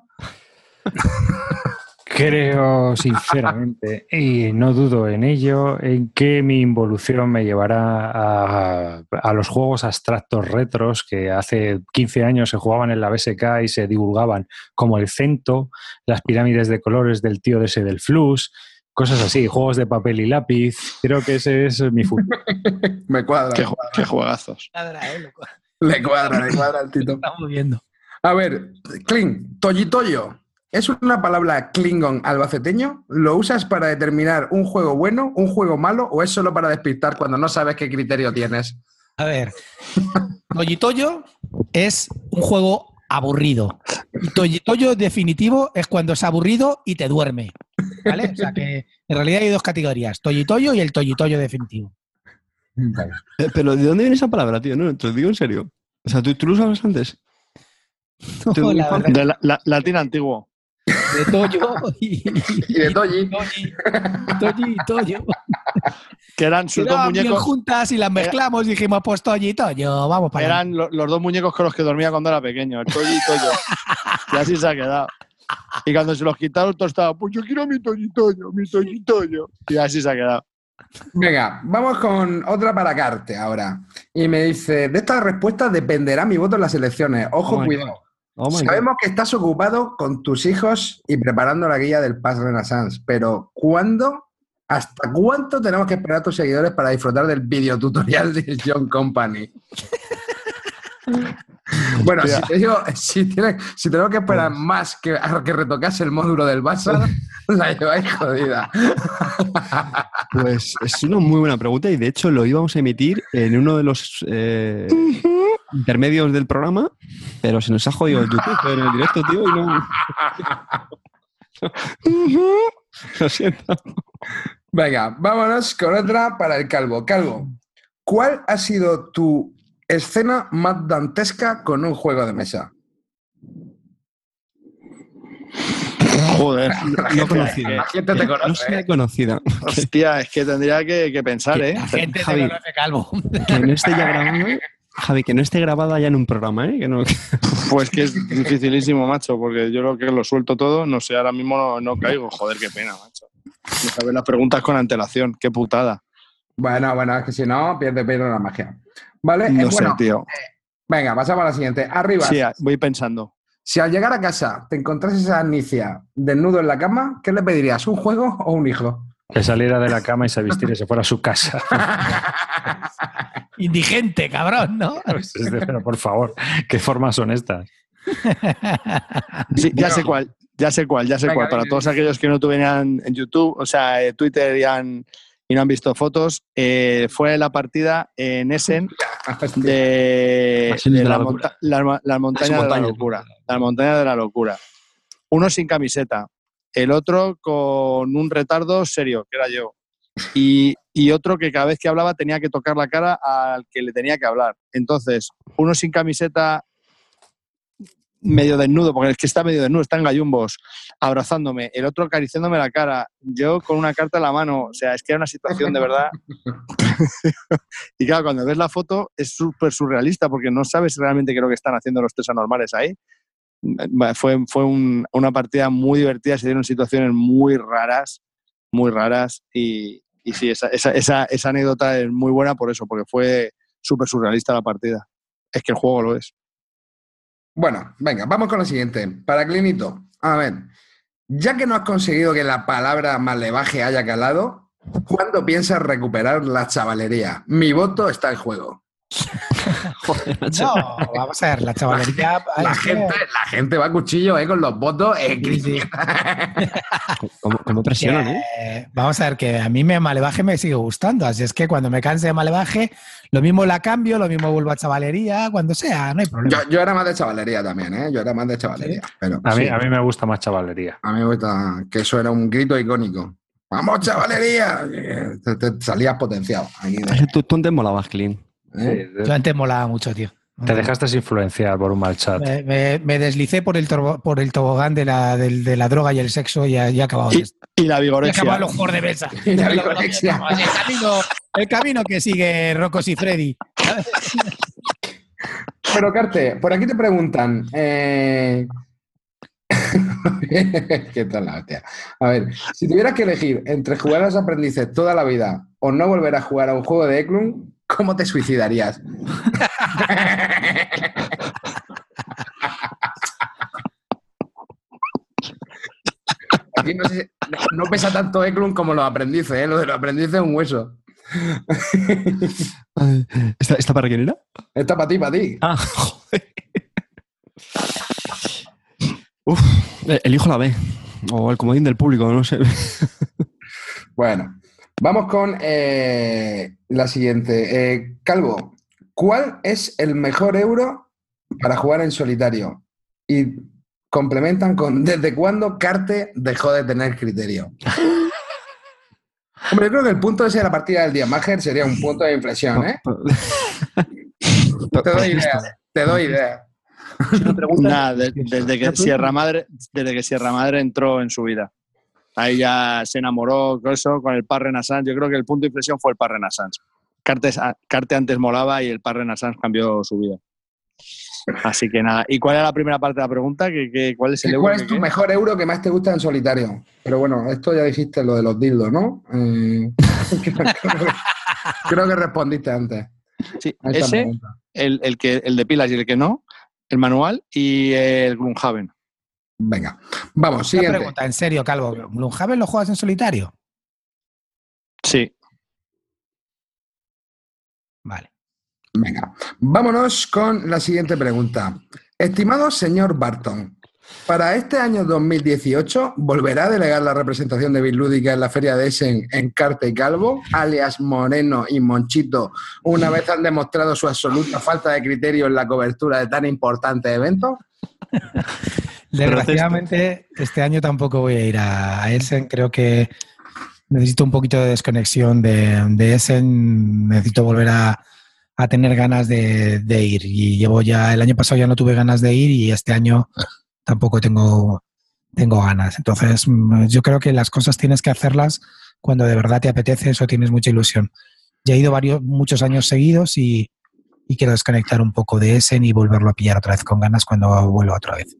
<laughs> Creo sinceramente, y no dudo en ello, en que mi involución me llevará a, los juegos abstractos retros que hace 15 años se jugaban en la BSK y se divulgaban como el Cento, las pirámides de colores del tío ese del Flux, cosas así, juegos de papel y lápiz. Creo que ese es mi futuro. <laughs> Me cuadra. Qué, me ju- cuadra. qué juegazos. Cuadra, eh. Le cuadra, le cuadra el Tito. Estamos viendo. A ver, Kling, toyitoyo. ¿Es una palabra klingon albaceteño? ¿Lo usas para determinar un juego bueno, un juego malo o es solo para despistar cuando no sabes qué criterio tienes? A ver, Toyo es un juego aburrido. Y Toyo definitivo es cuando es aburrido y te duerme. ¿Vale? O sea que en realidad hay dos categorías, Toyo y el Toyo definitivo. Eh, Pero ¿de dónde viene esa palabra, tío? No, te lo digo en serio. O sea, ¿tú, tú lo usabas antes? Te doy la verdad, De la- la- latín antiguo. de Toyo y, <laughs> Y de Toyi. Toyi, Toyi y Toyo. Que eran sus dos muñecos. juntas y las mezclamos y dijimos, pues Toyo y Toyo, vamos para allá. Eran lo- los dos muñecos con los que dormía cuando era pequeño, el Toyo y Toyo. <laughs> Y así se ha quedado. Y cuando se los quitaron, todo estaba, pues yo quiero mi Toyo, mi Toyo y así se ha quedado. Venga, vamos con otra para Carte ahora. Y me dice, de esta respuesta dependerá mi voto en las elecciones. Ojo, Oh cuidado. Oh my God. Sabemos que estás ocupado con tus hijos y preparando la guía del Pass Renaissance, pero ¿cuándo, hasta cuánto tenemos que esperar a tus seguidores para disfrutar del videotutorial de John Company? <laughs> Bueno, si, Hostia. te digo, <laughs> si, tiene- si tenemos que esperar más que a que retocase el módulo del Barça, <laughs> la lleváis jodida. <laughs> Pues es una muy buena pregunta y de hecho lo íbamos a emitir en uno de los eh, intermedios del programa, pero se nos ha jodido el YouTube en el directo, tío, y no... Lo siento. Venga, vámonos con otra para el Calvo. Calvo, ¿cuál ha sido tu escena más dantesca con un juego de mesa? Joder. No conocida. La gente te No conoce. sea ¿eh? conocida. Hostia, es que tendría que, que pensar, Que- ¿eh? La gente Javi. te conoce calvo. Que no esté ya <laughs> grabada, Javi, que no esté grabada ya en un programa, ¿eh? Que no, Pues que es dificilísimo, macho, porque yo lo que lo suelto todo, no sé, ahora mismo no, no caigo. Joder, qué pena, macho. No saber las preguntas con antelación, qué putada. Bueno, bueno, es que si no, pierde, pierde la magia. ¿Vale? Eh, No bueno, sé, tío. venga, pasamos a la siguiente. Arriba. Sí, voy pensando. Si al llegar a casa te encontrases a Anicia desnudo en la cama, ¿qué le pedirías? ¿Un juego o un hijo? Que saliera de la cama y se vistiera y se fuera a su casa. <laughs> Indigente, cabrón, ¿no? <laughs> Pues Pero por favor, ¿qué formas son estas? Sí, ya Bueno. sé cuál, ya sé cuál, ya sé Venga, cuál. Para todos aquellos que no tuvieran en YouTube, o sea, eh, Twitter y, han- y no han visto fotos, eh, fue la partida en Essen de, Pasiones de de la la locura. monta- montañas de la locura. Las montañas de la locura. Uno sin camiseta, el otro con un retardo serio, que era yo. Y, y otro que cada vez que hablaba tenía que tocar la cara al que le tenía que hablar. Entonces, uno sin camiseta, medio desnudo, porque es que está medio desnudo, está en gallumbos, abrazándome, el otro acariciándome la cara, yo con una carta en la mano. O sea, es que era una situación de verdad. <laughs> y claro, cuando ves la foto es súper surrealista porque no sabes realmente qué es lo que están haciendo los tres anormales ahí. Va, Fue, fue un- una partida muy divertida, se dieron situaciones muy raras, muy raras y, y sí, esa, esa, esa, esa anécdota es muy buena por eso, porque fue súper surrealista la partida. Es que el juego lo es. Bueno, venga, vamos con la siguiente. Para Clinito, a ver, ya que no has conseguido que la palabra malevaje haya calado, ¿cuándo piensas recuperar la chavalería? Mi voto está en juego. <laughs> Joder. <laughs> No, vamos a ver, la chavalería. La que- gente, la gente va a cuchillo eh, con los votos. eh, Sí, sí. <laughs> ¿Cómo, cómo presionan, eh? Eh, vamos a ver que a mí me Malevaje me sigue gustando, así es que cuando me canse de Malevaje, lo mismo la cambio, lo mismo vuelvo a Chavalería, cuando sea, no hay problema. yo, yo era más de chavalería también, ¿eh? Yo era más de chavalería. Pero, A mí, sí, a mí me gusta más chavalería. a mí me gusta que eso era un grito icónico. ¡Vamos, chavalería! Eh, Te, te salías potenciado. Aquí, Ay, <laughs> Tú, tú antes molabas, Clean. ¿Eh? Yo antes molaba mucho, tío. Te dejaste influenciar por un mal chat. Me, me- me deslicé por el, torbo- por el tobogán de la, del- de la droga y el sexo y ya, acabado. Y, y la vigorexia. acabado los juegos de mesa. <laughs> Y la vigorexia. El camino, el camino que sigue Rocos y Freddy. Pero, Carte, por aquí te preguntan. eh, <laughs> ¿Qué tal la hostia? A ver, si tuvieras que elegir entre jugar a los aprendices toda la vida o no volver a jugar a un juego de Eklund, ¿cómo te suicidarías? aquí no, sé- no pesa tanto Eklund como los aprendices, ¿eh? Lo de los aprendices es un hueso. <laughs> ¿Esta, esta para quién era? Está para ti, para ti. Ah, joder. Uf, eh, elijo la B. O el comodín del público, no sé. Bueno, vamos con eh, la siguiente. Eh, Calvo, ¿cuál es el mejor euro para jugar en solitario? Y complementan con ¿desde cuándo Carte dejó de tener criterio? <laughs> Hombre, yo creo que el punto ese de la partida del día Mager sería un punto de inflexión, ¿eh? <laughs> Te doy idea, te doy idea. Nada, de- desde que Sierra Madre, desde que Sierra Madre entró en su vida. Ahí ya se enamoró con eso, con el Par Renaissance. Yo creo que el punto de inflexión fue el Par Renaissance. Cartes, Carte antes molaba y el Par Renaissance cambió su vida. Así que nada. ¿Y cuál era la primera parte de la pregunta? ¿Qué, qué- cuál es el euro? ¿Cuál es tu qué? mejor euro que más te gusta en solitario? Pero bueno, esto ya dijiste lo de los dildos, ¿no? Eh, <laughs> creo, que, creo que respondiste antes. Sí, ese, el, el que, el de pilas y el que no, el manual y el Gloomhaven. Venga, vamos, Una siguiente. pregunta, en serio, Calvo. ¿Gloomhaven lo juegas en solitario? Sí. Vale. Venga, vámonos con la siguiente pregunta. Estimado señor Barton, para este año 2018, ¿volverá a delegar la representación de Bislúdica en la Feria de Essen en Carte y Calvo, alias Moreno y Monchito, una vez han demostrado su absoluta falta de criterio en la cobertura de tan importante evento? <laughs> Desgraciadamente, este año tampoco voy a ir a, Essen. Creo que necesito un poquito de desconexión de, Essen. Necesito volver a, tener ganas de, ir. Y llevo ya, el año pasado ya no tuve ganas de ir y este año tampoco tengo, tengo ganas. Entonces, mm, yo creo que las cosas tienes que hacerlas cuando de verdad te apetece o tienes mucha ilusión. Ya he ido varios, muchos años seguidos y quiero desconectar un poco de Essen y volverlo a pillar otra vez con ganas cuando vuelva otra vez.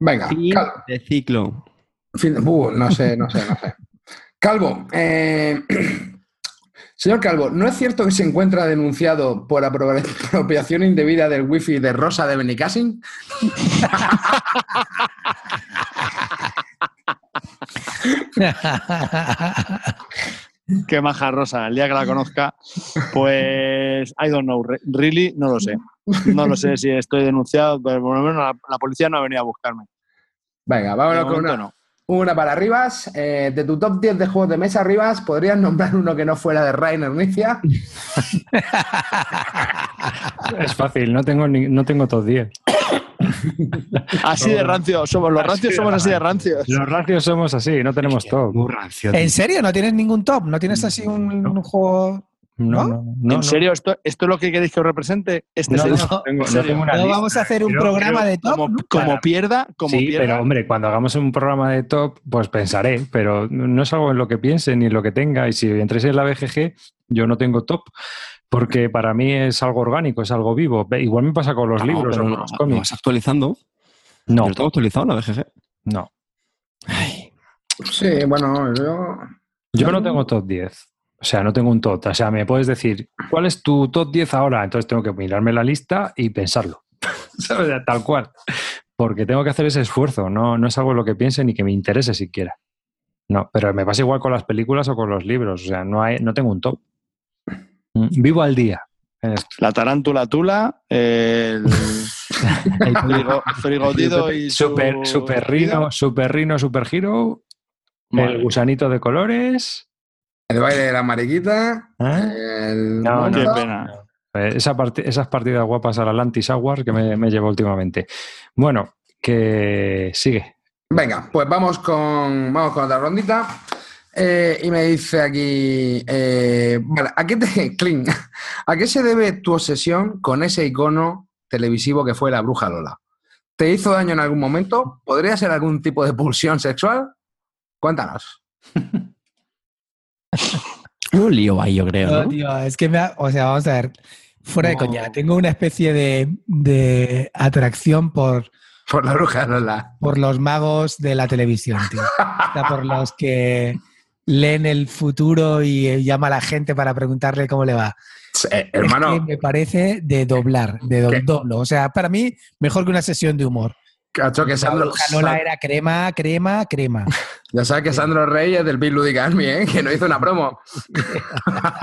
Venga, Fin Cal- de ciclo. fin- uh, no sé, no sé, no sé. <laughs> Calvo, eh, <clears throat> señor Calvo, ¿no es cierto que se encuentra denunciado por apro- <laughs> apropiación indebida del wifi de Rosa de Benicassin? Qué maja Rosa, el día que la conozca, pues I don't know, re- really, no lo sé. No lo sé <laughs> si estoy denunciado, pero por lo menos la, la policía no ha venido a buscarme. Venga, vámonos con una, no. una para Rivas. Eh, de tu top 10 de juegos de mesa, Rivas, ¿podrías nombrar uno que no fuera de Rainer Nicia? Es fácil, no tengo, ni- no tengo top 10. <coughs> Así de rancio, somos los Así rancios, de somos así de rancio. rancios. Los racios somos así, no tenemos top. Muy rancio. ¿En serio? ¿No tienes ningún top? ¿No tienes así un, No. un juego? No, ¿No? no, no, ¿En serio esto, esto es lo que queréis que os represente? Este No, señor? no, tengo, no serio? tengo una No lista. vamos a hacer un Creo- programa creo- de top. Como, como pierda, como sí, pierda. pero hombre, cuando hagamos un programa de top, pues pensaré, pero no es algo en lo que piense ni en lo que tenga. Y si entréis en la BGG, yo no tengo top, porque para mí es algo orgánico, es algo vivo. Igual me pasa con los No, libros o con los ¿lo cómics. vas actualizando? No, Yo lo tengo actualizado la BGG. no. Sí, bueno, yo... Yo no tengo top 10. O sea, no tengo un top. O sea, me puedes decir, ¿cuál es tu top 10 ahora? Entonces tengo que mirarme la lista y pensarlo. <laughs> ¿Sabes? Tal cual. Porque tengo que hacer ese esfuerzo. No, no es algo en lo que piense ni que me interese siquiera. No, pero me pasa igual con las películas o con los libros. O sea, no, hay, no tengo un top. Mm, Vivo al día. La tarántula tula, el <laughs> frigo, frigotido y su- Super, super Rino, Super Rino, Super Hero, Madre el gusanito de colores. El baile de la mariquita, ¿eh? el... No, Qué pena. Eh, esa esas partidas guapas al Atlantis Hours que me, me llevo últimamente. Bueno, que sigue. Venga, pues vamos con, vamos con otra rondita. Eh, y me dice aquí, eh, vale, ¿a qué te, <laughs> Clint, <laughs> ¿a qué se debe tu obsesión con ese icono televisivo que fue la bruja Lola? ¿Te hizo daño en algún momento? ¿Podría ser algún tipo de pulsión sexual? Cuéntanos. <laughs> Un lío ahí, yo creo, No, ¿no? tío, es que me ha- o sea, vamos a ver, fuera de coña, tengo una especie de, de atracción por, Por la bruja Lola. por los magos de la televisión, tío. O sea, por los que leen el futuro y eh, llama a la gente para preguntarle cómo le va. Eh, Es que hermano, me parece de doblar, de do- ¿Qué? doblo. O sea, para mí, mejor que una sesión de humor. Cacho, que Sandro, Canola era crema, crema, crema. ya sabes que Sandro Rey es del Big Ludic Army, ¿eh? que no hizo una promo. <laughs>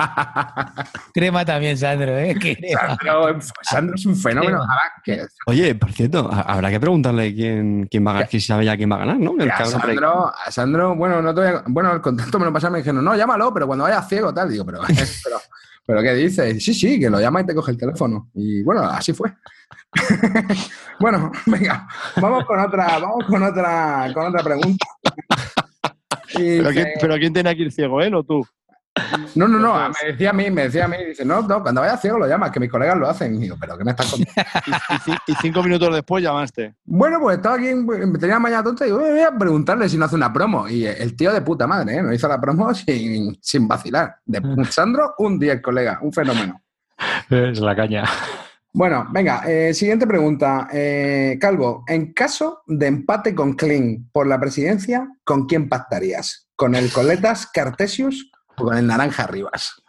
Crema también, Sandro, ¿eh? Sandro, Sandro es un fenómeno. Que- Oye, por cierto, ha- habrá que preguntarle quién, quién va a ganar, si sabe ya quién va a ganar, ¿no? El a. Sandro, a Sandro, bueno, no te voy a- bueno, el contacto me lo pasaron y me dijeron, no, llámalo, pero cuando vayas ciego, tal. Digo, pero, <laughs> pero, pero ¿qué dices? Sí, sí, que lo llama y te coge el teléfono. Y bueno, así fue. <laughs> bueno, venga, vamos con otra, vamos con otra, con otra pregunta. ¿Pero, quién, pero quién tiene que ir ciego, él o tú? No, no, no, Entonces- me decía a mí, me decía a mí, dice, no, no, cuando vayas ciego lo llamas, que mis colegas lo hacen. Y digo, pero ¿qué me estás contando? Y, y ci- y cinco minutos después llamaste. Bueno, pues estaba aquí, me tenía mañana tonta y digo, voy a preguntarle si no hace una promo. Y el tío de puta madre, ¿eh? No hizo la promo <laughs> sin, sin vacilar. De <laughs> Sandro, un 10, colega, un fenómeno. Es la caña. Bueno, venga, eh, siguiente pregunta. Eh, Calvo, en caso de empate con Kling por la presidencia, ¿con quién pactarías? ¿Con el Coletas Cartesius con el Naranja Rivas?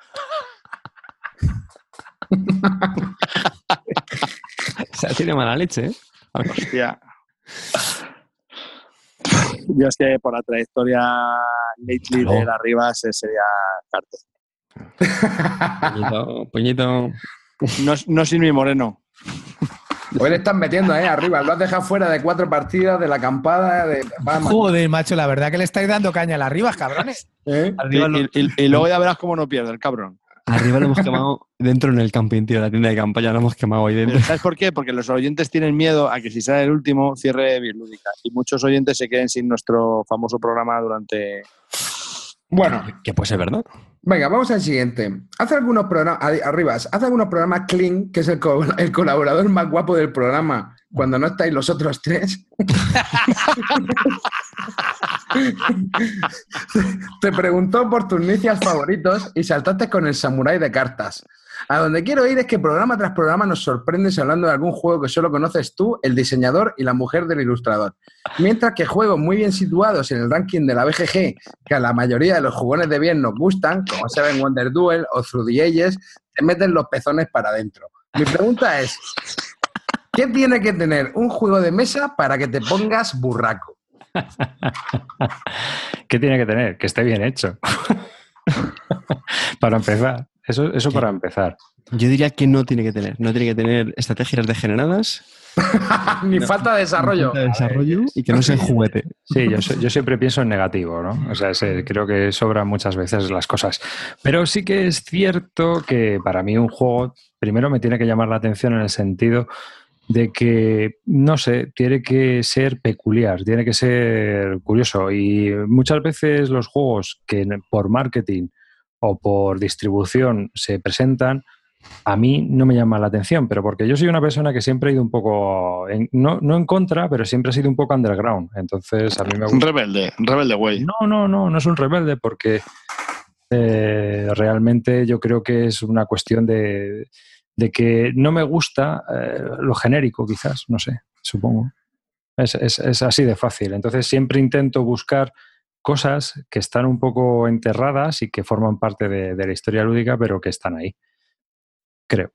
<laughs> O sea, tiene mala leche, ¿eh? Hostia. Yo es que por la trayectoria lately Claro. de Rivas eh, sería Carter. Puñito, puñito. No, no sin mi moreno. Hoy le están metiendo ahí arriba. Lo has dejado fuera de cuatro partidas de la acampada. De... Vamos, Joder, macho, la verdad que le estáis dando caña a las ribas, cabrones. ¿eh? Y, Arriba, lo, y- y- y luego ya verás cómo no pierde el cabrón. arriba lo hemos quemado dentro en el camping, tío. La tienda de campaña lo hemos quemado ahí dentro. ¿Sabes por qué? Porque los oyentes tienen miedo a que si sale el último cierre Birlúdica. Y muchos oyentes se queden sin nuestro famoso programa durante. Bueno, Que puede ser verdad. Venga, vamos al siguiente. Hace algunos programas, arribas, hace algunos programas Clean, que es el, co- el colaborador más guapo del programa, cuando no estáis los otros tres. <laughs> Te preguntó por tus nicias favoritos y saltaste con el samurái de cartas. A donde quiero ir es que programa tras programa nos sorprendes hablando de algún juego que solo conoces tú, el diseñador y la mujer del ilustrador. Mientras que juegos muy bien situados en el ranking de la BGG, que a la mayoría de los jugones de bien nos gustan, como Seven Wonder Duel o Through the Ages, te meten los pezones para adentro. Mi pregunta es, ¿qué tiene que tener un juego de mesa para que te pongas burraco? <laughs> ¿Qué tiene que tener? Que esté bien hecho. <laughs> para empezar. Eso, eso para empezar. Yo diría que no tiene que tener. No tiene que tener estrategias degeneradas. <laughs> Ni falta de desarrollo. falta de desarrollo y que no sea juguete. Sí, yo, siempre pienso en negativo, ¿no? O sea, ese- creo que sobran muchas veces las cosas. Pero sí que es cierto que para mí un juego, primero me tiene que llamar la atención en el sentido de que, no sé, tiene que ser peculiar, tiene que ser curioso. Y muchas veces los juegos que por marketing o por distribución se presentan, a mí no me llama la atención, pero porque yo soy una persona que siempre ha ido un poco, en- no, no en contra, pero siempre ha sido un poco underground. Entonces, a mí me Un gusta. rebelde, un rebelde, güey. No, no, no, no es un rebelde porque eh, realmente yo creo que es una cuestión de, de que no me gusta eh, lo genérico, quizás, no sé, supongo. Es, es- es así de fácil. Entonces siempre intento buscar cosas que están un poco enterradas y que forman parte de, de la historia lúdica, pero que están ahí. Creo.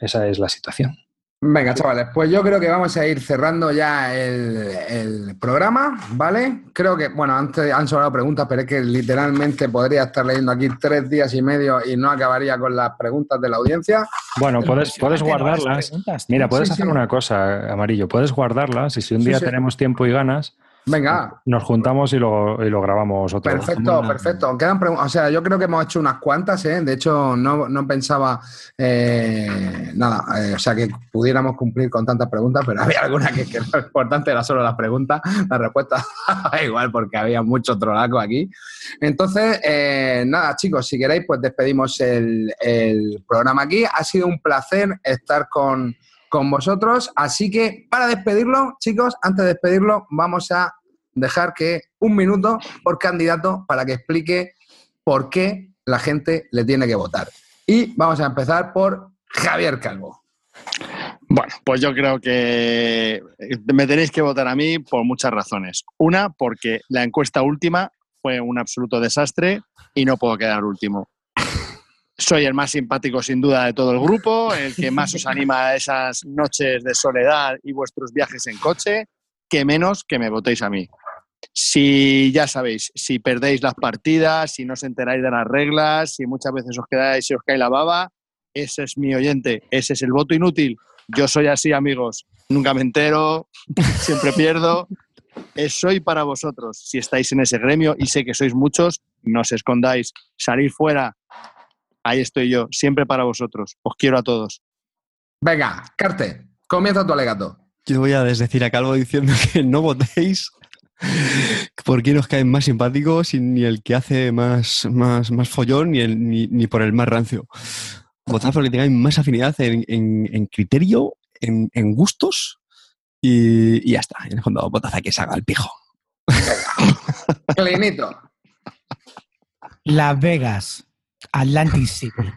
Esa es la situación. Venga, chavales, pues yo creo que vamos a ir cerrando ya el, el programa, ¿vale? Creo que, bueno, antes han sobrado preguntas, pero es que literalmente podría estar leyendo aquí tres días y medio y no acabaría con las preguntas de la audiencia. Bueno, puedes, puedes guardarlas. Mira, puedes Sí, hacer sí. una cosa, Amarillo. Puedes guardarlas y si un Sí, día sí. tenemos tiempo y ganas, Venga, nos juntamos y lo, y lo grabamos otro. perfecto, perfecto. Quedan pregun- o sea, yo creo que hemos hecho unas cuantas, ¿eh? De hecho, no, no pensaba eh, nada, eh, o sea, que pudiéramos cumplir con tantas preguntas, pero <laughs> había alguna que, que lo importante era solo las preguntas, la respuesta <laughs> igual porque había mucho trolaco aquí. Entonces, eh, nada, chicos, si queréis, pues despedimos el, el programa aquí. Ha sido un placer estar con, con vosotros, así que para despedirlo, chicos, antes de despedirlo, vamos a dejar que un minuto por candidato para que explique por qué la gente le tiene que votar. Y vamos a empezar por Javier Calvo. Bueno, pues yo creo que me tenéis que votar a mí por muchas razones. Una, porque la encuesta última fue un absoluto desastre y no puedo quedar último. Soy el más simpático sin duda de todo el grupo, el que más os anima a esas noches de soledad y vuestros viajes en coche. que menos que me votéis a mí. Si ya sabéis, si perdéis las partidas, si no os enteráis de las reglas, si muchas veces os quedáis y os cae la baba, ese es mi oyente, ese es el voto inútil. Yo soy así, amigos. Nunca me entero, siempre pierdo. Soy para vosotros. Si estáis en ese gremio y sé que sois muchos, no os escondáis. Salir fuera. Ahí estoy yo, siempre para vosotros. Os quiero a todos. Venga, Carte, comienza tu alegato. Yo voy a desdecir a Calvo diciendo <laughs> que no votéis por quién os caen más simpáticos, ni el que hace más, más, más follón, ni, el, ni, por el más rancio. Votad por el que tengáis más afinidad en, criterio, en, gustos y, ya está. En el fondo, votad a que se haga el pijo. <laughs> Clinito. Las Vegas, Atlantic City.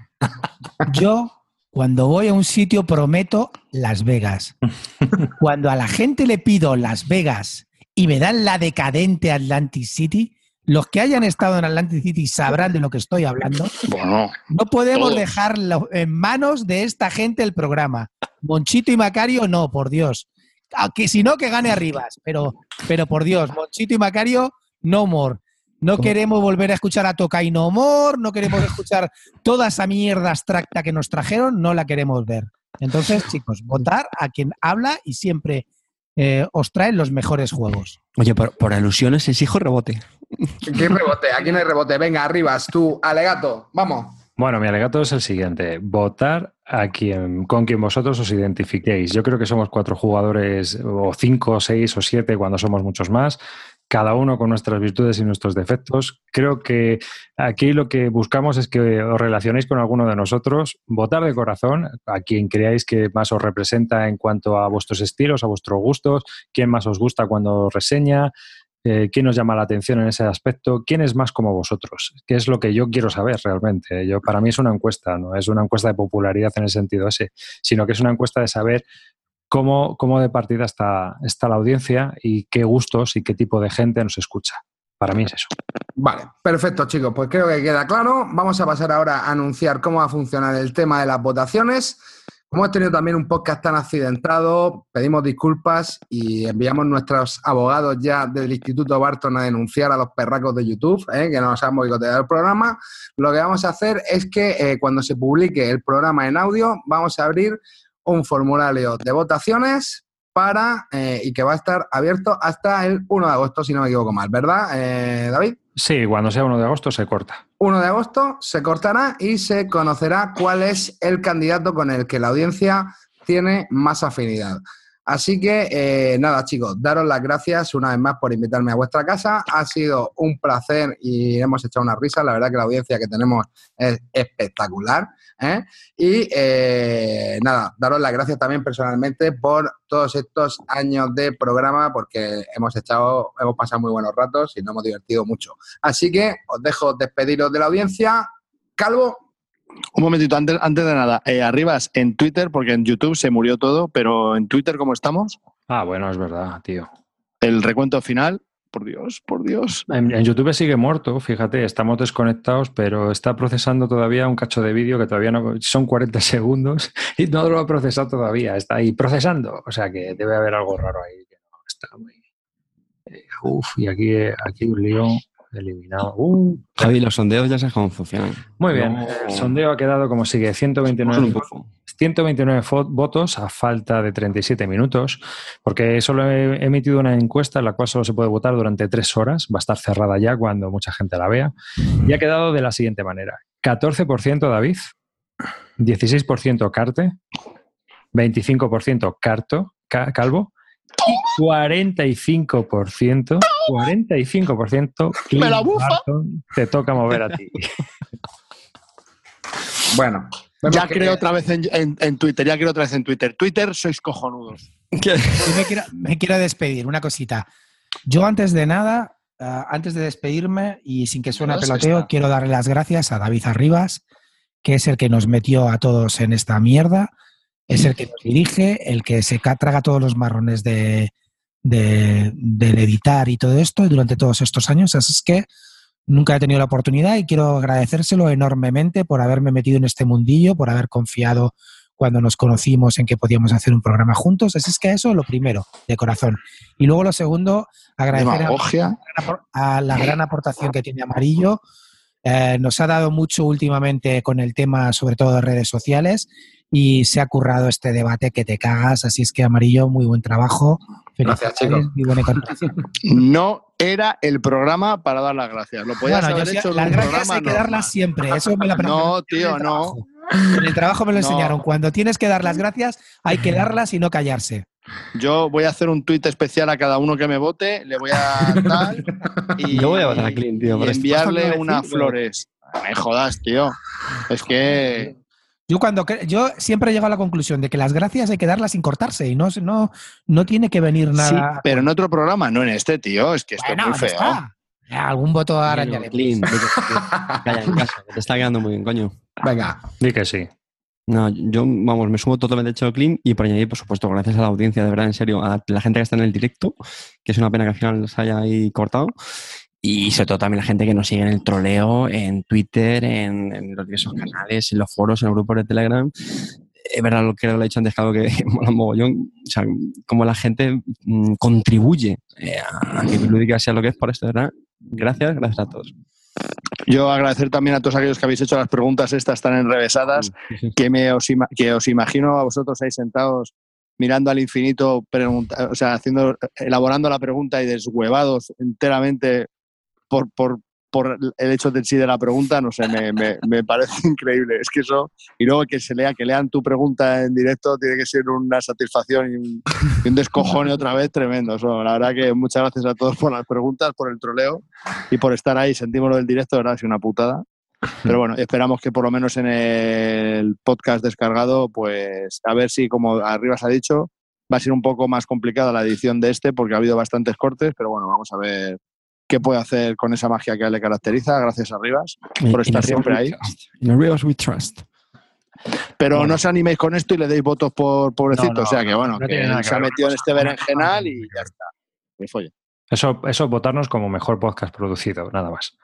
Yo cuando voy a un sitio prometo Las Vegas. Cuando a la gente le pido Las Vegas y me dan la decadente Atlantic City, los que hayan estado en Atlantic City sabrán de lo que estoy hablando. Bueno, no podemos dejarlo en manos de esta gente el programa. Monchito y Macario, no, por Dios. Que si no, que gane Arribas. Pero, pero por Dios, Monchito y Macario, no more. No queremos volver a escuchar a Toca y No More, no queremos escuchar <laughs> toda esa mierda abstracta que nos trajeron, no la queremos ver. Entonces, chicos, votar a quien habla y siempre eh, os trae los mejores juegos. Oye, por, por alusiones exijo rebote. ¿Qué rebote? Aquí no hay rebote. Venga, arribas, tú, alegato, vamos. Bueno, mi alegato es el siguiente: votar a quien, con quien vosotros os identifiquéis. Yo creo que somos cuatro jugadores, o cinco, seis o siete, cuando somos muchos más cada uno con nuestras virtudes y nuestros defectos. Creo que aquí lo que buscamos es que os relacionéis con alguno de nosotros, votar de corazón a quien creáis que más os representa en cuanto a vuestros estilos, a vuestros gustos, quién más os gusta cuando os reseña, eh, quién os llama la atención en ese aspecto, quién es más como vosotros, qué es lo que yo quiero saber realmente. Yo, para mí es una encuesta, no es una encuesta de popularidad en el sentido ese, sino que es una encuesta de saber cómo, de partida está, está la audiencia y qué gustos y qué tipo de gente nos escucha. Para mí es eso. Vale, perfecto, chicos. Pues creo que queda claro. Vamos a pasar ahora a anunciar cómo va a funcionar el tema de las votaciones. Como hemos tenido también un podcast tan accidentado, pedimos disculpas y enviamos nuestros abogados ya del Instituto Barton a denunciar a los perracos de YouTube, ¿eh? que nos han boicoteado el programa. Lo que vamos a hacer es que eh, cuando se publique el programa en audio, vamos a abrir un formulario de votaciones para eh, y que va a estar abierto hasta el 1 de agosto, si no me equivoco mal, ¿verdad, eh, David? Sí, cuando sea 1 de agosto se corta. 1 de agosto se cortará y se conocerá cuál es el candidato con el que la audiencia tiene más afinidad. Así que eh, nada, chicos, daros las gracias una vez más por invitarme a vuestra casa. Ha sido un placer y hemos echado una risa. La verdad que la audiencia que tenemos es espectacular. ¿eh? Y eh, nada, daros las gracias también personalmente por todos estos años de programa, porque hemos echado, hemos pasado muy buenos ratos y nos hemos divertido mucho. Así que os dejo despediros de la audiencia. Calvo. Un momentito, antes, antes de nada, eh, Arribas, en Twitter, porque en YouTube se murió todo, pero en Twitter, ¿cómo estamos? Ah, bueno, es verdad, tío. El recuento final, por Dios, por Dios. En, YouTube sigue muerto, fíjate, estamos desconectados, pero está procesando todavía un cacho de vídeo que todavía no son 40 segundos <laughs> y no lo ha procesado todavía, está ahí procesando. O sea que debe haber algo raro ahí que no está muy. Eh, uf, y aquí, aquí un lío eliminado. Uh, Javi, los sondeos ya sabes cómo funcionan. Muy bien, el sondeo ha quedado como sigue: 129, 129 votos a falta de 37 minutos, porque solo he emitido una encuesta en la cual solo se puede votar durante tres horas, va a estar cerrada ya cuando mucha gente la vea, y ha quedado de la siguiente manera: 14% David, 16% Carte, 25% Carto, Calvo, y 45%, 45% ¡Me la bufa! te toca mover a ti. <laughs> bueno. Ya creo otra vez en, Twitter, ya creo otra vez en Twitter. Twitter, sois cojonudos. <laughs> Me quiero, me quiero, despedir, una cosita. Yo antes de nada, eh, antes de despedirme y sin que suene peloteo, quiero darle las gracias a David Arribas, que es el que nos metió a todos en esta mierda es el que nos dirige, el que se traga todos los marrones de, de, editar y todo esto durante todos estos años. Así es que nunca he tenido la oportunidad y quiero agradecérselo enormemente por haberme metido en este mundillo, por haber confiado cuando nos conocimos en que podíamos hacer un programa juntos. Así es que eso lo primero, de corazón. Y luego lo segundo, agradecer a, la gran aportación que tiene Amarillo. Eh, nos ha dado mucho últimamente con el tema, sobre todo de redes sociales, y se ha currado este debate que te cagas. Así es que, Amarillo, muy buen trabajo. Gracias, chicos. <laughs> No era el programa para dar las gracias. Lo podías haber hecho Las gracias hay que darlas siempre. Eso me la No, tío, no. En el trabajo me lo enseñaron. Cuando tienes que dar las gracias, hay que darlas y no callarse. Yo voy a hacer un tuit especial a cada uno que me vote, le voy a dar y, <laughs> Yo voy a votar a Clint, tío, y enviarle unas flores. Me jodas, tío. Es que yo cuando yo siempre he llegado a la conclusión de que las gracias hay que darlas sin cortarse y no, no, no tiene que venir nada. Sí, pero en otro programa, no en este, tío. Es que esto es muy feo. Algún voto arañaremos. Clint, <laughs> calla en casa, te está quedando muy bien, coño. Venga. Di que sí. No, yo, vamos, me sumo totalmente hecho Clean y por añadir, por supuesto, gracias a la audiencia, de verdad, en serio, a la gente que está en el directo, que es una pena que al final se haya ahí cortado. Y sobre todo también la gente que nos sigue en el troleo, en Twitter, en, los diversos canales, en los foros, en los grupos de Telegram. Es verdad lo que lo he dicho antes, claro que <laughs> mola mogollón. O sea, cómo la gente mm, contribuye eh, a que Lúdica sea lo que es por esto, ¿verdad? Gracias, gracias a todos. Yo agradecer también a todos aquellos que habéis hecho las preguntas estas tan enrevesadas, que, me os, que os imagino a vosotros ahí sentados mirando al infinito, o sea, haciendo, elaborando la pregunta y deshuevados enteramente por, por, por el hecho de sí de la pregunta, no sé, me, me, parece <laughs> increíble. Es que eso, y luego que se lea, que lean tu pregunta en directo, tiene que ser una satisfacción y un, y un descojone otra vez tremendo. la verdad que muchas gracias a todos por las preguntas, por el troleo y por estar ahí. Sentimos lo del directo, verdad, es una putada. Pero bueno, esperamos que por lo menos en el podcast descargado, pues a ver si, como arriba se ha dicho, va a ser un poco más complicada la edición de este porque ha habido bastantes cortes, pero bueno, vamos a ver qué puede hacer con esa magia que le caracteriza. Gracias a Rivas por estar siempre ahí. In Rivas we trust. Pero no os animéis con esto y le deis votos por pobrecito. o sea que bueno, que se ha metido en este berenjenal y ya está. Que folle. Eso, eso votarnos como mejor podcast producido, nada más.